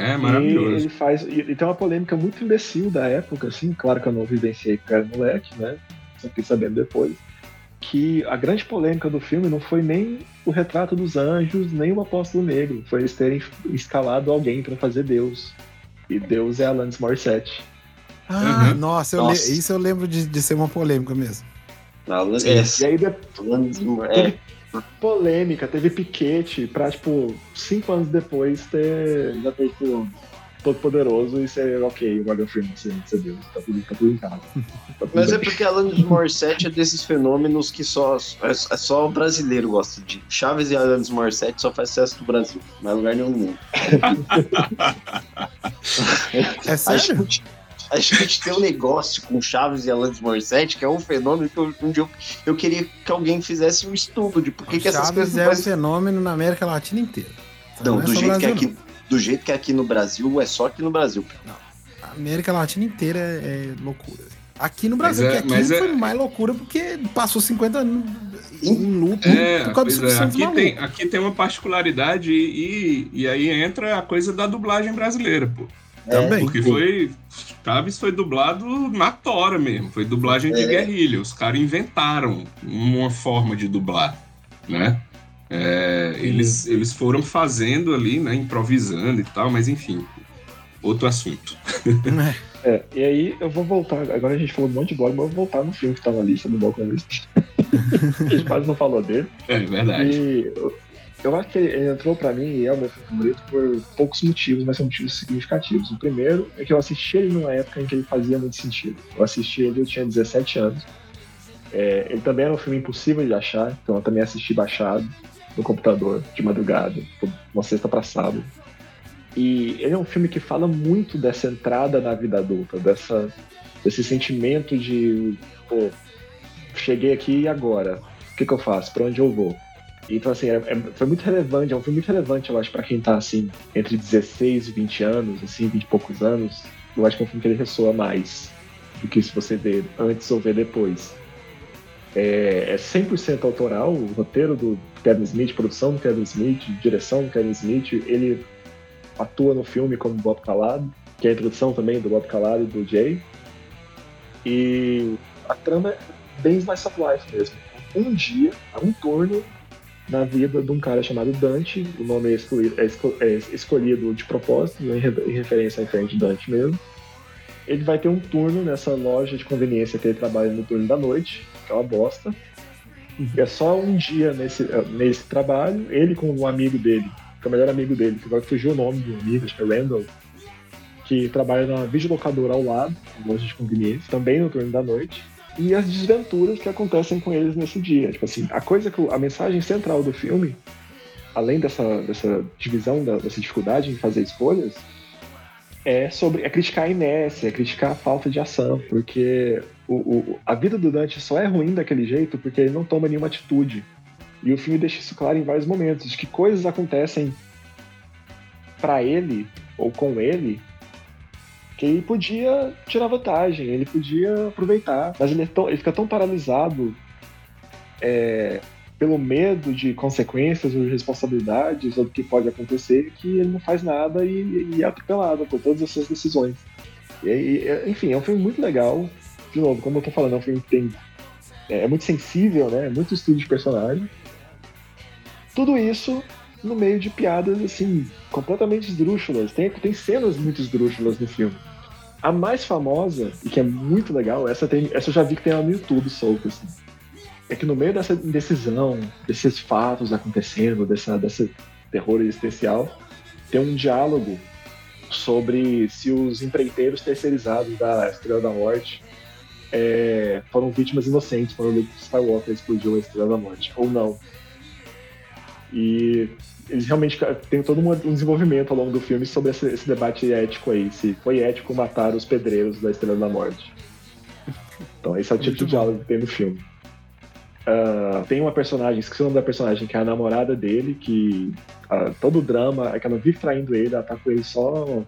É, E maravilhoso. ele faz. E, e tem uma polêmica muito imbecil da época, assim, claro que eu não vivenciei porque era moleque, né? Só fiquei sabendo depois. Que a grande polêmica do filme não foi nem o retrato dos anjos, nem o apóstolo negro. Foi eles terem escalado alguém pra fazer Deus. E Deus é Alanis Morissette. Ah, Uhum. nossa, eu Nossa. le- isso eu lembro de, de ser uma polêmica mesmo. Alanis- É, é, E aí de- Alanis- é, teve polêmica, teve piquete pra, tipo, cinco anos depois ter já ter, tipo, todo poderoso e ser ok, o Morgan Freeman ser, ser Deus. Tá tudo, tá tudo em casa. Tá tudo Mas é bem. porque Alanis Morissette é desses fenômenos que só, é, é só o brasileiro gosta de. Chaves e Alanis Morissette só faz sucesso no Brasil, não é lugar nenhum no mundo. É sério? A gente tem um negócio com Chaves e Alanis Morissette que é um fenômeno que eu, um dia eu, eu queria que alguém fizesse um estudo de por que, que essas Chaves coisas é não um fenômeno na América Latina inteira. Não, é do jeito, que é Brasil, aqui, do jeito que é aqui no Brasil, é só aqui no Brasil. A América Latina inteira é loucura. Aqui no Brasil, Mas é- aqui mas é- foi mais loucura porque passou 50 anos em loop É, por causa é, aqui, tem, aqui tem uma particularidade e, e aí entra a coisa da dublagem brasileira, pô. Também. Porque foi. Chaves foi dublado na tora mesmo, foi dublagem de É. guerrilha. Os caras inventaram uma forma de dublar, né? É, eles, eles foram fazendo ali, né? Improvisando e tal, mas enfim, outro assunto. É, e aí eu vou voltar. Agora a gente falou um monte de blog, mas eu vou voltar no filme que tá na lista do Balconista. a gente quase não falou dele. É verdade. E eu, acho que ele entrou pra mim e é o meu favorito por poucos motivos, mas são motivos significativos. O primeiro é que eu assisti ele numa época em que ele fazia muito sentido. Eu assisti ele, eu tinha 17 anos. É, ele também era um filme impossível de achar, então eu também assisti baixado no computador, de madrugada, uma sexta pra sábado. E ele é um filme que fala muito dessa entrada na vida adulta, dessa, desse sentimento de, pô, cheguei aqui e agora? O que, que eu faço? Pra onde eu vou? Então, assim, é, é- foi muito relevante, é um filme muito relevante, eu acho, pra quem tá, assim, entre 16 e 20 anos, assim, 20 e poucos anos. Eu acho que é um filme que ele ressoa mais do que se você vê antes ou vê depois. É, é 100% autoral, o roteiro do Kevin Smith, produção do Kevin Smith, direção do Kevin Smith, ele atua no filme como Bob Calado, que é a introdução também do Bob Calado e do Jay. E a trama é bem slice of life mesmo. Um dia, um turno na vida de um cara chamado Dante, o nome é escolhido, é esco- é escolhido de propósito, em re- em referência a frente Dante mesmo. Ele vai ter um turno nessa loja de conveniência que ele trabalha no turno da noite, que é uma bosta. E é só um dia nesse, nesse trabalho, ele com um amigo dele, que é o melhor amigo dele, que agora fugiu o nome do amigo, acho que é Randall, que trabalha na videolocadora ao lado, loja de conveniência, também no turno da noite, e as desventuras que acontecem com eles nesse dia. Tipo assim, a coisa que a mensagem central do filme, além dessa, dessa divisão, da- dessa dificuldade em fazer escolhas, é sobre é criticar a inércia, é criticar a falta de ação, porque o, o- a vida do Dante só é ruim daquele jeito porque ele não toma nenhuma atitude. E o filme deixa isso claro em vários momentos, de que coisas acontecem pra ele ou com ele que ele podia tirar vantagem, ele podia aproveitar, mas ele, é tão- ele fica tão paralisado é, pelo medo de consequências ou de responsabilidades ou do que pode acontecer que ele não faz nada e, e é atropelado por todas essas decisões. E, e, enfim, é um filme muito legal. De novo, como eu tô falando, é um filme que tem. É, é muito sensível, né? É muito estudo de personagem. Tudo isso no meio de piadas, assim, completamente esdrúxulas. Tem, tem cenas muito esdrúxulas no filme. A mais famosa, e que é muito legal, essa, tem, essa eu já vi que tem ela no YouTube solta, assim. É que no meio dessa indecisão, desses fatos acontecendo, dessa, desse terror existencial, tem um diálogo sobre se os empreiteiros terceirizados da Estrela da Morte é, foram vítimas inocentes quando o Luke Skywalker explodiu a Estrela da Morte, ou não. E eles realmente tem todo um desenvolvimento ao longo do filme sobre esse, esse debate ético aí, se foi ético matar os pedreiros da Estrela da Morte. Então esse é o tipo de diálogo que tem no filme. Ah, tem uma personagem, esqueci o nome da personagem, que é a namorada dele, que ah, todo o drama é que ela vive traindo ele, ela tá com ele só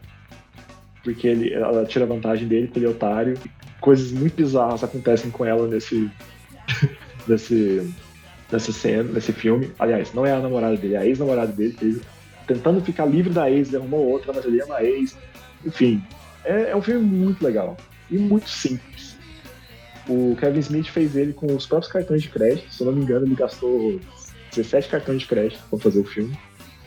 porque ele, ela tira vantagem dele, porque ele é otário. Coisas muito bizarras acontecem com ela nesse, nesse, nessa cena, nesse filme. Aliás, não é a namorada dele, é a ex-namorada dele, ele, tentando ficar livre da ex, ele arrumou outra, mas ele ama a ex. Enfim, é, é um filme muito legal e muito simples. O Kevin Smith fez ele com os próprios cartões de crédito. Se eu não me engano, ele gastou 17 cartões de crédito para fazer o filme.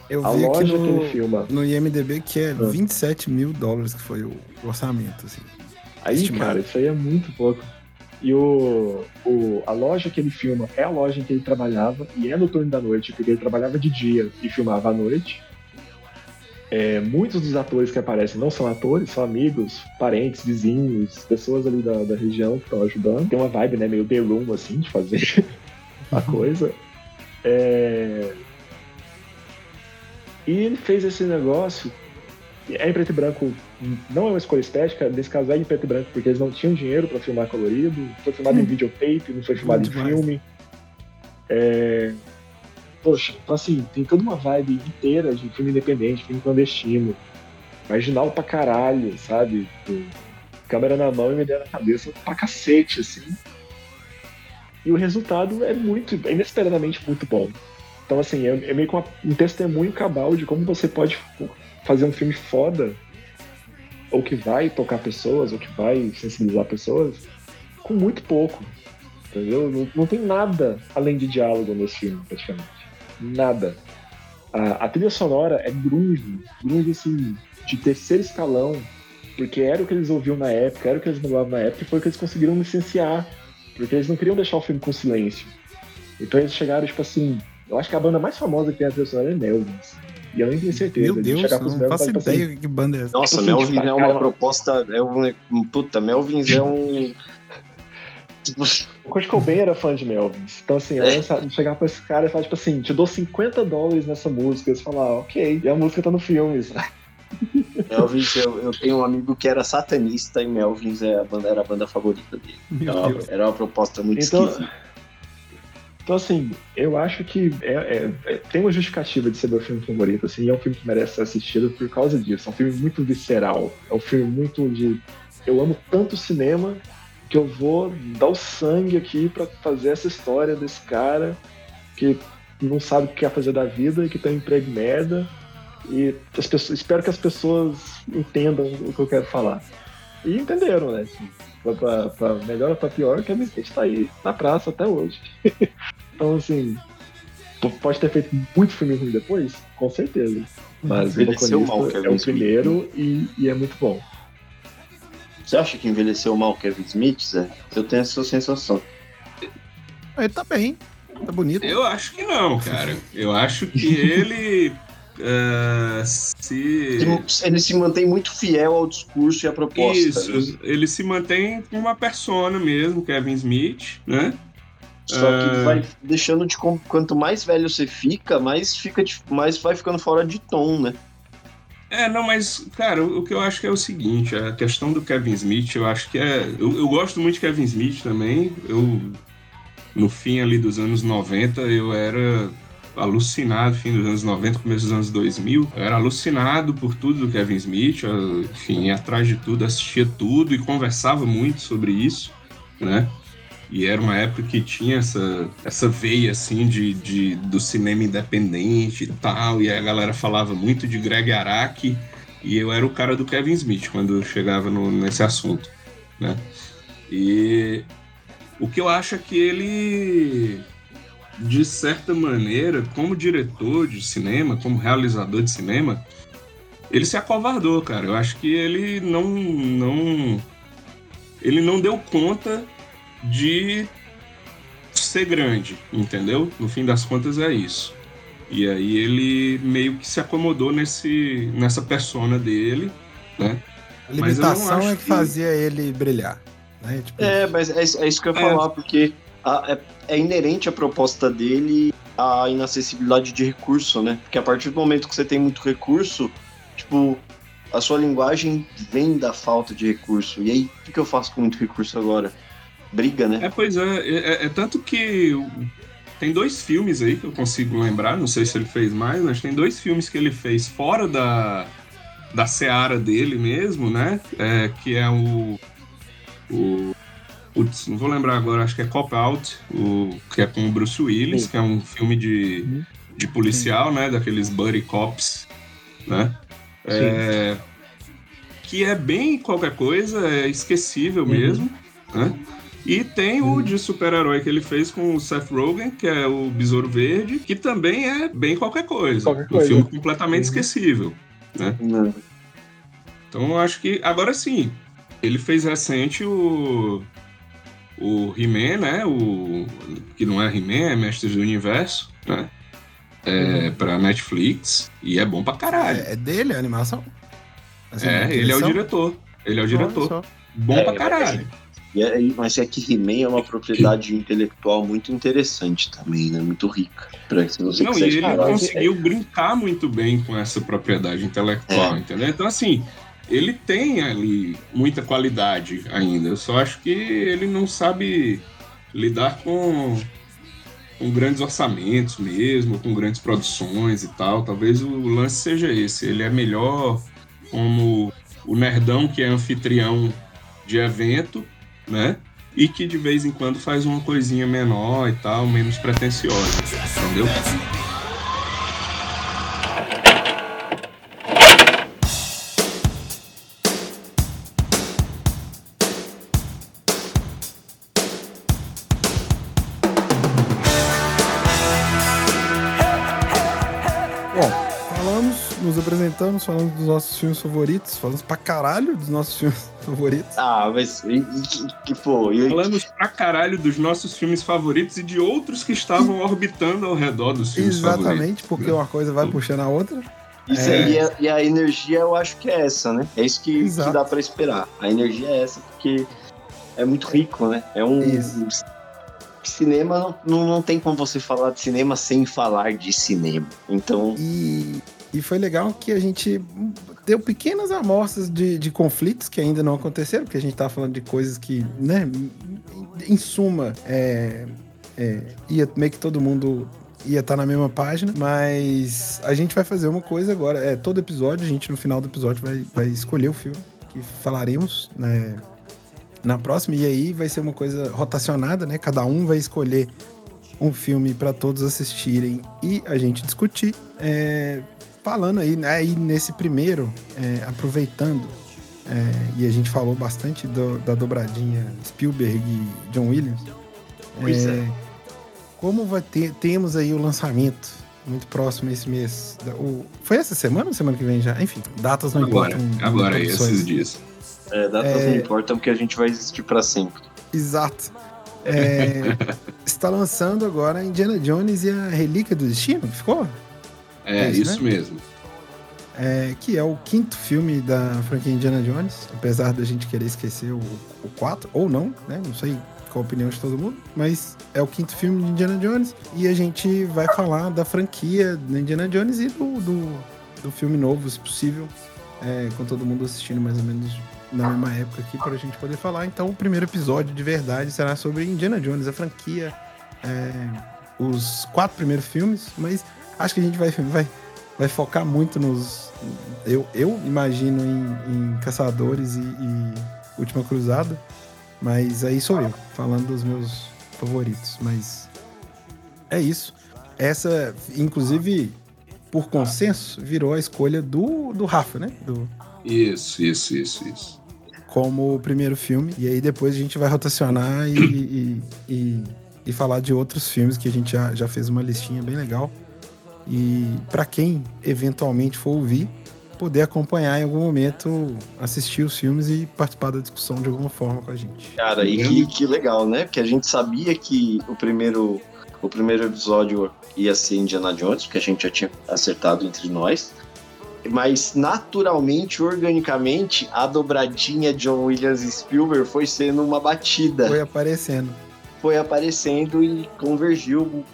Eu a vi aqui loja no, que ele filma. no IMDB que é Ah. 27 mil dólares que foi o orçamento, assim. Aí, Estimado. cara, isso aí é muito pouco. E o, o, a loja que ele filma é a loja em que ele trabalhava, e é no turno da noite, porque ele trabalhava de dia e filmava à noite. É, muitos dos atores que aparecem não são atores, são amigos, parentes, vizinhos, pessoas ali da, da região que estão ajudando. Tem uma vibe, né, meio The Room, assim, de fazer a coisa. É... E ele fez esse negócio é em preto e branco, não é uma escolha estética, nesse caso é em preto e branco, porque eles não tinham dinheiro para filmar colorido, foi filmado em videotape, não foi filmado em demais. filme. É... Poxa, então assim, tem toda uma vibe inteira de filme independente, filme clandestino, marginal pra caralho, sabe? Tipo, câmera na mão e ideia na cabeça pra cacete, assim. E o resultado é muito, é inesperadamente muito bom. Então, assim, é, é meio que uma- um testemunho cabal de como você pode fazer um filme foda, ou que vai tocar pessoas, ou que vai sensibilizar pessoas, com muito pouco. Entendeu? Não, não tem nada além de diálogo nesse filme, praticamente. Nada. A, a trilha sonora é grunge, grunge assim, de terceiro escalão, porque era o que eles ouviam na época, era o que eles mandavam na época, e foi o que eles conseguiram licenciar, porque eles não queriam deixar o filme com silêncio. Então eles chegaram, tipo assim, eu acho que a banda mais famosa que tem a trilha sonora é Melvins. E eu nem tenho certeza. Meu de Deus, chegar não faço ideia assim, que banda é essa. Nossa, Melvins tipo, é uma proposta. É um, puta, Melvins é um. O Kurt Cobain era fã de Melvins. Então, assim, É. eu chegar pra esse cara e falar, tipo assim, te dou 50 dólares nessa música. Eles falar, "Ah, ok, e a música tá no filme. sabe? Melvins, eu, eu tenho um amigo que era satanista e Melvins é a banda, era a banda favorita dele. Meu Era uma, Deus. era uma proposta muito Então, esquisita. Então, assim, eu acho que é, é- é- tem uma justificativa de ser meu filme favorito, assim, e é um filme que merece ser assistido por causa disso. É um filme muito visceral. É um filme muito de. Eu amo tanto cinema que eu vou dar o sangue aqui pra fazer essa história desse cara que não sabe o que quer fazer da vida e que tem um emprego merda. E as pessoas, espero que as pessoas entendam o que eu quero falar. E entenderam, né? Pra, pra, pra melhor ou pra pior, que a gente tá aí na praça até hoje. então, assim, pode ter feito muito filme ruim depois? Com certeza. Mas o Envelheceu mal, Kevin é o Smith. primeiro e, e é muito bom. Você acha que envelheceu mal o Kevin Smith, Zé? Eu tenho essa sensação. Ele tá bem, tá bonito. Eu acho que não, cara. Eu acho que ele é, se. Ele se mantém muito fiel ao discurso e à proposta. Isso, né? ele se mantém com uma persona mesmo, Kevin Smith, né? Só que Ah, vai deixando de. Quanto mais velho você fica, mais, fica de- mais vai ficando fora de tom, né? É, não, mas, cara, o, o que eu acho que é o seguinte, a questão do Kevin Smith, eu acho que é. Eu, eu gosto muito de Kevin Smith também. Eu, no fim ali dos anos 90, eu era alucinado, fim dos anos 90, começo dos anos 2000. Eu era alucinado por tudo do Kevin Smith, eu, enfim, ia atrás de tudo, assistia tudo e conversava muito sobre isso, né? E era uma época que tinha essa, essa veia, assim, de, de, do cinema independente e tal, e a galera falava muito de Greg Araki, e eu era o cara do Kevin Smith quando chegava no- nesse assunto, né? E o que eu acho é que ele, de certa maneira, como diretor de cinema, como realizador de cinema, ele se acovardou, cara. Eu acho que ele não, não, ele não deu conta de ser grande, entendeu? No fim das contas é isso. E aí ele meio que se acomodou nesse, nessa persona dele, né? A limitação é que fazia ele brilhar. Né? Tipo, É, mas é, é isso que eu ia É. falar, porque a- é, é inerente à proposta dele a inacessibilidade de recurso, né? Porque a partir do momento que você tem muito recurso, tipo, a sua linguagem vem da falta de recurso. E aí, o que, que eu faço com muito recurso agora? Briga, né? É, pois é, é, é- é tanto que tem dois filmes aí que eu consigo lembrar, não sei se ele fez mais, mas tem dois filmes que ele fez fora da, da seara dele mesmo, né? É, que é o. o putz, não vou lembrar agora, acho que é Cop Out, o, que é com o Bruce Willis, que é um filme de, de policial, né? Daqueles buddy cops, né? É, que é bem qualquer coisa, é esquecível mesmo, né? E tem o de super-herói que ele fez com o Seth Rogen, que é o Besouro Verde, que também é bem qualquer coisa. Qualquer um coisa. filme completamente esquecível, né? Não. Então eu acho que. Agora sim, ele fez recente o. O He-Man, né? O. Que não é He-Man, é Mestres do Universo, né? É, pra Netflix. E é bom pra caralho. é dele a animação? Assim, É, a ele é o diretor. Ele é o diretor. Bom É, pra mas- caralho. E é- mas é que He-Man é uma propriedade intelectual muito interessante também, né? Muito rica. Pra se você Não, e ele falar, conseguiu brincar muito bem com essa propriedade intelectual, É. entendeu? Então, assim, ele tem ali muita qualidade ainda. Eu só acho que ele não sabe lidar com, com grandes orçamentos mesmo, com grandes produções e tal. Talvez o lance seja esse. Ele é melhor como o nerdão que é anfitrião de evento, né? E que de vez em quando faz uma coisinha menor e tal, menos pretensiosa, entendeu? Nos apresentamos, falamos dos nossos filmes favoritos, falamos pra caralho dos nossos filmes favoritos. Ah, mas e- que, pô, e, Falamos pra caralho dos nossos filmes favoritos e de outros que estavam orbitando ao redor dos filmes Exatamente, favoritos. porque uma coisa vai puxando a outra. Isso É. aí, e a, e a energia eu acho que é essa, né? É isso que, que dá pra esperar. A energia é essa, porque é muito rico, né? É um. Cinema não, não, não tem como você falar de cinema sem falar de cinema. Então. E, e foi legal que a gente deu pequenas amostras de, de conflitos que ainda não aconteceram, porque a gente tava falando de coisas que, né, em suma, é, é, ia meio que todo mundo ia estar na mesma página, mas a gente vai fazer uma coisa agora, é todo episódio, a gente no final do episódio vai, vai escolher o filme que falaremos, né, na próxima. E aí vai ser uma coisa rotacionada, né? Cada um vai escolher um filme para todos assistirem e a gente discutir. É, falando aí, né, aí nesse primeiro, é, aproveitando, é, e a gente falou bastante do, da dobradinha Spielberg e John Williams. Pois é. Como vai ter, temos aí o lançamento muito próximo esse mês. O, foi essa semana ou semana que vem já? Enfim, datas não Agora, importam. agora, esses dias. É, datas É. não importam porque a gente vai existir pra sempre. Exato. É, está lançando agora Indiana Jones e a Relíquia do Destino, ficou? É, É isso, isso né? mesmo. É, que é o quinto filme da franquia Indiana Jones, apesar da gente querer esquecer o, o 4, ou não, né? Não sei qual a opinião de todo mundo, mas é o quinto filme de Indiana Jones e a gente vai falar da franquia da Indiana Jones e do, do, do filme novo, se possível, é, com todo mundo assistindo mais ou menos na mesma época aqui para a gente poder falar. Então, o primeiro episódio de verdade será sobre Indiana Jones, a franquia, é, os quatro primeiros filmes, mas acho que a gente vai, vai, vai focar muito nos. Eu, eu imagino em, em Caçadores e, e Última Cruzada, mas aí sou eu, falando dos meus favoritos. Mas é isso. Essa, inclusive, por consenso, virou a escolha do, do Rafa, né? Do, Isso, isso, isso, isso. como o primeiro filme. E aí depois a gente vai rotacionar e, e, e, e falar de outros filmes que a gente já, já fez uma listinha bem legal. E para quem eventualmente for ouvir, poder acompanhar em algum momento, assistir os filmes e participar da discussão de alguma forma com a gente. Cara, e que, que legal, né? Porque a gente sabia que o primeiro, o primeiro episódio ia ser Indiana Jones, porque a gente já tinha acertado entre nós. Mas naturalmente, organicamente, a dobradinha John Williams e Spielberg foi sendo uma batida. Foi aparecendo. Foi aparecendo e convergiu.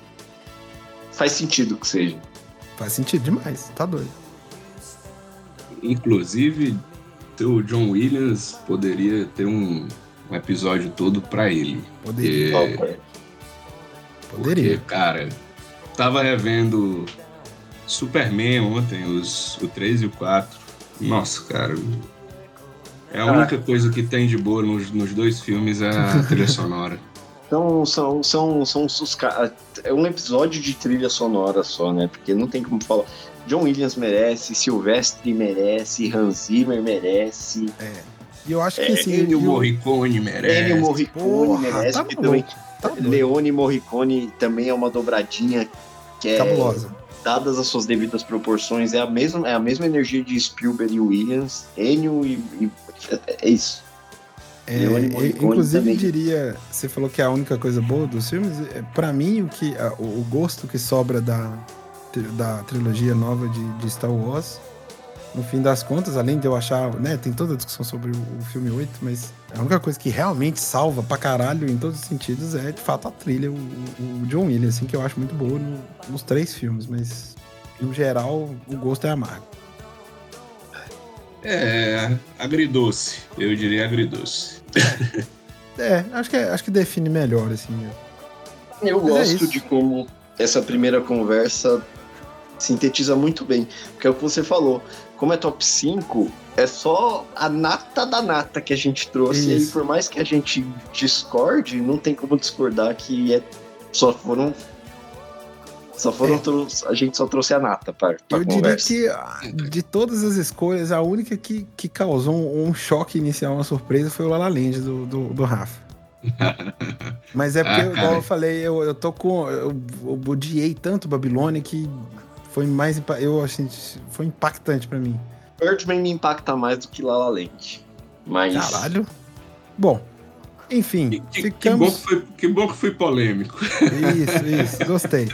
Faz sentido que seja. Faz sentido demais, tá doido. Inclusive, o John Williams poderia ter um, um episódio todo pra ele. Poderia. Porque, Poderia. porque, cara, tava revendo Superman ontem, os, o 3 e o 4. Nossa, cara. É a única coisa que tem de boa nos, nos dois filmes é a trilha sonora. Então, são, são, são os É um episódio de trilha sonora só, né? Porque não tem como falar. John Williams merece, Silvestre merece, Hans Zimmer merece. É. E eu acho que É, assim. Ennio Morricone merece. Ennio Morricone Porra, merece. tá também, tá doido. Leone Morricone também é uma dobradinha que é. Cabulosa. Dadas as suas devidas proporções, é a mesma, é a mesma energia de Spielberg e Williams. Ennio e. e- é isso. É, Leone e- Morricone inclusive diria, você falou que é a única coisa boa dos filmes. É, para mim, o que a- o, gosto que sobra da, da trilogia nova de, de Star Wars, no fim das contas, além de eu achar, né, tem toda a discussão sobre o, o filme 8, mas a única coisa que realmente salva pra caralho em todos os sentidos é de fato a trilha, o, o- o John Williams, assim, que eu acho muito boa no- nos três filmes, mas no geral o gosto é amargo. É, agridoce. Eu diria agridoce. É, acho que, é- acho que define melhor, assim. né? Eu Mas é gosto isso. de como essa primeira conversa sintetiza muito bem. Porque é o que você falou. Como é top 5, é só a nata da nata que a gente trouxe. E aí, Isso. por mais que a gente discorde, não tem como discordar que é, só foram. Só foram. trou- A gente só trouxe a nata para a É. Eu diria conversa. que ah, de todas as escolhas, a única que, que causou um, um choque inicial, uma surpresa, foi o La La Land do, do, do Rafa. Mas é porque, Ah, igual eu falei, eu, eu tô com. Eu, eu odiei tanto Babilônia que foi mais. Eu assim, foi impactante pra mim. Birdman me impacta mais do que La La Land. Mas. Caralho. Bom, enfim, Que, que ficamos. bom que, foi, que bom que foi polêmico. Isso, isso, gostei.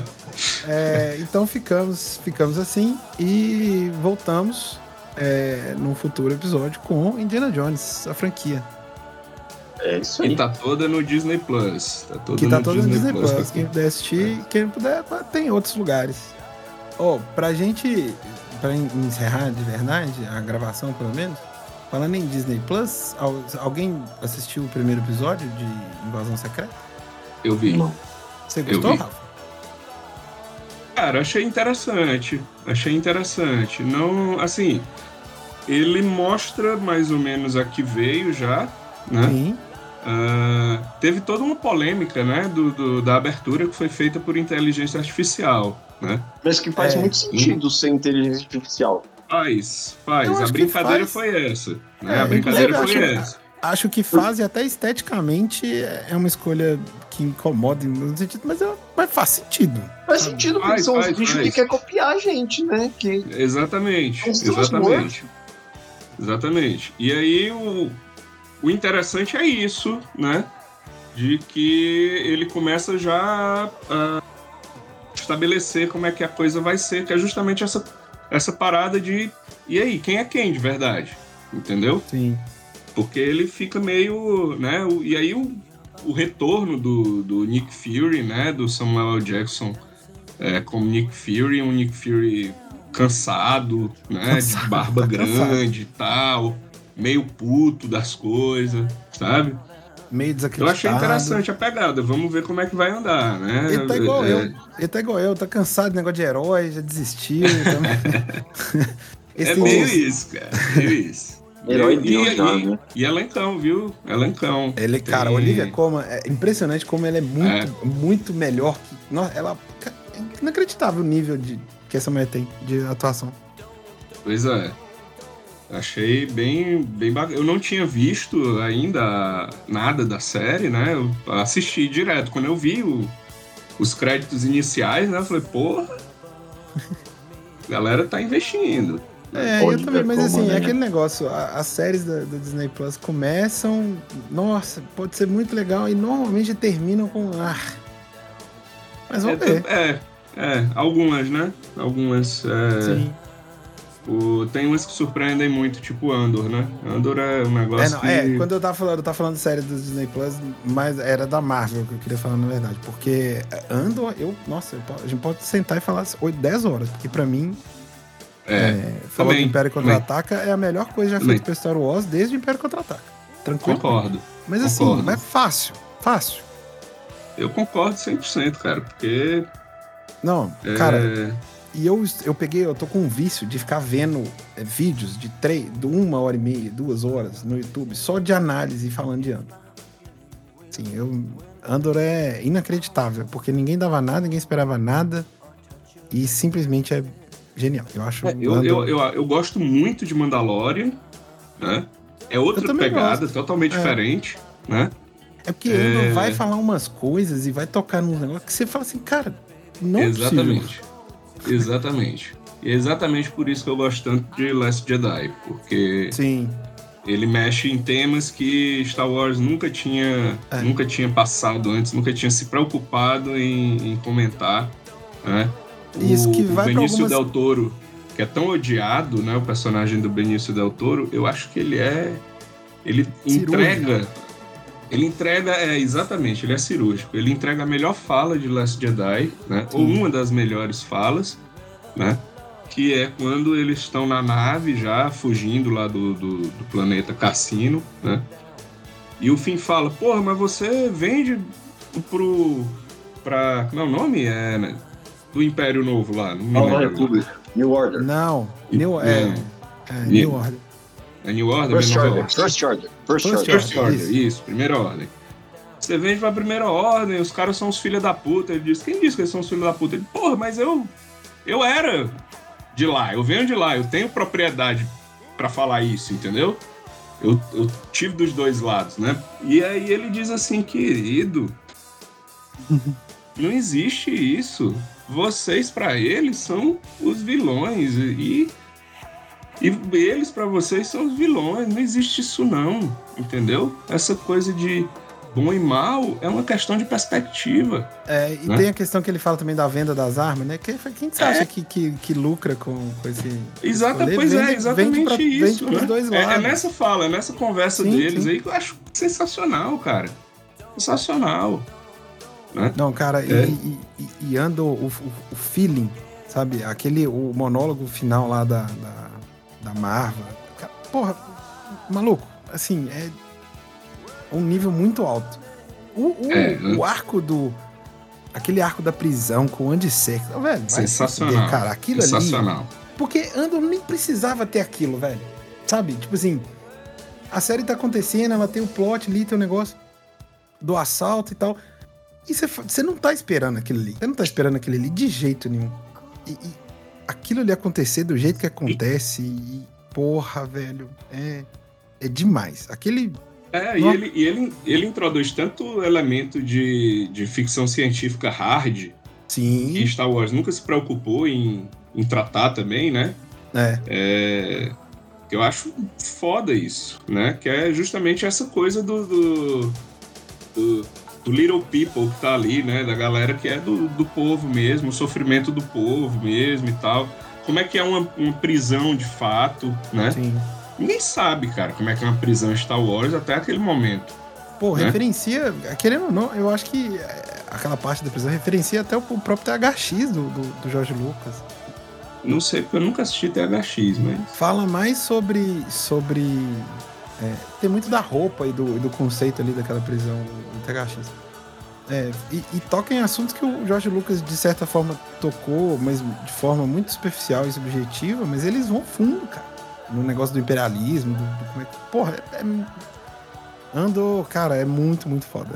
É, então ficamos, ficamos assim e voltamos é, num futuro episódio com Indiana Jones, a franquia. É isso E tá toda no Disney Plus. Tá toda que tá no todo no Disney Plus. Plus. Quem puder assistir, quem não puder, tem em outros lugares. Ó, pra gente, pra en- encerrar de verdade, a gravação pelo menos, falando em Disney Plus, al- alguém assistiu o primeiro episódio de Invasão Secreta? Eu vi. Você Eu gostou. Rafa? Cara, achei interessante. Achei interessante. Não, assim, ele mostra mais ou menos a que veio já, né? Sim. ah, teve toda uma polêmica, né, do, do- da abertura que foi feita por inteligência artificial, né? Mas que faz É. muito sentido ser inteligência artificial. Faz, faz. A brincadeira faz. foi essa. Né? É, a brincadeira foi acho- essa. Acho que faz e até esteticamente é uma escolha que incomoda no sentido, mas, é- mas faz sentido. Faz sentido, porque Faz, são os faz, bichos faz. que querem copiar a gente, né? Que Exatamente, Os exatamente. Exatamente. E aí o, o interessante é isso, né? De que ele começa já a estabelecer como é que a coisa vai ser, que é justamente essa, essa parada de e aí, quem é quem de verdade? Entendeu? Sim. Porque ele fica meio, né? e aí o, o retorno do, do Nick Fury, né? Do Samuel L. Jackson é, como Nick Fury, um Nick Fury cansado, né? Cansado, de barba tá grande e tal, meio puto das coisas, sabe? Meio Eu desacreditado. achei interessante a pegada. Vamos ver como é que vai andar, né? Ele tá igual É, eu. Ele tá igual eu, tá cansado de negócio de herói, já desistiu. então- É Esse- meio isso, cara. Meio isso. Herói e, e, já, e, né? e elencão, viu? Elencão. Ele, cara, Tem- Olivia Colman, é impressionante como ela é muito, muito melhor que. Nossa, ela. É inacreditável o nível de, que essa mulher tem de atuação. Pois é. Achei bem, bem bacana. Eu não tinha visto ainda nada da série, né? Eu assisti direto. Quando eu vi o- os créditos iniciais, né? Eu falei, porra, a galera tá investindo. É, eu Olivia também, mas assim, né? é aquele negócio, a- as séries da, do Disney Plus começam, nossa, pode ser muito legal e normalmente terminam com ah. Mas vamos é, ver. É, é, algumas, né? Algumas. é, Sim. O- tem umas que surpreendem muito, tipo Andor, né? Andor é um negócio É, não, que... é, quando eu tava falando, eu tava falando série do Disney Plus, mas era da Marvel que eu queria falar na verdade. Porque Andor, eu, nossa, eu a gente pode sentar e falar 8, 10 horas, porque pra mim, É, falou também, do Império. Contra-Ataca é a melhor coisa já Também. feita pra Star Wars desde o Império Contra-Ataca. Tranquilo? Concordo. Mas assim, concordo. mas fácil, fácil. Eu concordo 100%, cara, porque... Não, é, cara, e eu, eu peguei, eu tô com um vício de ficar vendo é, vídeos de, três, de uma hora e meia, duas horas no YouTube, só de análise e falando de Andor. Sim, eu. Andor é inacreditável, porque ninguém dava nada, ninguém esperava nada, e simplesmente é genial. Eu acho. É, eu, eu, eu, eu gosto muito de Mandalorian, né? É outra pegada, gosto. totalmente É. diferente, né? É porque É. Andor vai falar umas coisas e vai tocar num negócio que você fala assim, cara, não é possível. Exatamente. Exatamente. E é exatamente por isso que eu gosto tanto de Last Jedi, porque Sim. ele mexe em temas que Star Wars nunca tinha, É. nunca tinha passado antes, nunca tinha se preocupado em, em comentar, né? Isso o, que o vai pra Benício algumas- Del Toro, que é tão odiado, né? O personagem do Benício Del Toro, eu acho que ele é. Ele Cirúrgico. entrega. Ele entrega, é, exatamente, ele é cirúrgico. Ele entrega a melhor fala de Last Jedi, né? Ou Sim. uma das melhores falas, né? Que é quando eles estão na nave já, fugindo lá do, do, do planeta Cassino, né? E o Finn fala, porra, mas você vende pro. pra. Como é o nome? É, né? Do Império Novo lá. Não Nova. República. New Order. Não, New, é, Não. é, New Order. É New Order? First Order. Ordem? First Order. First First Order. First Order, Isso. isso. primeira ordem. Você vende pra primeira ordem, os caras são os filhos da puta. Ele diz, quem disse que eles são os filhos da puta? Ele, porra, mas eu. Eu era de lá, eu venho de lá, eu tenho propriedade pra falar isso, entendeu? Eu, eu tive dos dois lados, né? E aí ele diz assim, querido, não existe isso. Vocês pra eles são os vilões e e eles pra vocês são os vilões. Não existe isso não, entendeu? Essa coisa de bom e mal é uma questão de perspectiva. É, e Né? tem a questão que ele fala também da venda das armas, né? Que, quem que você acha que, que, que lucra com, com esse. Exata, esse pois Vende- é, exatamente pra, isso. Né? dois É- é, lados. nessa fala, é nessa conversa Sim, deles sim. aí que eu acho sensacional, cara. Sensacional. Né? Não, cara, e- É. e, e, e anda o, o, o feeling, sabe? Aquele o monólogo final lá da, da, da Marvel. Porra, maluco, assim, é um nível muito alto. O, o, É, o arco do. Aquele arco da prisão com o Andy Serkis, velho. Sensacional. cara, aquilo Sensacional. ali. Porque Andor nem precisava ter aquilo, velho. Sabe? Tipo assim, a série tá acontecendo, ela tem o plot ali, tem o negócio. do assalto e tal. E você não tá esperando aquilo ali. Você não tá esperando aquilo ali de jeito nenhum. E, e aquilo ali acontecer do jeito que acontece, e, porra, velho, é, é demais. Aquele. É, e ele, e ele, ele introduz tanto elemento de, de ficção científica hard, Sim. que Star Wars nunca se preocupou em, em tratar também, né? É. É, que eu acho foda isso, né? Que é justamente essa coisa do, do, do, do little people que tá ali, né? Da galera que é do, do povo mesmo, o sofrimento do povo mesmo e tal. Como é que é uma, uma prisão de fato, né? Sim. Ninguém sabe, cara, como é que é uma prisão Star Wars até aquele momento. Pô, né? referencia, querendo ou não, eu acho que é, aquela parte da prisão referencia até o próprio THX do, do, do Jorge Lucas. Não sei, porque eu nunca assisti THX, mas. Fala mais sobre. sobre é, tem muito da roupa e do, e do conceito ali daquela prisão do THX. É, e, e toca em assuntos que o Jorge Lucas, de certa forma, tocou, mas de forma muito superficial e subjetiva, mas eles vão fundo, cara. No negócio do imperialismo, do, do como é que. Porra, é. Andou, cara, é muito, muito foda.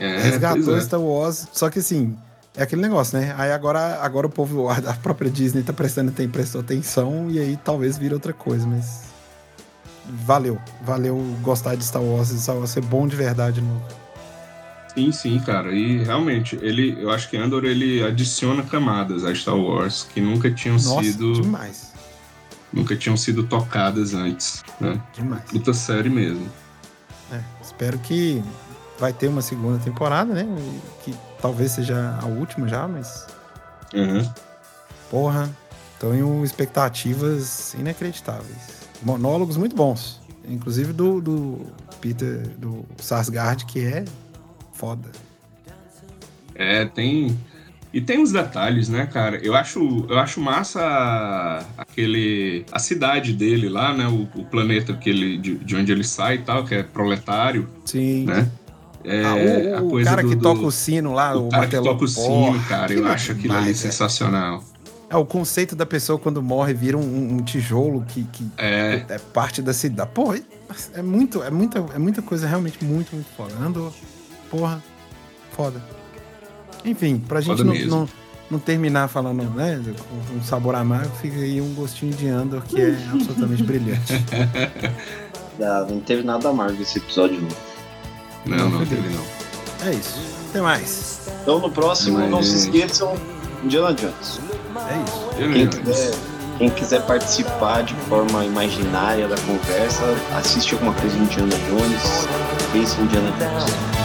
É, É, resgatou é. Star Wars, só que assim, é aquele negócio, né? Aí agora, agora o povo, a própria Disney tá prestando, tem, prestou atenção e aí talvez vire outra coisa, mas. Valeu, valeu gostar de Star Wars, e Star Wars ser bom de verdade no. Sim, sim, cara. E realmente, ele, eu acho que Andor ele adiciona camadas a Star Wars que nunca tinham Nossa, sido. demais. Nunca tinham sido tocadas antes, né? Demais. Puta série mesmo. É, espero que vai ter uma segunda temporada, né? Que talvez seja a última já, mas. Uhum. Porra, tenho expectativas inacreditáveis. Monólogos muito bons. Inclusive do, do Peter, do Sarsgaard, que é foda. É, tem. E tem uns detalhes, né, cara? Eu acho, eu acho massa aquele. a cidade dele lá, né? O, o planeta que ele, de, de onde ele sai e tal, que é proletário. Sim. Né? É, Ah, o- a o, cara do- que do- toca o sino lá, o, o cara que toca o sino, cara, eu é acho aquilo ali velho. sensacional. É, o conceito da pessoa quando morre vira um, um tijolo que, que é. parte da cidade. Porra, é muito, é muita, é muita coisa realmente muito, muito foda. Andor, porra, foda. Enfim, pra gente não, não, não terminar falando, né, com um sabor amargo, fica aí um gostinho de Andor que é absolutamente brilhante. Ah, não teve nada amargo esse episódio, não. Não, não teve não. É isso. Até mais. Então no próximo, Mas- não se esqueçam, Indiana Jones. É isso. Quem quiser, quem quiser participar de forma imaginária da conversa, assiste alguma coisa de Indiana Jones, pense em Indiana Jones.